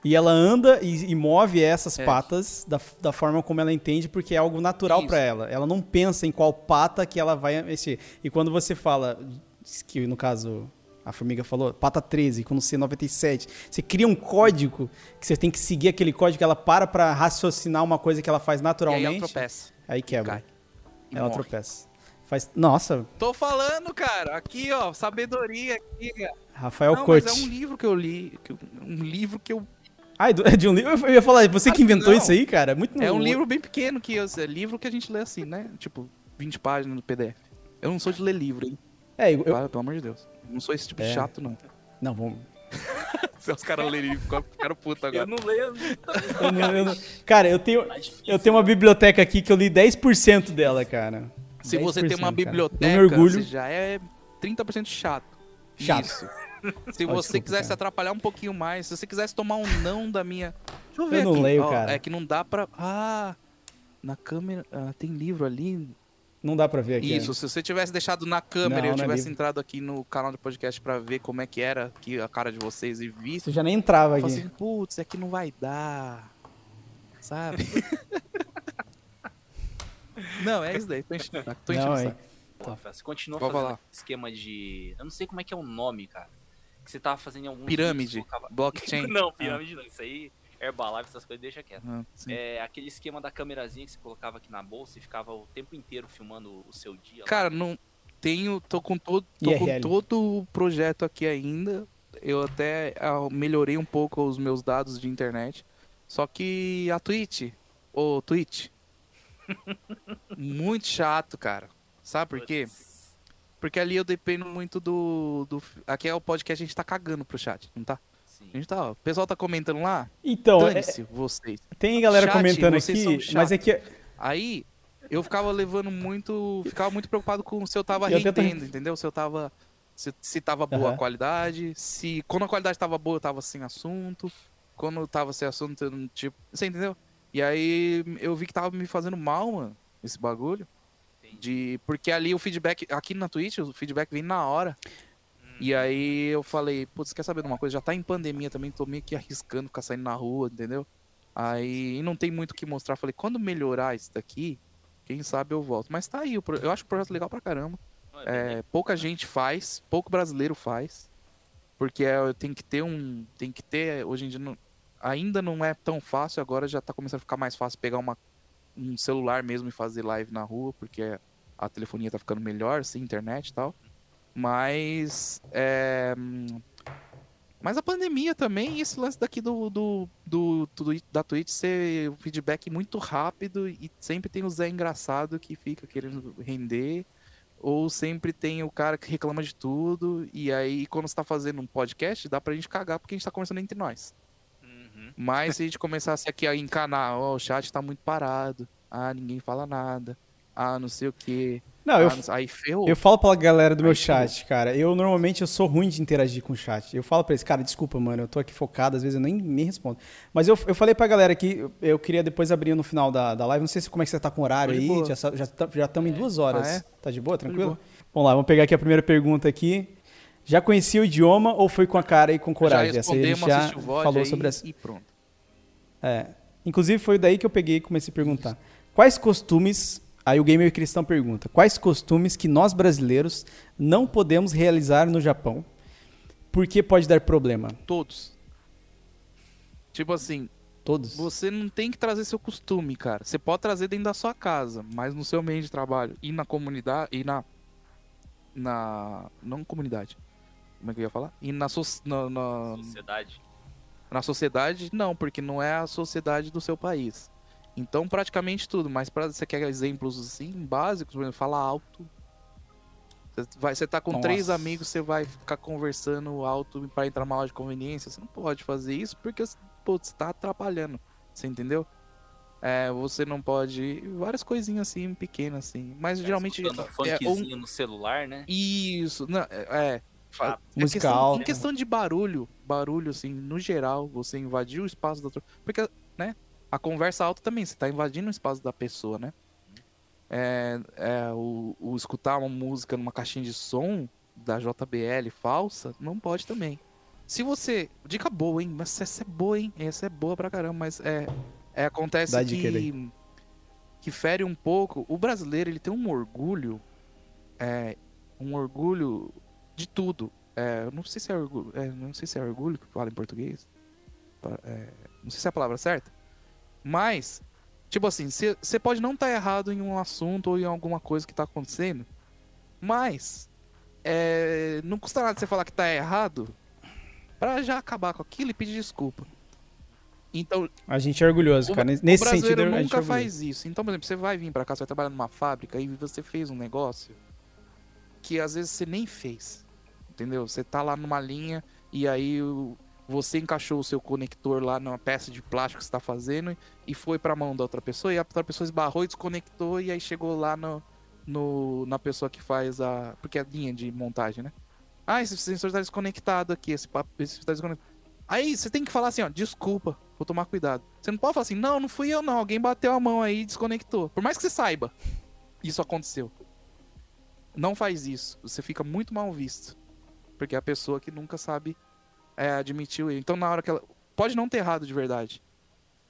e ela anda e, e move essas É. patas da, da forma como ela entende, porque é algo natural pra ela. Ela não pensa em qual pata que ela vai mexer. E quando você fala que no caso a formiga falou, pata 13 com C97, você cria um código que você tem que seguir aquele código, ela para pra raciocinar uma coisa que ela faz E aí naturalmente. ela tropeça. Aí quebra. E Ela morre. tropeça. Faz, nossa, Tô falando, cara. Aqui, ó, sabedoria aqui. cara. Rafael não, Coach. mas é um livro que eu li, um livro que eu Ah, é é de um livro? Eu ia falar, você que que inventou não. isso aí, cara? Muito É um livro bem pequeno, que eu- é livro que a gente lê assim, né? Tipo, 20 páginas no PDF. Eu não sou de ler livro, hein? É, eu, eu- Claro, pelo amor de Deus. Eu não sou esse tipo de É. chato, não. Não, vamos. <laughs> Se os caras lerem livro, ficaram- ficaram putos Eu agora. não leio. Eu não- eu não- Cara, eu tenho, Tá eu tenho uma biblioteca aqui que eu li 10% dela, cara. Se você tem uma 10%, cara. biblioteca, você já é 30% chato. Chato. Isso. Se você desculpa, quisesse cara. atrapalhar um pouquinho mais, se você quisesse tomar um não da minha. Deixa eu ver Eu não aqui. leio, Ó, cara. É que não dá pra. Ah, na câmera. ah, tem livro ali. Não dá pra ver aqui. Isso, se você tivesse deixado na câmera Não, e eu é tivesse livro. entrado aqui no canal de podcast pra ver como é que era aqui a cara de vocês e visto, Você já nem entrava eu aqui. falei assim, putz, aqui não vai dar. Sabe? <laughs> não, é isso daí. Tô enchendo, tô enchendo Não, o hein? saco. Pô, Rafael, você continua Pode fazendo falar. esquema de. Eu não sei como é que é o nome, cara. Que você tava fazendo em algum. Pirâmide, blockchain. <laughs> não, pirâmide não. Isso aí, Herbalife, essas coisas, deixa quieto. Ah. É aquele esquema da câmerazinha que você colocava aqui na bolsa e ficava o tempo inteiro filmando o seu dia. lá. Cara, não tenho, tô com todo, tô com todo o projeto aqui ainda. Eu até ah, melhorei um pouco os meus dados de internet. Só que a Twitch, ô Twitch, <laughs> muito chato, cara. Sabe por quê? Porque ali eu dependo muito do, do. Aqui é o podcast, a gente tá cagando pro chat, não tá? Sim. A gente tá, ó. O pessoal tá comentando lá. Então, é- vocês. tem galera Chat, comentando aqui, mas é que Aí eu ficava levando muito. Ficava muito preocupado com se eu tava Eu rendendo, entendeu? Se eu tava. Se, se tava boa Aham. a qualidade. Se. Quando a qualidade tava boa, eu tava sem assunto. Quando eu tava sem assunto, eu não, tipo. Você entendeu? E aí eu vi que tava me fazendo mal, mano, esse bagulho. De. Porque ali o feedback. Aqui na Twitch, o feedback vem na hora. E aí eu falei, putz, quer saber de uma coisa? Já tá em pandemia também, tô meio que arriscando ficar saindo na rua, entendeu? Aí e não tem muito o que mostrar. Falei, quando melhorar isso daqui, quem sabe eu volto. Mas tá aí, eu acho o projeto legal pra caramba. É É, pouca gente faz, pouco brasileiro faz. Porque é, tem que ter um. Tem que ter. Hoje em dia não- ainda não é tão fácil, agora já tá começando a ficar mais fácil pegar uma, um celular mesmo e fazer live na rua, porque a telefonia tá ficando melhor, assim, internet e tal. Mas. É, mas a pandemia também, esse lance daqui do, do, do, do- da Twitch ser feedback muito rápido e sempre tem o Zé engraçado que fica querendo render. Ou sempre tem o cara que reclama de tudo. E aí, quando você tá fazendo um podcast, dá pra gente cagar porque a gente tá conversando entre nós. Uhum. Mas se a gente começasse aqui a encanar, ó, o chat tá muito parado. Ah, ninguém fala nada. Ah, não sei o quê. Não, Ah, eu, não Aí ferrou. eu falo pra galera do meu Aí chat, cara. Eu normalmente eu sou ruim de interagir com o chat. Eu falo pra eles, cara, desculpa, mano, eu tô aqui focado, às vezes eu nem, nem respondo. Mas eu, eu falei pra galera aqui, eu, eu queria depois abrir no final da, da live. Não sei se como é que você tá com o horário de aí. boa. Já sa- já estamos já em duas horas. Ah, é? Tá de boa, de tranquilo? boa. Vamos lá, vamos pegar aqui a primeira pergunta aqui. Já conhecia o idioma ou foi com a cara e com coragem? já Essa aí a gente respondemos, já falou sobre essa. e pronto. É. Inclusive foi daí que eu peguei e comecei a perguntar. Quais costumes. Aí o Gamer Cristão pergunta: Quais costumes que nós brasileiros não podemos realizar no Japão? Porque pode dar problema? Todos. Tipo assim, Todos? você não tem que trazer seu costume, cara. Você pode trazer dentro da sua casa, mas no seu meio de trabalho e na comunidade e na na não comunidade. Como é que eu ia falar? E na, so, na, na, Sociedade. na sociedade, não, porque não é a sociedade do seu país. Então, praticamente tudo, mas para você quer exemplos assim, básicos, por exemplo, falar alto. Você, vai, você tá com Nossa. três amigos, você vai ficar conversando alto para entrar numa loja de conveniência. Você não pode fazer isso porque pô, você tá atrapalhando. Você entendeu? É, você não pode. Várias coisinhas assim, pequenas assim. Mas geralmente. Escutando um é, um- funkzinho no celular, né? isso, não, é. É, fa- música questão. Em questão de barulho, barulho, assim, no geral, você invadir o espaço da outra. Porque, né? A conversa alta também, você tá invadindo o espaço da pessoa, né? É, é, o, o escutar uma música numa caixinha de som da JBL falsa, não pode também. Se você. Dica boa, hein? Mas essa é boa, hein? Essa é boa pra caramba, mas é. é acontece Dá que. Que fere um pouco. O brasileiro, ele tem um orgulho. É, um orgulho de tudo. É, não sei se é orgulho. é, não sei se é orgulho que fala em português. É, não sei se é a palavra certa. Mas, tipo assim, você pode não estar errado em um assunto ou em alguma coisa que tá acontecendo. Mas, é, não custa nada você falar que tá errado pra já acabar com aquilo e pedir desculpa. Então, A gente é orgulhoso, o- cara. Nesse o sentido, brasileiro a gente é nunca faz isso. Então, por exemplo, você vai vir pra cá, você vai trabalhar numa fábrica e você fez um negócio que às vezes você nem fez. Entendeu? Você tá lá numa linha e aí você encaixou o seu conector lá numa peça de plástico que você tá fazendo e foi pra mão da outra pessoa e a outra pessoa esbarrou e desconectou e aí chegou lá no, no- na pessoa que faz a. Porque é linha de montagem, né? Ah, esse sensor tá desconectado aqui, esse papo esse tá desconectado. Aí você tem que falar assim, ó, desculpa, vou tomar cuidado. Você não pode falar assim, não, não fui eu não, alguém bateu a mão aí e desconectou. Por mais que você saiba, isso aconteceu. Não faz isso, você fica muito mal visto. Porque é a pessoa que nunca sabe é, admitir o erro. Então na hora que ela. Pode não ter errado de verdade.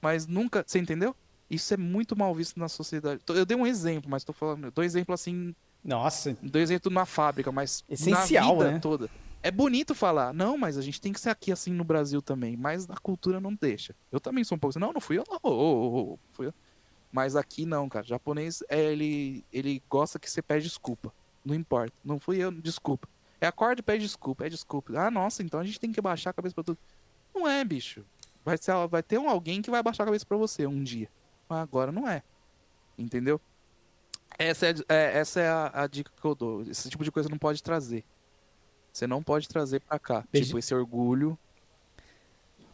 Mas nunca. Você entendeu? Isso é muito mal visto na sociedade. Eu dei um exemplo, mas tô falando. Eu dou exemplo assim Nossa, Dou exemplo na fábrica, mas Essencial, na vida né? toda. É bonito falar, não, mas a gente tem que ser aqui assim no Brasil também, mas a cultura não deixa. Eu também sou um pouco assim, não, não fui eu, não, ô, ô, ô, ô, fui eu. Mas aqui não, cara. japonês, é, ele, ele gosta que você pede desculpa. Não importa. Não fui eu, desculpa. É acorda e pede desculpa, é desculpa. Ah, nossa, então a gente tem que baixar a cabeça pra tudo. Não é, bicho. Vai, ser, vai ter um, alguém que vai baixar a cabeça pra você um dia. Mas agora não é. Entendeu? Essa é, é- essa é a, a dica que eu dou. Esse tipo de coisa não pode trazer. Você não pode trazer pra cá. Beijo. Tipo, esse orgulho.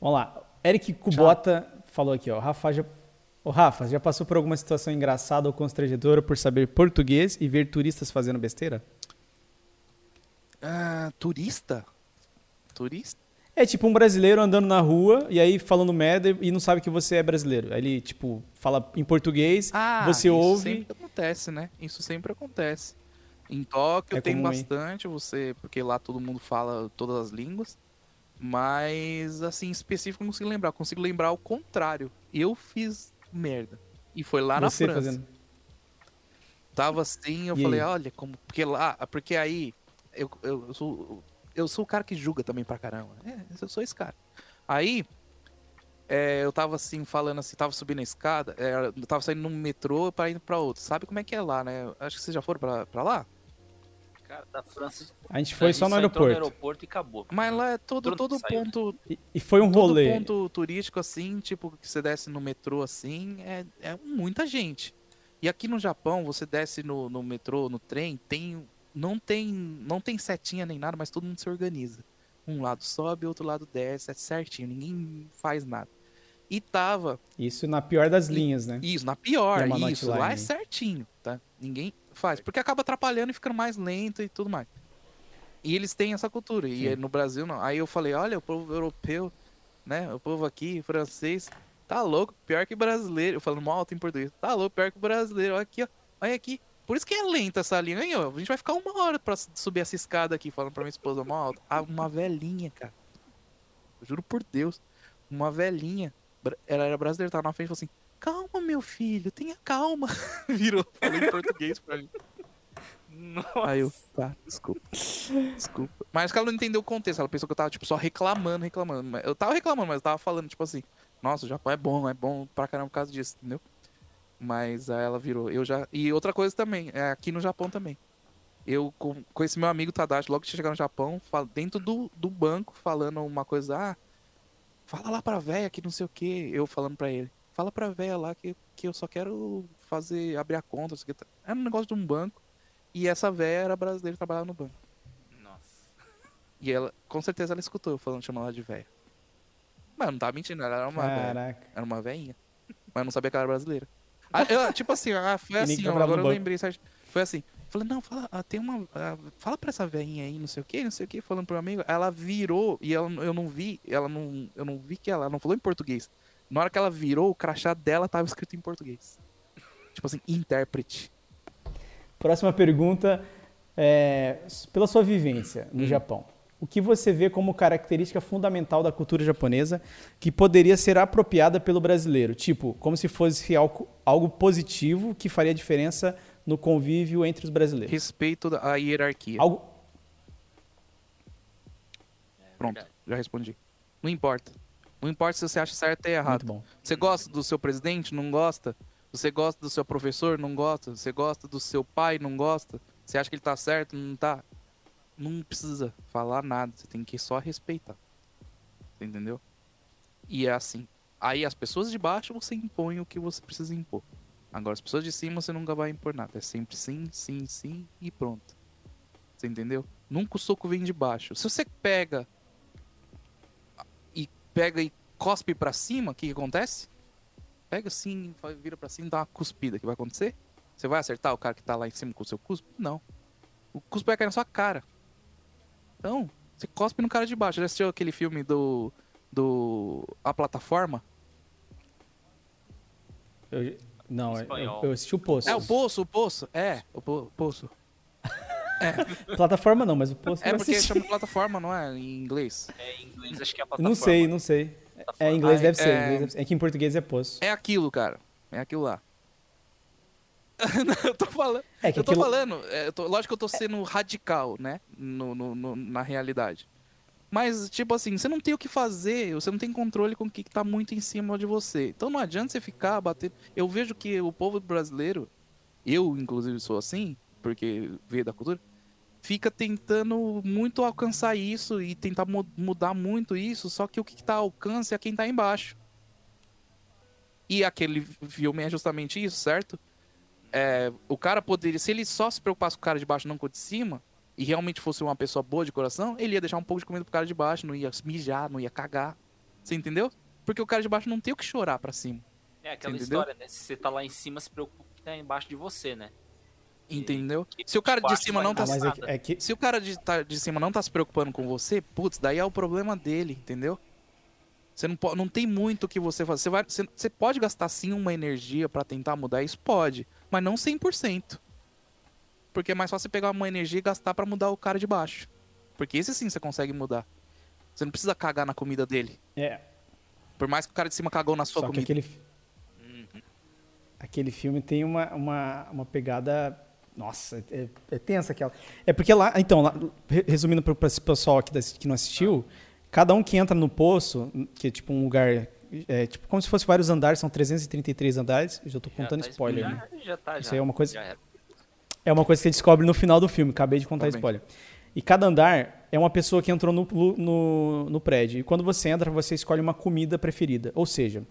vamos lá. Eric Kubota falou aqui, ó. Rafa já. Ô, Rafa, já passou por alguma situação engraçada ou constrangedora por saber português e ver turistas fazendo besteira? Ah, turista? Turista? É tipo um brasileiro andando na rua e aí falando merda e não sabe que você é brasileiro. Aí ele, tipo, fala em português, você Ah, isso ouve. sempre acontece, né? Isso sempre acontece. Em Tóquio É tem comum, hein? bastante, você, porque lá todo mundo fala todas as línguas. Mas, assim, específico eu não consigo lembrar. Eu consigo lembrar o contrário. Eu fiz merda. E foi lá na você França. fazendo. Tava assim, eu E falei, aí? olha, como. Porque lá, porque aí, eu, eu, eu sou. Eu sou o cara que julga também pra caramba. É, eu sou esse cara. Aí, é, eu tava assim, falando assim, tava subindo a escada, é, eu tava saindo num metrô pra ir pra outro. Sabe como é que é lá, né? Acho que vocês já foram pra, pra lá? Cara, da França. A gente foi a só no aeroporto. aeroporto e acabou. Mas lá é todo, Todo todo mundo saiu, ponto. E, e foi um Todo rolê. ponto turístico, assim, tipo, que você desce no metrô assim, é, é muita gente. E aqui no Japão, você desce no, no metrô, no trem, tem. Não tem. Não tem setinha nem nada, mas todo mundo se organiza. Um lado sobe, outro lado desce, é certinho, ninguém faz nada. E tava Isso na pior das linhas, né? Isso, na pior, isso. Lá é certinho, tá? Ninguém faz. Porque acaba atrapalhando e ficando mais lento e tudo mais. E eles têm essa cultura. E Sim. no Brasil não. Aí eu falei, olha, o povo europeu, né? O povo aqui, francês, tá louco, pior que brasileiro. Eu falando mal alto em português. Tá louco, pior que brasileiro. Olha aqui, ó. Olha aqui. Por isso que é lenta essa linha. Ó, a gente vai ficar uma hora pra subir essa escada aqui, falando pra minha esposa mal alto. Ah, uma velhinha, cara. Eu juro por Deus. Uma velhinha. Ela era brasileira, tava na frente e falou assim: Calma, meu filho, tenha calma. <laughs> Virou, falou em português pra mim. Nossa. Aí eu, tá, desculpa. Desculpa. Mas que ela não entendeu o contexto. Ela pensou que eu tava, tipo, só reclamando, reclamando. Eu tava reclamando, mas eu tava falando, tipo assim, nossa, o Japão é bom, é bom pra caramba por causa disso, entendeu? Mas aí ela virou. Eu já. E outra coisa também, é aqui no Japão também. Eu com, com esse meu amigo Tadashi, logo que chegar no Japão, fala- dentro do, do banco, falando uma coisa, ah, fala lá pra véia que não sei o que. Eu falando pra ele. Fala pra véia lá que, que eu só quero fazer, abrir a conta, não sei o que. Era um negócio de um banco. E essa véia era brasileira e trabalhava no banco. Nossa. E ela, com certeza ela escutou eu falando, chamando ela de véia. Mas eu não tava mentindo, ela era uma véia. Caraca. Era uma veinha. Mas eu não sabia que ela era brasileira. Ah, eu, tipo assim, ah, foi assim, ó, agora eu lembrei, certo? Foi assim. Falei, não, fala, ah, tem uma. ah, fala pra essa veinha aí, não sei o que, não sei o que, falando pro meu amigo. Ela virou e ela, eu não vi, ela não. Eu não vi que ela, ela não falou em português. Na hora que ela virou, o crachá dela tava escrito em português. Tipo assim, intérprete. Próxima pergunta. é, pela sua vivência no Hum. Japão, o que você vê como característica fundamental da cultura japonesa que poderia ser apropriada pelo brasileiro? Tipo, como se fosse algo, algo positivo que faria diferença no convívio entre os brasileiros. Respeito à hierarquia. Algo, Pronto, já respondi. Não importa. Não importa se você acha certo ou errado. Você gosta do seu presidente? Não gosta? Você gosta do seu professor? Não gosta? Você gosta do seu pai? Não gosta? Você acha que ele tá certo? Não tá? Não precisa falar nada. Você tem que só respeitar. Entendeu? E é assim. Aí as pessoas de baixo você impõe o que você precisa impor. Agora as pessoas de cima você nunca vai impor nada. É sempre sim, sim, sim e pronto. Você entendeu? Nunca o soco vem de baixo. Se você pega e pega e cospe pra cima, o que, que acontece? Pega assim, vira pra cima dá uma cuspida. O que vai acontecer? Você vai acertar o cara que tá lá em cima com o seu cuspe? Não. O cuspe vai cair na sua cara. Então, você cospe no cara de baixo. Já assistiu aquele filme do. do. A plataforma? Eu- não, eu, eu assisti o Poço. É, o poço, o poço. É, o po- poço. <laughs> Plataforma não, mas o Poço É porque assisti. chama plataforma, não é? Em inglês. É, em inglês acho que é a plataforma. Não sei, não sei. É, em inglês Ah, deve ser. é- em inglês deve ser. É que em português é Poço. É aquilo, cara. É aquilo lá. <laughs> Eu tô falando. É que eu tô aquilo- falando, é, eu tô- lógico que eu tô sendo radical, né? No, no- no- na realidade. Mas, tipo assim, você não tem o que fazer, você não tem controle com o que que tá muito em cima de você. Então não adianta você ficar batendo. Eu vejo que o povo brasileiro, eu inclusive sou assim, porque veio da cultura, fica tentando muito alcançar isso e tentar mu- mudar muito isso, só que o que tá ao alcance é quem tá embaixo. E aquele filme é justamente isso, certo? É, o cara poderia, se ele só se preocupasse com o cara de baixo, não com o de cima, e realmente fosse uma pessoa boa de coração, ele ia deixar um pouco de comida pro cara de baixo, não ia mijar, não ia cagar. Você entendeu? Porque o cara de baixo não tem o que chorar pra cima. É aquela história, né? Se você tá lá em cima, se preocupa com o que tá embaixo de você, né? Entendeu? Se o cara de cima não tá Ah, é que, é Se o cara de, tá- de cima não tá se preocupando com você, putz, daí é o problema dele, entendeu? Você não, po- não tem muito o que você fazer. Você, vai, você, você pode gastar sim uma energia pra tentar mudar isso? Pode. Mas não 100%. Porque é mais fácil você pegar uma energia e gastar pra mudar o cara de baixo. Porque esse sim você consegue mudar. Você não precisa cagar na comida dele. é, Por mais que o cara de cima cagou na sua só que comida. aquele, aquele filme tem uma, uma, uma pegada. Nossa, é, é tensa aquela. É porque lá. Então, lá- re- resumindo para esse pessoal aqui que não assistiu, cada um que entra no poço, que é tipo um lugar é tipo como se fosse vários andares, são 333 andares. Eu já tô contando tá spoiler. Já, né? já tá, Isso já. aí é uma coisa- já. É uma coisa que você descobre no final do filme. Acabei de contar Tá bem. spoiler. E cada andar é uma pessoa que entrou no, no, no prédio. E quando você entra, você escolhe uma comida preferida. Ou seja,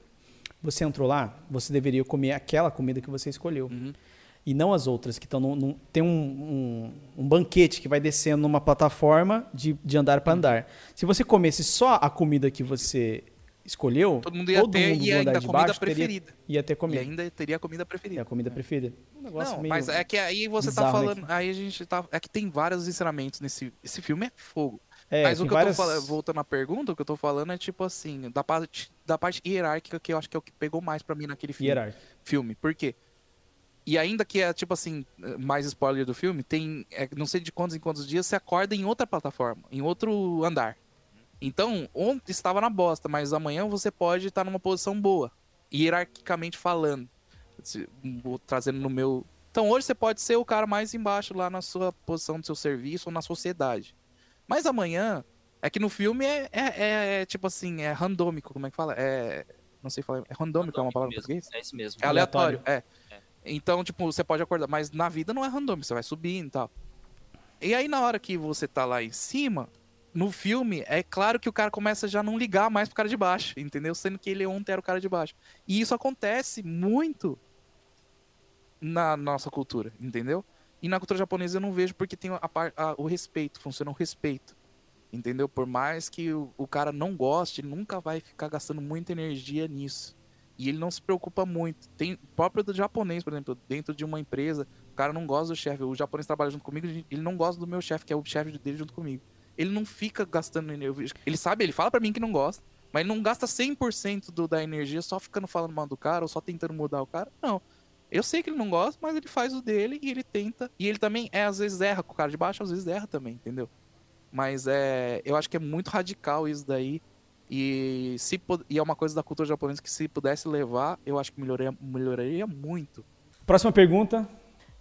você entrou lá, você deveria comer aquela comida que você escolheu. Uhum. E não as outras, que estão num, Tem um, um, um banquete que vai descendo numa plataforma de, de andar Uhum. para andar. Se você comesse só a comida que você escolheu, Todo mundo ia ter mundo e do ainda comida baixo teria- preferida. ia ter E comida. ainda teria a comida É preferida. a comida preferida. Um negócio Não, meio... mas é que aí você tá bizarro, né, falando. Aí a gente tá. É que tem vários ensinamentos nesse. Esse filme é fogo. É, Mas o que várias- eu tô falando, voltando à pergunta, o que eu tô falando é tipo assim, da parte, da parte hierárquica que eu acho que é o que pegou mais pra mim naquele filme. Hierárquico. filme. Por quê? E ainda que é, tipo assim, mais spoiler do filme, tem, é, não sei de quantos em quantos dias, você acorda em outra plataforma, em outro andar. Então, ontem estava na bosta, mas amanhã você pode estar numa posição boa, hierarquicamente falando. Vou trazendo no meu. Então, hoje você pode ser o cara mais embaixo lá na sua posição do seu serviço ou na sociedade. Mas amanhã, é que no filme é, é, é- é, tipo assim, é randômico, como é que fala? É. Não sei falar. É randômico, é uma palavra em mesmo, português? É isso mesmo. É aleatório, é. É. Então, tipo, você pode acordar, mas na vida não é randômico, você vai subindo e tal. E aí, na hora que você tá lá em cima, no filme, é claro que o cara começa já a não ligar mais pro cara de baixo, entendeu? Sendo que ele ontem era o cara de baixo. E isso acontece muito na nossa cultura, entendeu? E na cultura japonesa eu não vejo porque tem a, a- o respeito, funciona o respeito. Entendeu? Por mais que o, o cara não goste, ele nunca vai ficar gastando muita energia nisso. E ele não se preocupa muito. Tem próprio do japonês, por exemplo, dentro de uma empresa, o cara não gosta do chefe. O japonês trabalha junto comigo, ele não gosta do meu chefe, que é o chefe dele junto comigo. Ele não fica gastando energia. Ele sabe, ele fala pra mim que não gosta, mas ele não gasta 100% do, da energia só ficando falando mal do cara ou só tentando mudar o cara. Não. Eu sei que ele não gosta, mas ele faz o dele e ele tenta. E ele também, é, às vezes erra com o cara de baixo, às vezes erra também, entendeu? Mas é, eu acho que é muito radical isso daí. E, se, e é uma coisa da cultura japonesa que se pudesse levar, eu acho que melhoraria, melhoraria muito. Próxima pergunta.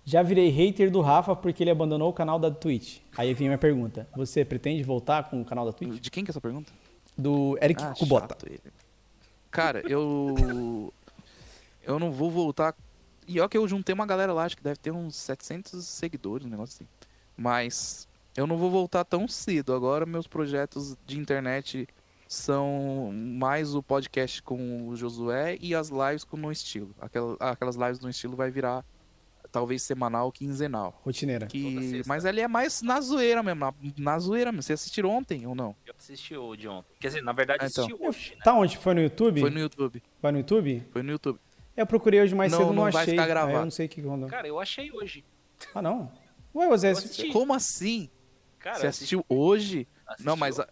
Já virei hater do Rafa porque ele abandonou o canal da Twitch. Aí vem a minha pergunta. Você pretende voltar com o canal da Twitch? De quem que é essa pergunta? Do Eric Ah, Kubota. Cara, eu. <laughs> eu não vou voltar. E ó, que eu juntei uma galera lá, acho que deve ter uns 700 seguidores, um negócio assim. Mas eu não vou voltar tão cedo. Agora, meus projetos de internet são mais o podcast com o Josué e as lives com o No Estilo. Aquela- Aquelas lives no estilo vai virar talvez semanal ou quinzenal. Rotineira. Que... Mas ali é mais na zoeira mesmo, na, na zoeira mesmo. Você assistiu ontem ou não? Eu assisti o de ontem. Quer dizer, na verdade, Ah, então. assisti hoje, né? Tá onde? Foi no YouTube? Foi no YouTube. Vai no YouTube? Foi no YouTube. Eu procurei hoje mais Não, cedo, não, não vai achei. ficar Aí gravado. eu não sei o que rolou. Cara, eu achei hoje. Ah, não? Ué, José, Eu assisti. Como assim? Cara, Você assistiu hoje? assisti Não, mas a,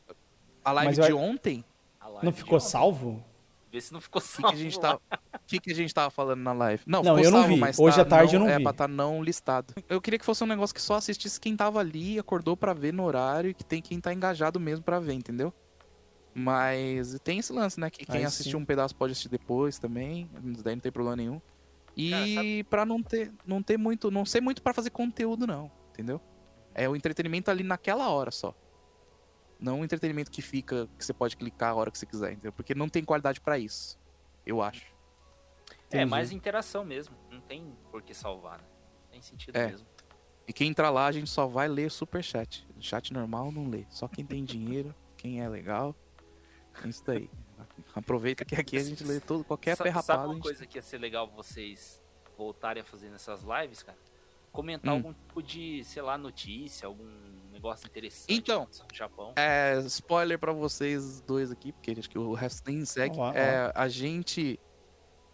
a live Mas eu- de ontem? a live não de ficou ontem. salvo? Vê se não ficou O que, salvo. que a gente lá. tava, que, a gente tava falando na live? Não, Não, ficou eu não salvo, vi. mas Hoje tá à tarde eu não é vi. pra tá não listado. Eu queria que fosse um negócio que só assistisse quem tava ali, acordou pra ver no horário e que tem quem tá engajado mesmo pra ver, entendeu? Mas tem esse lance, né? Que quem Aí assistiu sim. um pedaço pode assistir depois também. Isso daí não tem problema nenhum. E Cara, sabe- pra não ter, não ter muito, não ser muito pra fazer conteúdo, não, entendeu? É o entretenimento ali naquela hora só. Não um entretenimento que fica, que você pode clicar a hora que você quiser, entendeu? Porque não tem qualidade pra isso. Eu acho. É Entendi. mais interação mesmo. Não tem por que salvar, né? Tem sentido É. mesmo. E quem entrar lá, a gente só vai ler superchat. Chat normal não lê. Só quem tem dinheiro, quem é legal. É isso daí. Aproveita que aqui a gente lê todo, qualquer Sabe rapado. a uma gente- coisa que ia ser legal vocês voltarem a fazer nessas lives, cara? Comentar Hum. algum tipo de, sei lá, notícia, algum negócio interessante Então, no Japão. É, spoiler pra vocês dois aqui, porque acho que o resto nem segue. Ó lá, ó É, a gente.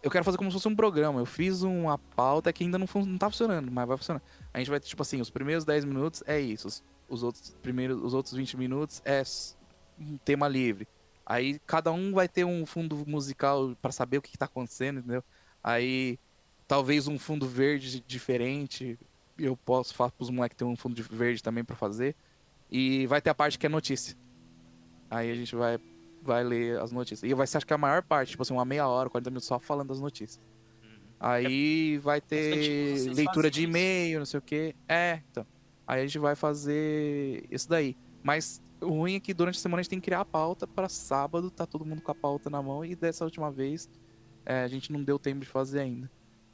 Eu quero fazer como se fosse um programa. Eu fiz uma pauta que ainda não, não tá funcionando, mas vai funcionar. A gente vai ter, tipo assim, os primeiros 10 minutos é isso. Os, os outros, primeiros, os outros 20 minutos é um tema livre. Aí cada um vai ter um fundo musical pra saber o que, que tá acontecendo, entendeu? Aí talvez um fundo verde diferente. Eu posso falar pros moleques ter um fundo de verde também pra fazer. E vai ter a parte que é notícia. Aí a gente vai, vai ler as notícias. E vai ser, acho que a maior parte, tipo assim, uma meia hora, 40 minutos só falando das notícias. Aí vai ter vocês leitura de e-mail, não sei o quê. É, então. Aí a gente vai fazer isso daí. Mas O ruim é que durante a semana a gente tem que criar a pauta para sábado, tá todo mundo com a pauta na mão, e dessa última vez é, a gente não deu tempo de fazer ainda.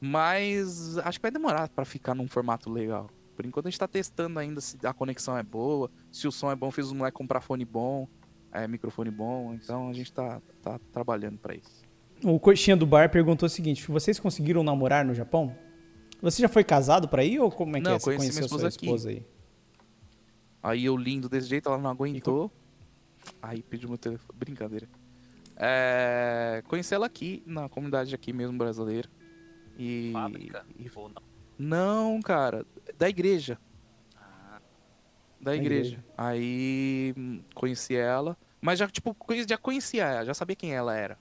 Mas acho que vai demorar para ficar num formato legal. Por enquanto a gente tá testando ainda se a conexão é boa, se o som é bom, fiz os moleques comprar fone bom, é, microfone bom, então a gente tá, tá trabalhando para isso. O Coxinha do Bar perguntou o seguinte: vocês conseguiram namorar no Japão? Você já foi casado para ir ou como é que Não, é? Você conheci conheceu minha sua esposa aqui. esposa aí? Aí eu lindo desse jeito, ela não aguentou. Aí pediu meu telefone. Brincadeira. É... Conheci ela aqui, na comunidade aqui mesmo brasileira. E. Fábrica? e- Ou não? Não, cara. Da igreja. Ah, Da Da igreja. igreja. Aí conheci ela. Mas já, tipo, já conhecia ela, já sabia quem ela era.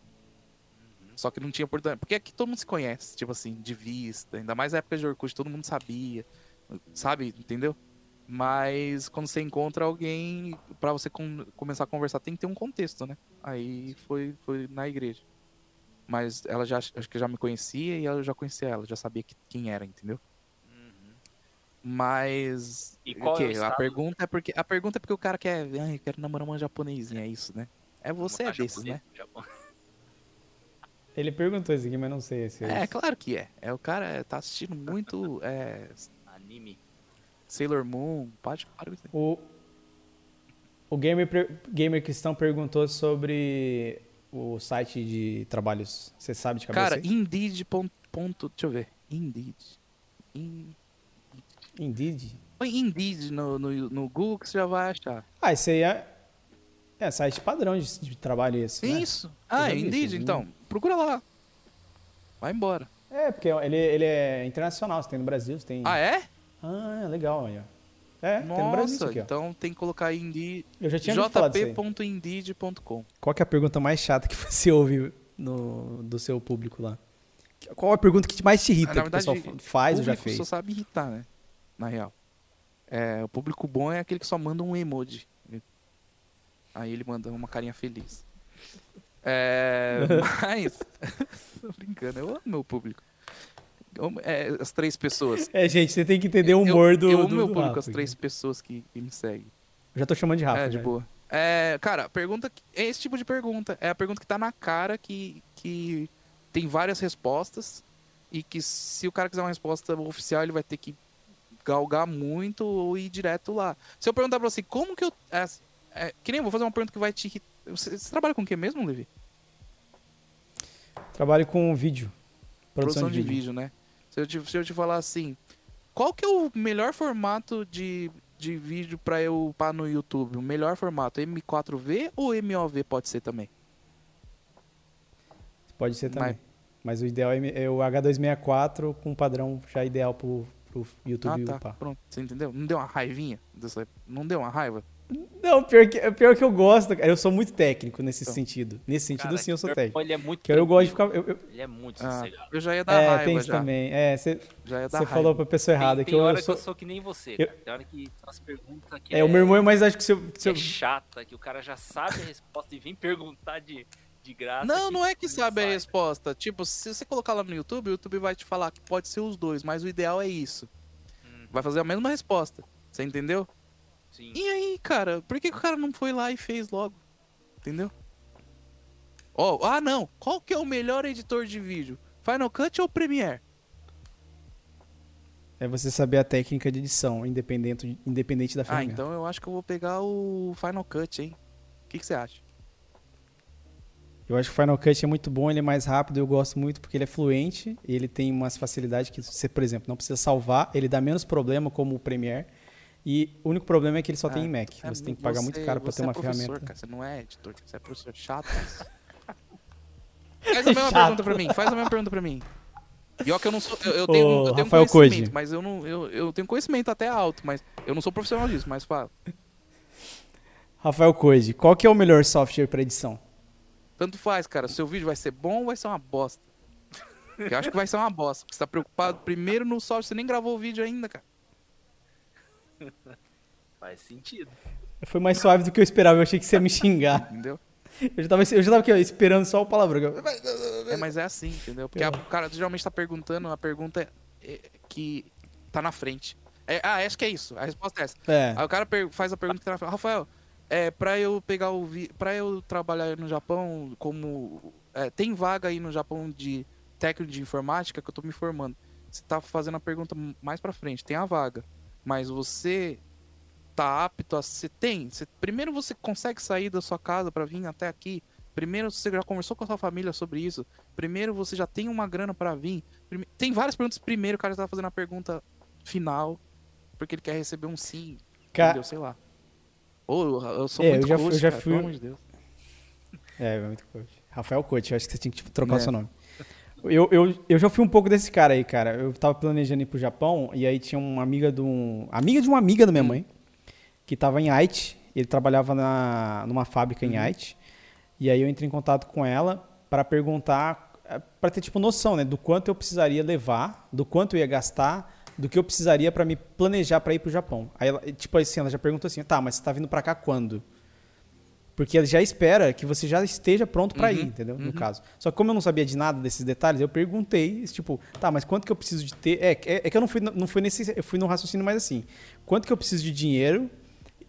Só que não tinha oportunidade. Porque aqui todo mundo se conhece, tipo assim, de vista. Ainda mais na época de Orkut, todo mundo sabia. Sabe? Entendeu? Mas quando você encontra alguém, pra você com- começar a conversar, tem que ter um contexto, né? Aí foi, foi na igreja. Mas ela já acho que já me conhecia e eu já conhecia ela, já sabia que- quem era, entendeu? uhum. Mas. E qual o quê? é o a pergunta é porque a pergunta é porque o cara quer, ai, eu quero namorar uma japonesinha, é isso, né? É você é desses, né? japonesa, Japão. <laughs> Ele perguntou isso aqui, mas não sei se É, claro que é. É o cara é, tá assistindo muito é, Anime. Sailor Moon, pode isso. aí. O, o gamer, gamer Cristão perguntou sobre o site de trabalhos. Você sabe de cabeça? Cara, aí? Indeed. Ponto, ponto- deixa eu ver. Indeed. In, Indeed? Indeed no, no, no Google que você já vai achar. Ah, esse aí é, é site padrão de, de trabalho esse, né? Isso. Ah, já vi Indeed, isso, então. Procura lá. Vai embora. É, porque ele, ele é internacional, você tem no Brasil, você tem... Ah, é? Ah, legal aí, É, tem no Brasil isso Nossa, aqui, ó. então tem que colocar Indeed. Eu já tinha jp.indeed.com. Qual é a pergunta mais chata que <laughs> você ouve no, do seu público lá? Qual a pergunta que mais te irrita, Ah, na que o pessoal verdade, faz ou já público fez? só sabe irritar, né? Na real. É, o público bom é aquele que só manda um emoji. Aí ele manda uma carinha feliz. É, <laughs> mas. <laughs> Tô brincando, eu amo meu público. Eu é, as três pessoas. É, gente, você tem que entender o humor do eu amo do- meu do público, Rafa as três pessoas que, que me seguem. Eu já tô chamando de Rafa. é, de boa. É, cara, pergunta. É esse tipo de pergunta. É a pergunta que tá na cara que, que tem várias respostas. E que se o cara quiser uma resposta oficial, ele vai ter que galgar muito ou ir direto lá. Se eu perguntar pra você, como que eu. É, é, que nem eu vou fazer uma pergunta que vai te irritar. Você, você trabalha com o que mesmo, Levi? Trabalho com vídeo. Produção, de, vídeo. né? Se eu, te, se eu te falar assim, qual que é o melhor formato de, de vídeo pra eu upar no YouTube? O melhor formato, M4V ou MOV pode ser também? Pode ser também. Mas- Mas o ideal é, é o H264 com um padrão já ideal pro, pro YouTube ah, tá. upar. Pronto, você entendeu? Não deu uma raivinha? Não deu uma raiva? Não, pior que, pior que eu gosto, cara. Eu sou muito técnico nesse Então. sentido. Nesse sentido, Cara, sim, eu sou que técnico. Ele é muito Que eu gosto de ficar. eu- eu- Ele é muito Ah, sossegado. eu já ia dar é, raiva tem isso já. também. É, você falou pra pessoa errada. tem que tem eu, hora eu sou, que eu sou que nem você, eu- cara. Tem hora que umas perguntas que é, o meu irmão, mas acho que se eu. que Se eu é chata, que o cara já sabe a resposta e vem perguntar de, de graça. Não, não é que sabe a resposta. Tipo, se você colocar lá no YouTube, o YouTube vai te falar que pode ser os dois, mas o ideal é isso. Hum, Vai fazer a mesma resposta. Você entendeu? Sim. E aí, cara, por que, que o cara não foi lá e fez logo? Entendeu? Ó, ah, não. Qual que é o melhor editor de vídeo? Final Cut ou Premiere? é você saber a técnica de edição, independente, independente da Ah, ferramenta. então eu acho que eu vou pegar o Final Cut, hein? O que, que você acha? Eu acho que o Final Cut é muito bom, ele é mais rápido, eu gosto muito porque ele é fluente, e ele tem umas facilidades que você, por exemplo, não precisa salvar, ele dá menos problema como o Premiere. E o único problema é que ele só É, tem em Mac. É, Você tem que pagar muito caro pra você ter uma é professor, ferramenta. Cara, você não é editor, você é professor chato. <laughs> Faz a mesma Chato. pergunta pra mim, faz a mesma pergunta pra mim. E ó que eu não sou. Eu, eu tenho, eu tenho Rafael conhecimento, Koji. mas eu não. Eu, eu tenho conhecimento até alto, mas eu não sou profissional disso, mas fala. Rafael Coide, qual que é o melhor software para edição? Tanto faz, cara. Seu vídeo vai ser bom ou vai ser uma bosta? Eu acho que vai ser uma bosta. Porque você tá preocupado primeiro no software, você nem gravou o vídeo ainda, cara. <laughs> Faz sentido. Foi mais suave do que eu esperava, eu achei que você ia me xingar. Entendeu? Eu já tava, eu já tava aqui, ó, esperando só o palavrão. É, mas é assim, entendeu? Porque o cara geralmente tá perguntando, a pergunta é, é que tá na frente. É, ah, acho que é isso. A resposta é essa. É, Aí o cara faz a pergunta que tá na frente. Rafael, É, pra eu pegar o vi... para eu trabalhar no Japão como é, tem vaga aí no Japão de técnico de informática que eu tô me formando. Você tá fazendo a pergunta mais para frente, tem a vaga, mas você tá apto a você tem, você... primeiro você consegue sair da sua casa para vir até aqui. Primeiro você já conversou com a sua família sobre isso. Primeiro você já tem uma grana para vir. Prime... Tem várias perguntas. Primeiro o cara já tá fazendo a pergunta final porque ele quer receber um sim. Ca- Entendeu? Sei lá. Ô, eu sou É, muito eu já coach, eu já cara, fui- pelo amor de Deus. É, é muito coach. Rafael Coach, eu acho que você tinha que tipo, trocar o É. seu nome. Eu, eu, eu já fui um pouco desse cara aí, cara. Eu tava planejando ir pro Japão e aí tinha uma amiga de um. Amiga de uma amiga da minha mãe, que tava em Aichi. Ele trabalhava na, numa fábrica em Aichi. E aí eu entrei em contato com ela para perguntar, para ter tipo noção, né, do quanto eu precisaria levar, do quanto eu ia gastar, do que eu precisaria para me planejar para ir pro Japão. Aí ela, tipo assim, ela já perguntou assim: "Tá, mas você tá vindo para cá quando?" Porque ele já espera que você já esteja pronto para Uhum, ir, entendeu? No caso. Só que como eu não sabia de nada desses detalhes, eu perguntei, tipo, tá, mas quanto que eu preciso de ter? É, é, é que eu não fui, não fui nesse, eu fui no raciocínio mais assim. Quanto que eu preciso de dinheiro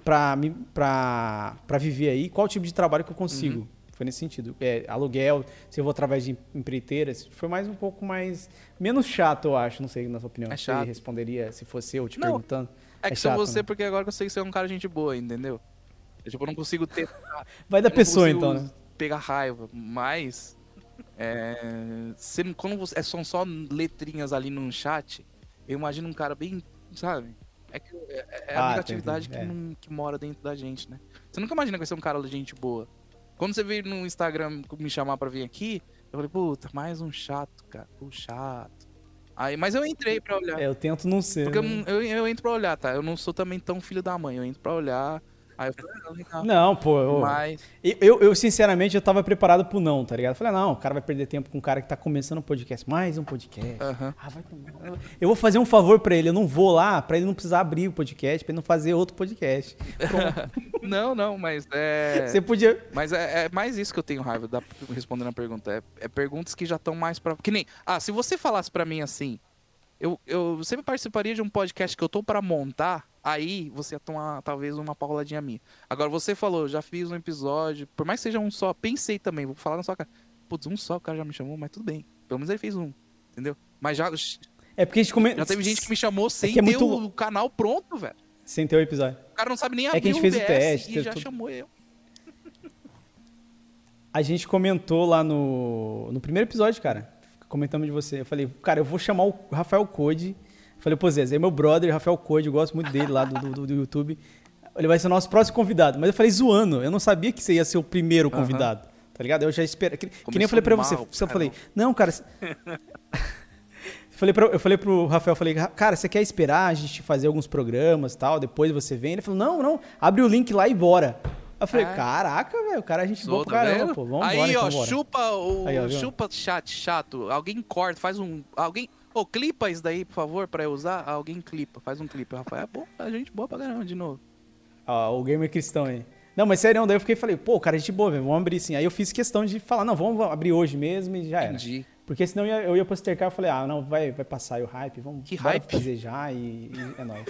para para para viver aí? Qual tipo de trabalho que eu consigo? Uhum. Foi nesse sentido. É, aluguel, se eu vou através de empreiteiras, foi mais um pouco mais menos chato, eu acho, não sei na sua opinião. É Você chato. responderia se fosse eu te Não, perguntando. É que É sou chato, você né? porque agora que eu sei que você é um cara de gente boa, entendeu? Eu, tipo, eu não consigo ter. <laughs> Vai da pessoa então, né? Pegar raiva, mas. É, não- quando você, é, são só letrinhas ali no chat, eu imagino um cara bem. Sabe? É, que, é, é a Ah, negatividade que, é. não- que mora dentro da gente, né? Você nunca imagina que vai ser um cara de gente boa. Quando você veio no Instagram me chamar pra vir aqui, eu falei, puta, mais um chato, cara. Pô, chato. Aí, mas eu entrei pra olhar. É, eu tento não ser. Porque eu, né? eu, eu entro pra olhar, tá? Eu não sou também tão filho da mãe. Eu entro pra olhar. Aí eu falei, ah, legal. Não, pô, eu, Mas. eu, eu, sinceramente, eu tava preparado pro não, tá ligado? Eu falei, não, o cara vai perder tempo com um cara que tá começando um podcast. Mais um podcast. Aham. Ah, vai tomar. Eu vou fazer um favor pra ele, eu não vou lá pra ele não precisar abrir o podcast, pra ele não fazer outro podcast. <laughs> Não, não, mas é. Você podia. Mas é, é mais isso que eu tenho raiva, da, respondendo a pergunta. É, é perguntas que já estão mais pra. Que nem. Ah, se você falasse pra mim assim. Eu, eu sempre participaria de um podcast que eu tô pra montar. Aí você ia tomar talvez uma pauladinha minha. Agora você falou, já fiz um episódio. Por mais que seja um só, pensei também, vou falar na sua cara. Putz, um só, o cara já me chamou, mas tudo bem. Pelo menos ele fez um. Entendeu? Mas já, É porque a gente come... já teve gente que me chamou sem que é ter muito- o canal pronto, velho. Sem ter o episódio. O cara não sabe nem É que abrir a gente o fez o OBS teste, e já tudo. chamou eu. A gente comentou lá no, no primeiro episódio, cara. Comentamos de você. Eu falei, cara, eu vou chamar o Rafael Code. Falei, pô, Zé, Zé é meu brother, Rafael Code, eu gosto muito dele lá do, do, do YouTube. Ele vai ser o nosso próximo convidado. Mas eu falei zoando, eu não sabia que você ia ser o primeiro convidado. Tá ligado? Eu já esperava. Que, que nem eu falei pra você. mal, você eu falei, não, cara. <laughs> Eu falei, pra, eu falei pro Rafael, eu falei, cara, você quer esperar a gente fazer alguns programas e tal, depois você vem? Ele falou, não, não, abre o link lá e bora. Eu falei, É. caraca, velho, o cara é gente boa Sou, pra tá caramba, vendo? pô. Vamos Aí, embora, ó, então, bora. chupa o Aí, ó, chupa chat chato. Alguém corta, faz um, alguém, ô, clipa isso daí, por favor, pra eu usar. Alguém clipa, faz um clipe. Rafael, é bom, a gente boa pra caramba de novo. Ó, o gamer cristão aí. Não, mas sério, daí eu fiquei falei, pô, cara, é gente boa, velho, vamos abrir sim. Aí eu fiz questão de falar, não, vamos abrir hoje mesmo e já era. Entendi. Porque senão eu ia, eu ia postercar, eu falei, ah, não, vai, vai passar aí o hype, vamos Que hype? fazer já e, e é nóis.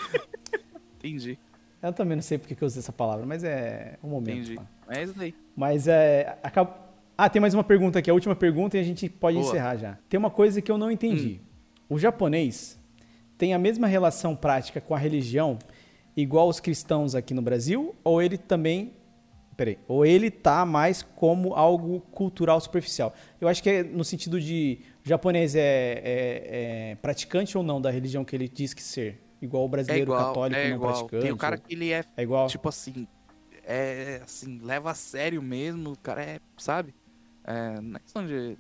<laughs> Entendi. Eu também não sei porque que eu usei essa palavra, mas é o momento. Entendi. pá. É isso daí. Mas é. Acaba... Ah, tem mais uma pergunta aqui, a última pergunta e a gente pode Boa. encerrar já. Tem uma coisa que eu não entendi. O japonês tem a mesma relação prática com a religião igual os cristãos aqui no Brasil? Ou ele também. Peraí. Ou ele tá mais como algo cultural superficial? Eu acho que é no sentido de. O japonês é, é- é praticante ou não da religião que ele diz que ser? Igual o É brasileiro igual, católico é não igual. praticante? Tem o cara que ele é, É igual? tipo assim, é assim, leva a sério mesmo, o cara é, sabe? É, não é questão de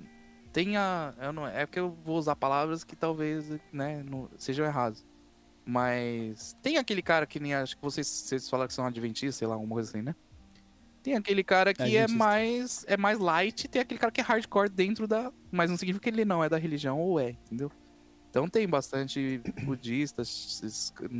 tem a, eu não, é porque eu vou usar palavras que talvez, né, não, sejam erradas. Mas tem aquele cara que nem acho que vocês, vocês falaram que são adventistas, sei lá, alguma coisa assim, né? Tem aquele cara que é mais é mais light, tem aquele cara que é hardcore dentro da, mas não significa que ele não é da religião ou é, entendeu? Então tem bastante budistas,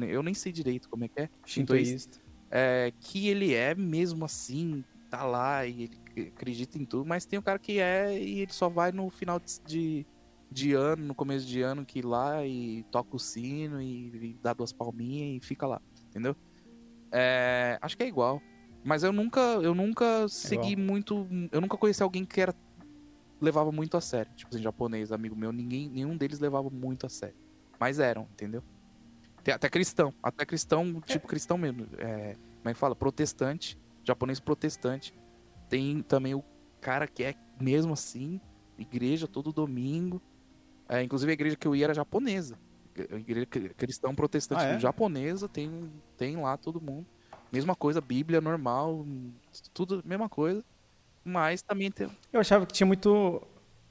eu nem sei direito como é que é, Shintoísta. é, que ele é mesmo assim, tá lá e ele acredita em tudo, mas tem o cara que é e ele só vai no final de, de, ano, no começo de ano, que ir lá e toca o sino e, e dá duas palminhas e fica lá, entendeu? É, acho que é igual. Mas eu nunca, eu nunca segui muito. Eu nunca conheci alguém que era. levava muito a sério. Tipo assim, japonês, amigo meu, ninguém, nenhum deles levava muito a sério. Mas eram, entendeu? Tem até cristão. Até cristão, tipo cristão mesmo. É, como é que fala? Protestante. Japonês protestante. Tem também o cara que é mesmo assim, igreja todo domingo. É, inclusive a igreja que eu ia era japonesa. A igreja cristão protestante Ah, é? japonesa, tem, tem lá todo mundo. Mesma coisa, Bíblia normal, tudo mesma coisa. Mas também tem. Eu achava que tinha muito,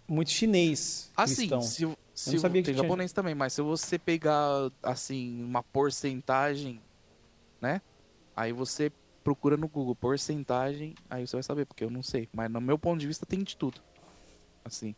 muito chinês Assim, cristão. se, se não sabia tem que tinha- japonês também, mas se você pegar assim uma porcentagem, né? Aí você procura no Google porcentagem, aí você vai saber, porque eu não sei. Mas no meu ponto de vista tem de tudo. Assim,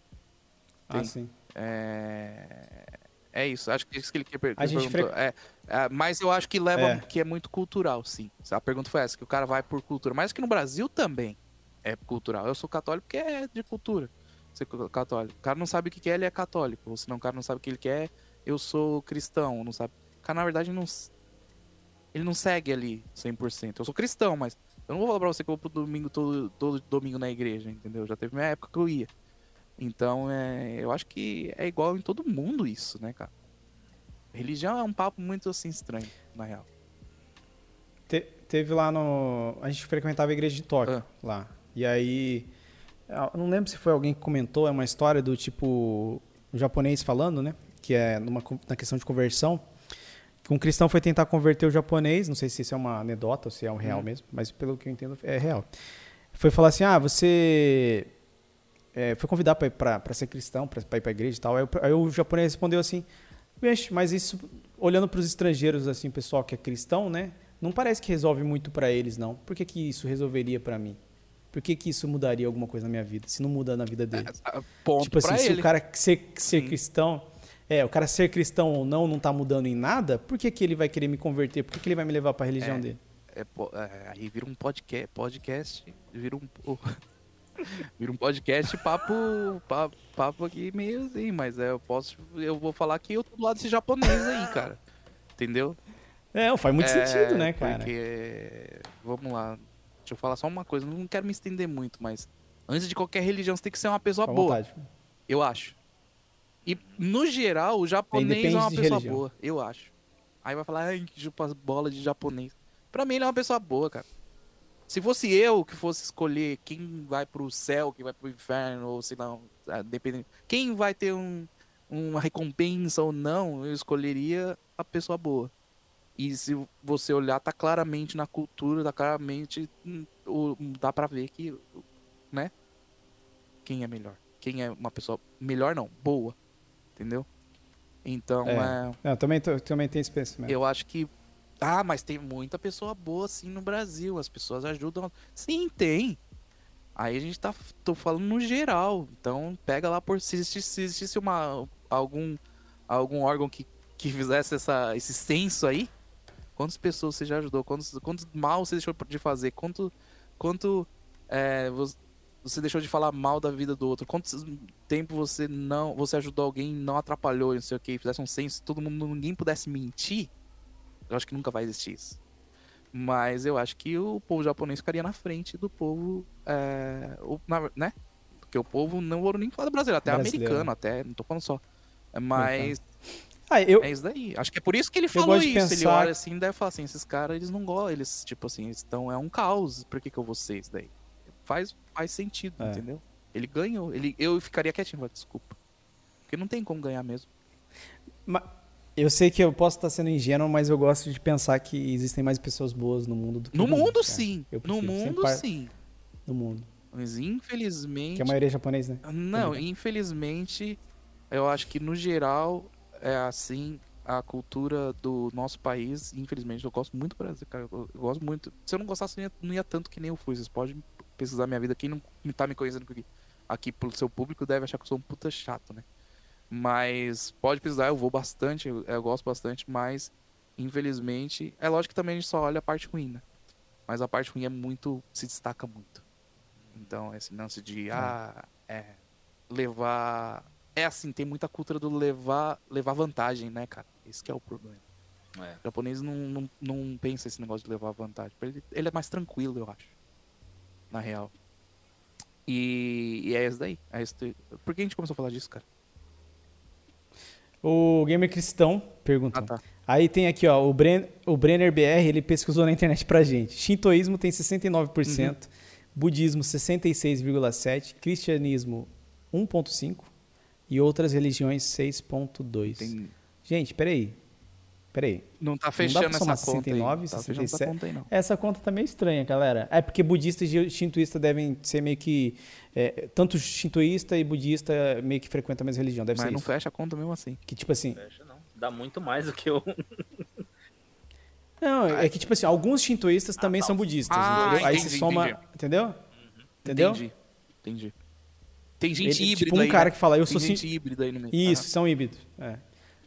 Ah, tem. sim. é é isso. Acho que é isso que ele quer per- A gente perguntou. É, é, mas eu acho que leva É. que é muito cultural, sim. A pergunta foi essa, que o cara vai por cultura, mas que no Brasil também é cultural. Eu sou católico porque é de cultura. Ser católico. O cara não sabe o que que é, ele é católico. Ou senão o cara não sabe o que ele quer, eu sou cristão, não sabe. O cara na verdade não ele não segue ali 100%. Eu sou cristão, mas eu não vou falar pra você que eu vou pro domingo todo, todo domingo na igreja, entendeu? Já teve minha época que eu ia. Então, é, eu acho que é igual em todo mundo isso, né, cara? Religião é um papo muito assim estranho, na real. Te- teve lá no. A gente frequentava a igreja de Tóquio Ah. lá. E aí. Não lembro se foi alguém que comentou, é uma história do tipo. Um japonês falando, né? Que é numa, na questão de conversão. Um cristão foi tentar converter o japonês. Não sei se isso é uma anedota ou se é um real Hum. mesmo, mas pelo que eu entendo é real. Foi falar assim: ah, você. é, foi convidar para ser cristão, para ir pra igreja e tal. Aí, o- aí o japonês respondeu assim: Vixe, mas isso, olhando para os estrangeiros, assim, pessoal que é cristão, né? Não parece que resolve muito para eles, não. Por que, que isso resolveria para mim? Por que, que isso mudaria alguma coisa na minha vida? Se não muda na vida dele. Ah, Ponto tipo assim, pra se ele. o cara ser, ser Sim. cristão. É, o cara ser cristão ou não não tá mudando em nada, por que, que ele vai querer me converter? Por que, que ele vai me levar para a religião É. dele? É, é, aí vira um podcast, podcast vira um <laughs> vira um podcast papo, papo papo aqui meio assim, mas é, eu posso eu vou falar que eu tô do lado desse japonês aí, cara. Entendeu? É, faz muito É, sentido, né, cara? Porque vamos lá, deixa eu falar só uma coisa, não quero me estender muito, mas antes de qualquer religião você tem que ser uma pessoa Fica boa, vontade. eu acho. E no geral, o japonês é uma pessoa religião. boa, eu acho. Aí vai falar, ai, que bolas de japonês. Pra mim ele é uma pessoa boa, cara. Se fosse eu que fosse escolher quem vai pro céu, quem vai pro inferno, ou sei lá, ah, dependendo. Quem vai ter um, uma recompensa ou não, eu escolheria a pessoa boa. E se você olhar, tá claramente na cultura, tá claramente. hum, o- Dá pra ver que. Né? Quem é melhor? Quem é uma pessoa. Melhor não, boa. Entendeu? Então, É. é, Não, também, também tenho esse pensamento. eu acho que. Ah, mas tem muita pessoa boa assim no Brasil. As pessoas ajudam. Sim, tem. Aí a gente tá tô falando no geral. Então pega lá por se existisse, se existisse uma algum algum órgão que, que fizesse essa, esse censo aí, quantas pessoas você já ajudou? Quantos, quantos mal você deixou de fazer? Quanto quanto é, você deixou de falar mal da vida do outro? Quanto tempo você não você ajudou alguém, não atrapalhou, não sei o que, fizesse um censo, todo mundo ninguém pudesse mentir? Eu acho que nunca vai existir isso. Mas eu acho que o povo japonês ficaria na frente do povo, é, o- na- né? Porque o povo não vou nem falar do brasileiro, até Brasileiro. americano, até, não tô falando só. Mas Ah, eu, é isso daí. Acho que é por isso que ele falou isso. Ele pensar- olha assim e deve falar assim, esses caras, eles não gostam, eles, tipo assim, estão, é um caos, por que que eu vou ser isso daí? Faz, faz sentido, É. entendeu? Ele ganhou, ele, eu ficaria quietinho, mas desculpa. Porque não tem como ganhar mesmo. Ma- Eu sei que eu posso estar sendo ingênuo, mas eu gosto de pensar que existem mais pessoas boas no mundo do que No mundo, cara. sim. No mundo, par- sim. No mundo. Mas infelizmente... Que a maioria é japonês, né? Não, Também. infelizmente, eu acho que no geral é assim a cultura do nosso país. Infelizmente, eu gosto muito do Brasil, cara. Eu, eu gosto muito. Se eu não gostasse, não ia, não ia tanto que nem eu fui. Vocês podem pesquisar minha vida. Quem não tá me conhecendo aqui, aqui pelo seu público deve achar que eu sou um puta chato, né? Mas pode pesquisar, eu vou bastante, eu, eu gosto bastante, mas infelizmente, é lógico que também a gente só olha a parte ruim, né? Mas a parte ruim é muito, se destaca muito. Então, esse lance de, ah, é, levar. É assim, tem muita cultura do levar, levar vantagem, né, cara? Esse que é o problema. É. O japonês não, não, não pensa esse negócio de levar vantagem. Ele, ele é mais tranquilo, eu acho. Na real. E, e é isso daí. É isso daí. Por que a gente começou a falar disso, cara? O Gamer Cristão perguntou. Ah, tá. Aí tem aqui, ó, o, Bren, o Brenner BR, ele pesquisou na internet pra gente. Shintoísmo tem 69%, Uhum. budismo 66,7%, cristianismo 1,5% e outras religiões 6,2%. Tem- Gente, peraí. Peraí. Não tá fechando somar essa conta 69, aí. Tá fechando 67. essa conta aí, não. Essa conta tá meio estranha, galera. É porque budistas e shintoístas devem ser meio que. é, tanto shintoísta e budista meio que frequentam a mesma religião. Deve Mas ser não isso. fecha a conta mesmo assim. Que tipo assim. Fecha não. Dá muito mais do que eu. Não, é que tipo assim, alguns shintoístas também tá. são budistas, Ah, entendeu? Aí entendi, se soma, entendi. entendeu? Entendeu? Entendi. Entendi. Tem gente Ele- híbrida tipo um aí, cara né? que fala, eu Tem sou gente shin- híbrida aí no meio. Isso, são híbridos. é.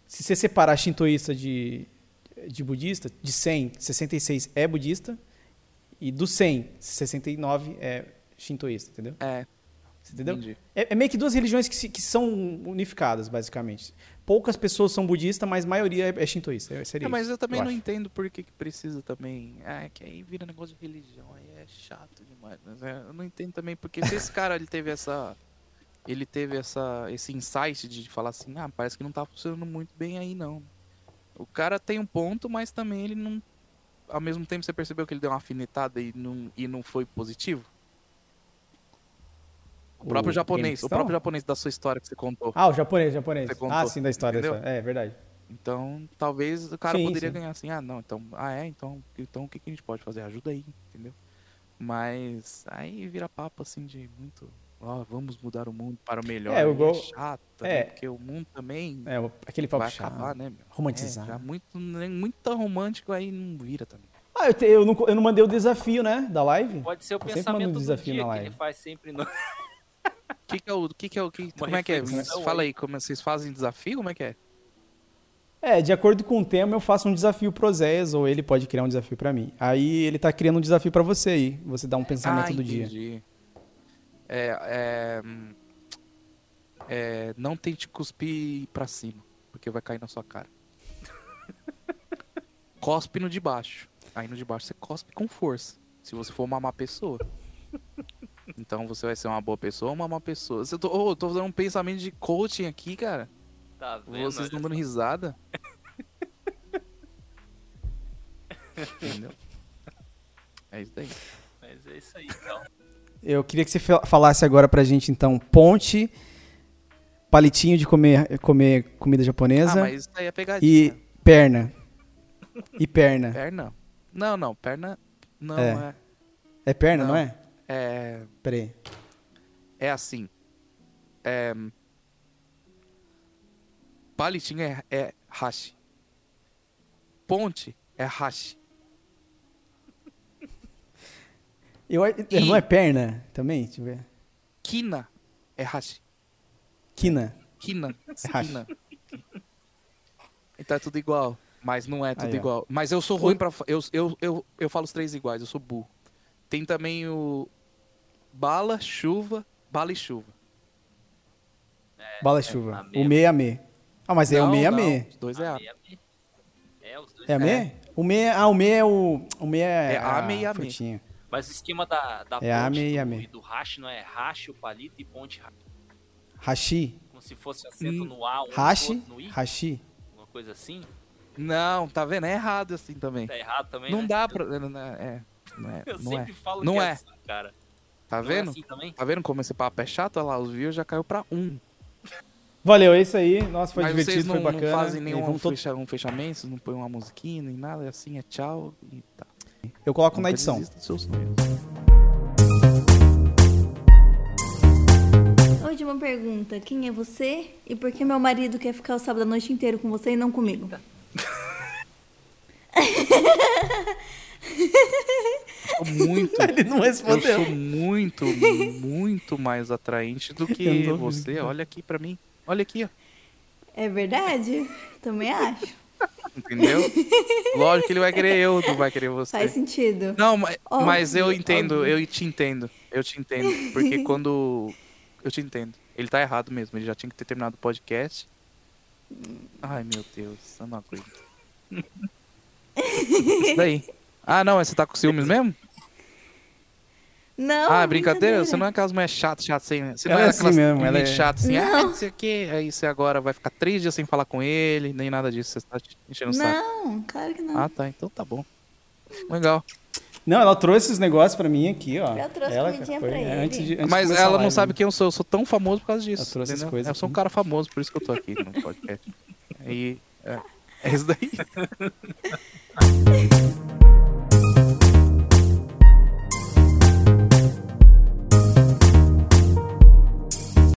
Se você separar shintoísta de, de budista, de 100, 66 é budista e do 100, 69 é shintoísta, entendeu? Ah, É, Você entendeu? É, é meio que duas religiões que, se- que são unificadas, basicamente. Poucas pessoas são budistas, mas a maioria é, é shintoísta. é- Seria É, mas eu também não acho. entendo por que, que precisa também. É, que aí vira negócio de religião, aí é chato demais. Mas é, eu não entendo também, porque se esse cara ele teve essa. Ele teve essa, esse insight de falar assim, ah, parece que não tá funcionando muito bem aí, não. O cara tem um ponto, mas também ele não. Ao mesmo tempo você percebeu que ele deu uma afinetada e não, e não foi positivo? O próprio O japonês, Game o próprio japonês da sua história que você contou. Ah, o japonês, japonês. Você contou, Ah, sim, da história. entendeu? história. É verdade. Então, talvez o cara Sim, poderia sim. ganhar assim, ah, não, então, ah, é, então, então o que, que a gente pode fazer? Ajuda aí, entendeu? Mas aí vira papo assim de muito, ó, vamos mudar o mundo para o melhor. É, É, o igual- chato, é. né? Porque o mundo também É, aquele papo vai chato. acabar, né, meu? Romantizar. É, já muito, nem muito tão romântico aí não vira também. Ah, eu, te- eu, não, eu não mandei o desafio, né? Da live. Pode ser o Eu pensamento um do desafio dia na que live. ele faz sempre no... O <laughs> que, que é o. Que que é o que, Uma como é que é? Fala aí. como vocês fazem desafio? Como é que é? É, de acordo com o tema, eu faço um desafio pro Zéias, ou ele pode criar um desafio pra mim. Aí ele tá criando um desafio pra você aí. Você dá um pensamento ah, do dia. entendi. É, é, hum, é, não tente cuspir pra cima, porque vai cair na sua cara. <laughs> cospe no de baixo. Aí no de baixo você cospe com força. Se você for uma má pessoa. Então você vai ser uma boa pessoa ou uma má pessoa. Eu tô, eu tô fazendo um pensamento de coaching aqui, cara. Tá vendo? Vocês estão dando risada. <laughs> Entendeu? É isso daí. Mas é isso aí, então. Eu queria que você fa- falasse agora pra gente, então, ponte, palitinho de comer, comer comida Ah, japonesa mas isso aí é pegadinha. e perna. E perna. Perna? Não, não, perna. Não, É. é. É perna, não, Não. é? É, Peraí. é assim. É, palitinho é, é hashi. Ponte é hashi. Eu, E- Não é perna também? Deixa eu ver. Kina é hashi. Quina. Kina. hashi. Kina. Então é tudo igual. Mas não é tudo Aí, igual. Mas eu sou ruim pra. Eu, eu, eu, eu falo os três iguais, eu sou burro. Tem também o. Bala, chuva, bala e chuva. Bala chuva. a o mesma. me é a me. Ah, mas é o Não, me é a não, me. Os dois é A a. meia- É, os dois. É a me? O me, ah, o me é o. O me é, É a me e a me. Mas o esquema da, da É a ponte me e a do, me. e do hash não é hash, o palito e ponte hash. Hashi. Como se fosse acento Hum. no A, um Hashi. no I, Hashi. uma coisa assim. Não, tá vendo? É errado assim também. Tá errado também, Não né? dá pra. Não é. Não é. Eu Não é. sempre falo Não que é. é. assim, cara. Tá Não é vendo? assim também? Tá vendo como esse papo é chato? Olha lá, os views já caiu pra um. Valeu, é isso aí. Nossa, foi Mas vocês divertido, não, foi não bacana. fazem E nenhum todo- um fechamento, não põem uma musiquinha nem nada, é assim, é tchau e tá. Eu coloco na Nunca edição. desista dos seus sonhos. Última pergunta. Quem é você e por que meu marido quer ficar o sábado à noite inteiro com você e não comigo? Sou muito. <laughs> Ele não Eu respondeu. sou muito, muito mais atraente do que Eu você. Olha aqui pra mim. Olha aqui, ó. É verdade? Também acho. Entendeu? Lógico que ele vai querer eu, não vai querer você. Faz sentido. Não, mas, Óbvio, mas eu entendo, óbvio. eu te entendo. Eu te entendo. Porque <laughs> quando. Eu te entendo. Ele tá errado mesmo. Ele já tinha que ter terminado o podcast. Ai, meu Deus. Eu não aguento. Isso daí. Ah, não, mas você tá com ciúmes mesmo? Não. ah, brincadeira? Você não é aquelas mulheres chatas, chatas assim. Você não é é assim mesmo, ela é- chatas assim, ah, Não. não sei o quê. Aí você agora vai ficar três dias sem falar com ele, nem nada disso. Você tá enchendo o saco. Não, claro que não. Ah, tá. Então tá bom. Legal. Não, ela trouxe esses negócios pra mim aqui, ó. Já trouxe ela comidinha foi, pra é, ele. Antes de, antes Mas ela não sabe né? quem eu sou. Eu sou tão famoso por causa disso. Ela trouxe essas coisas Eu sou um aqui. cara famoso, por isso que eu tô aqui no podcast. <laughs> Aí. É, é isso daí. <laughs>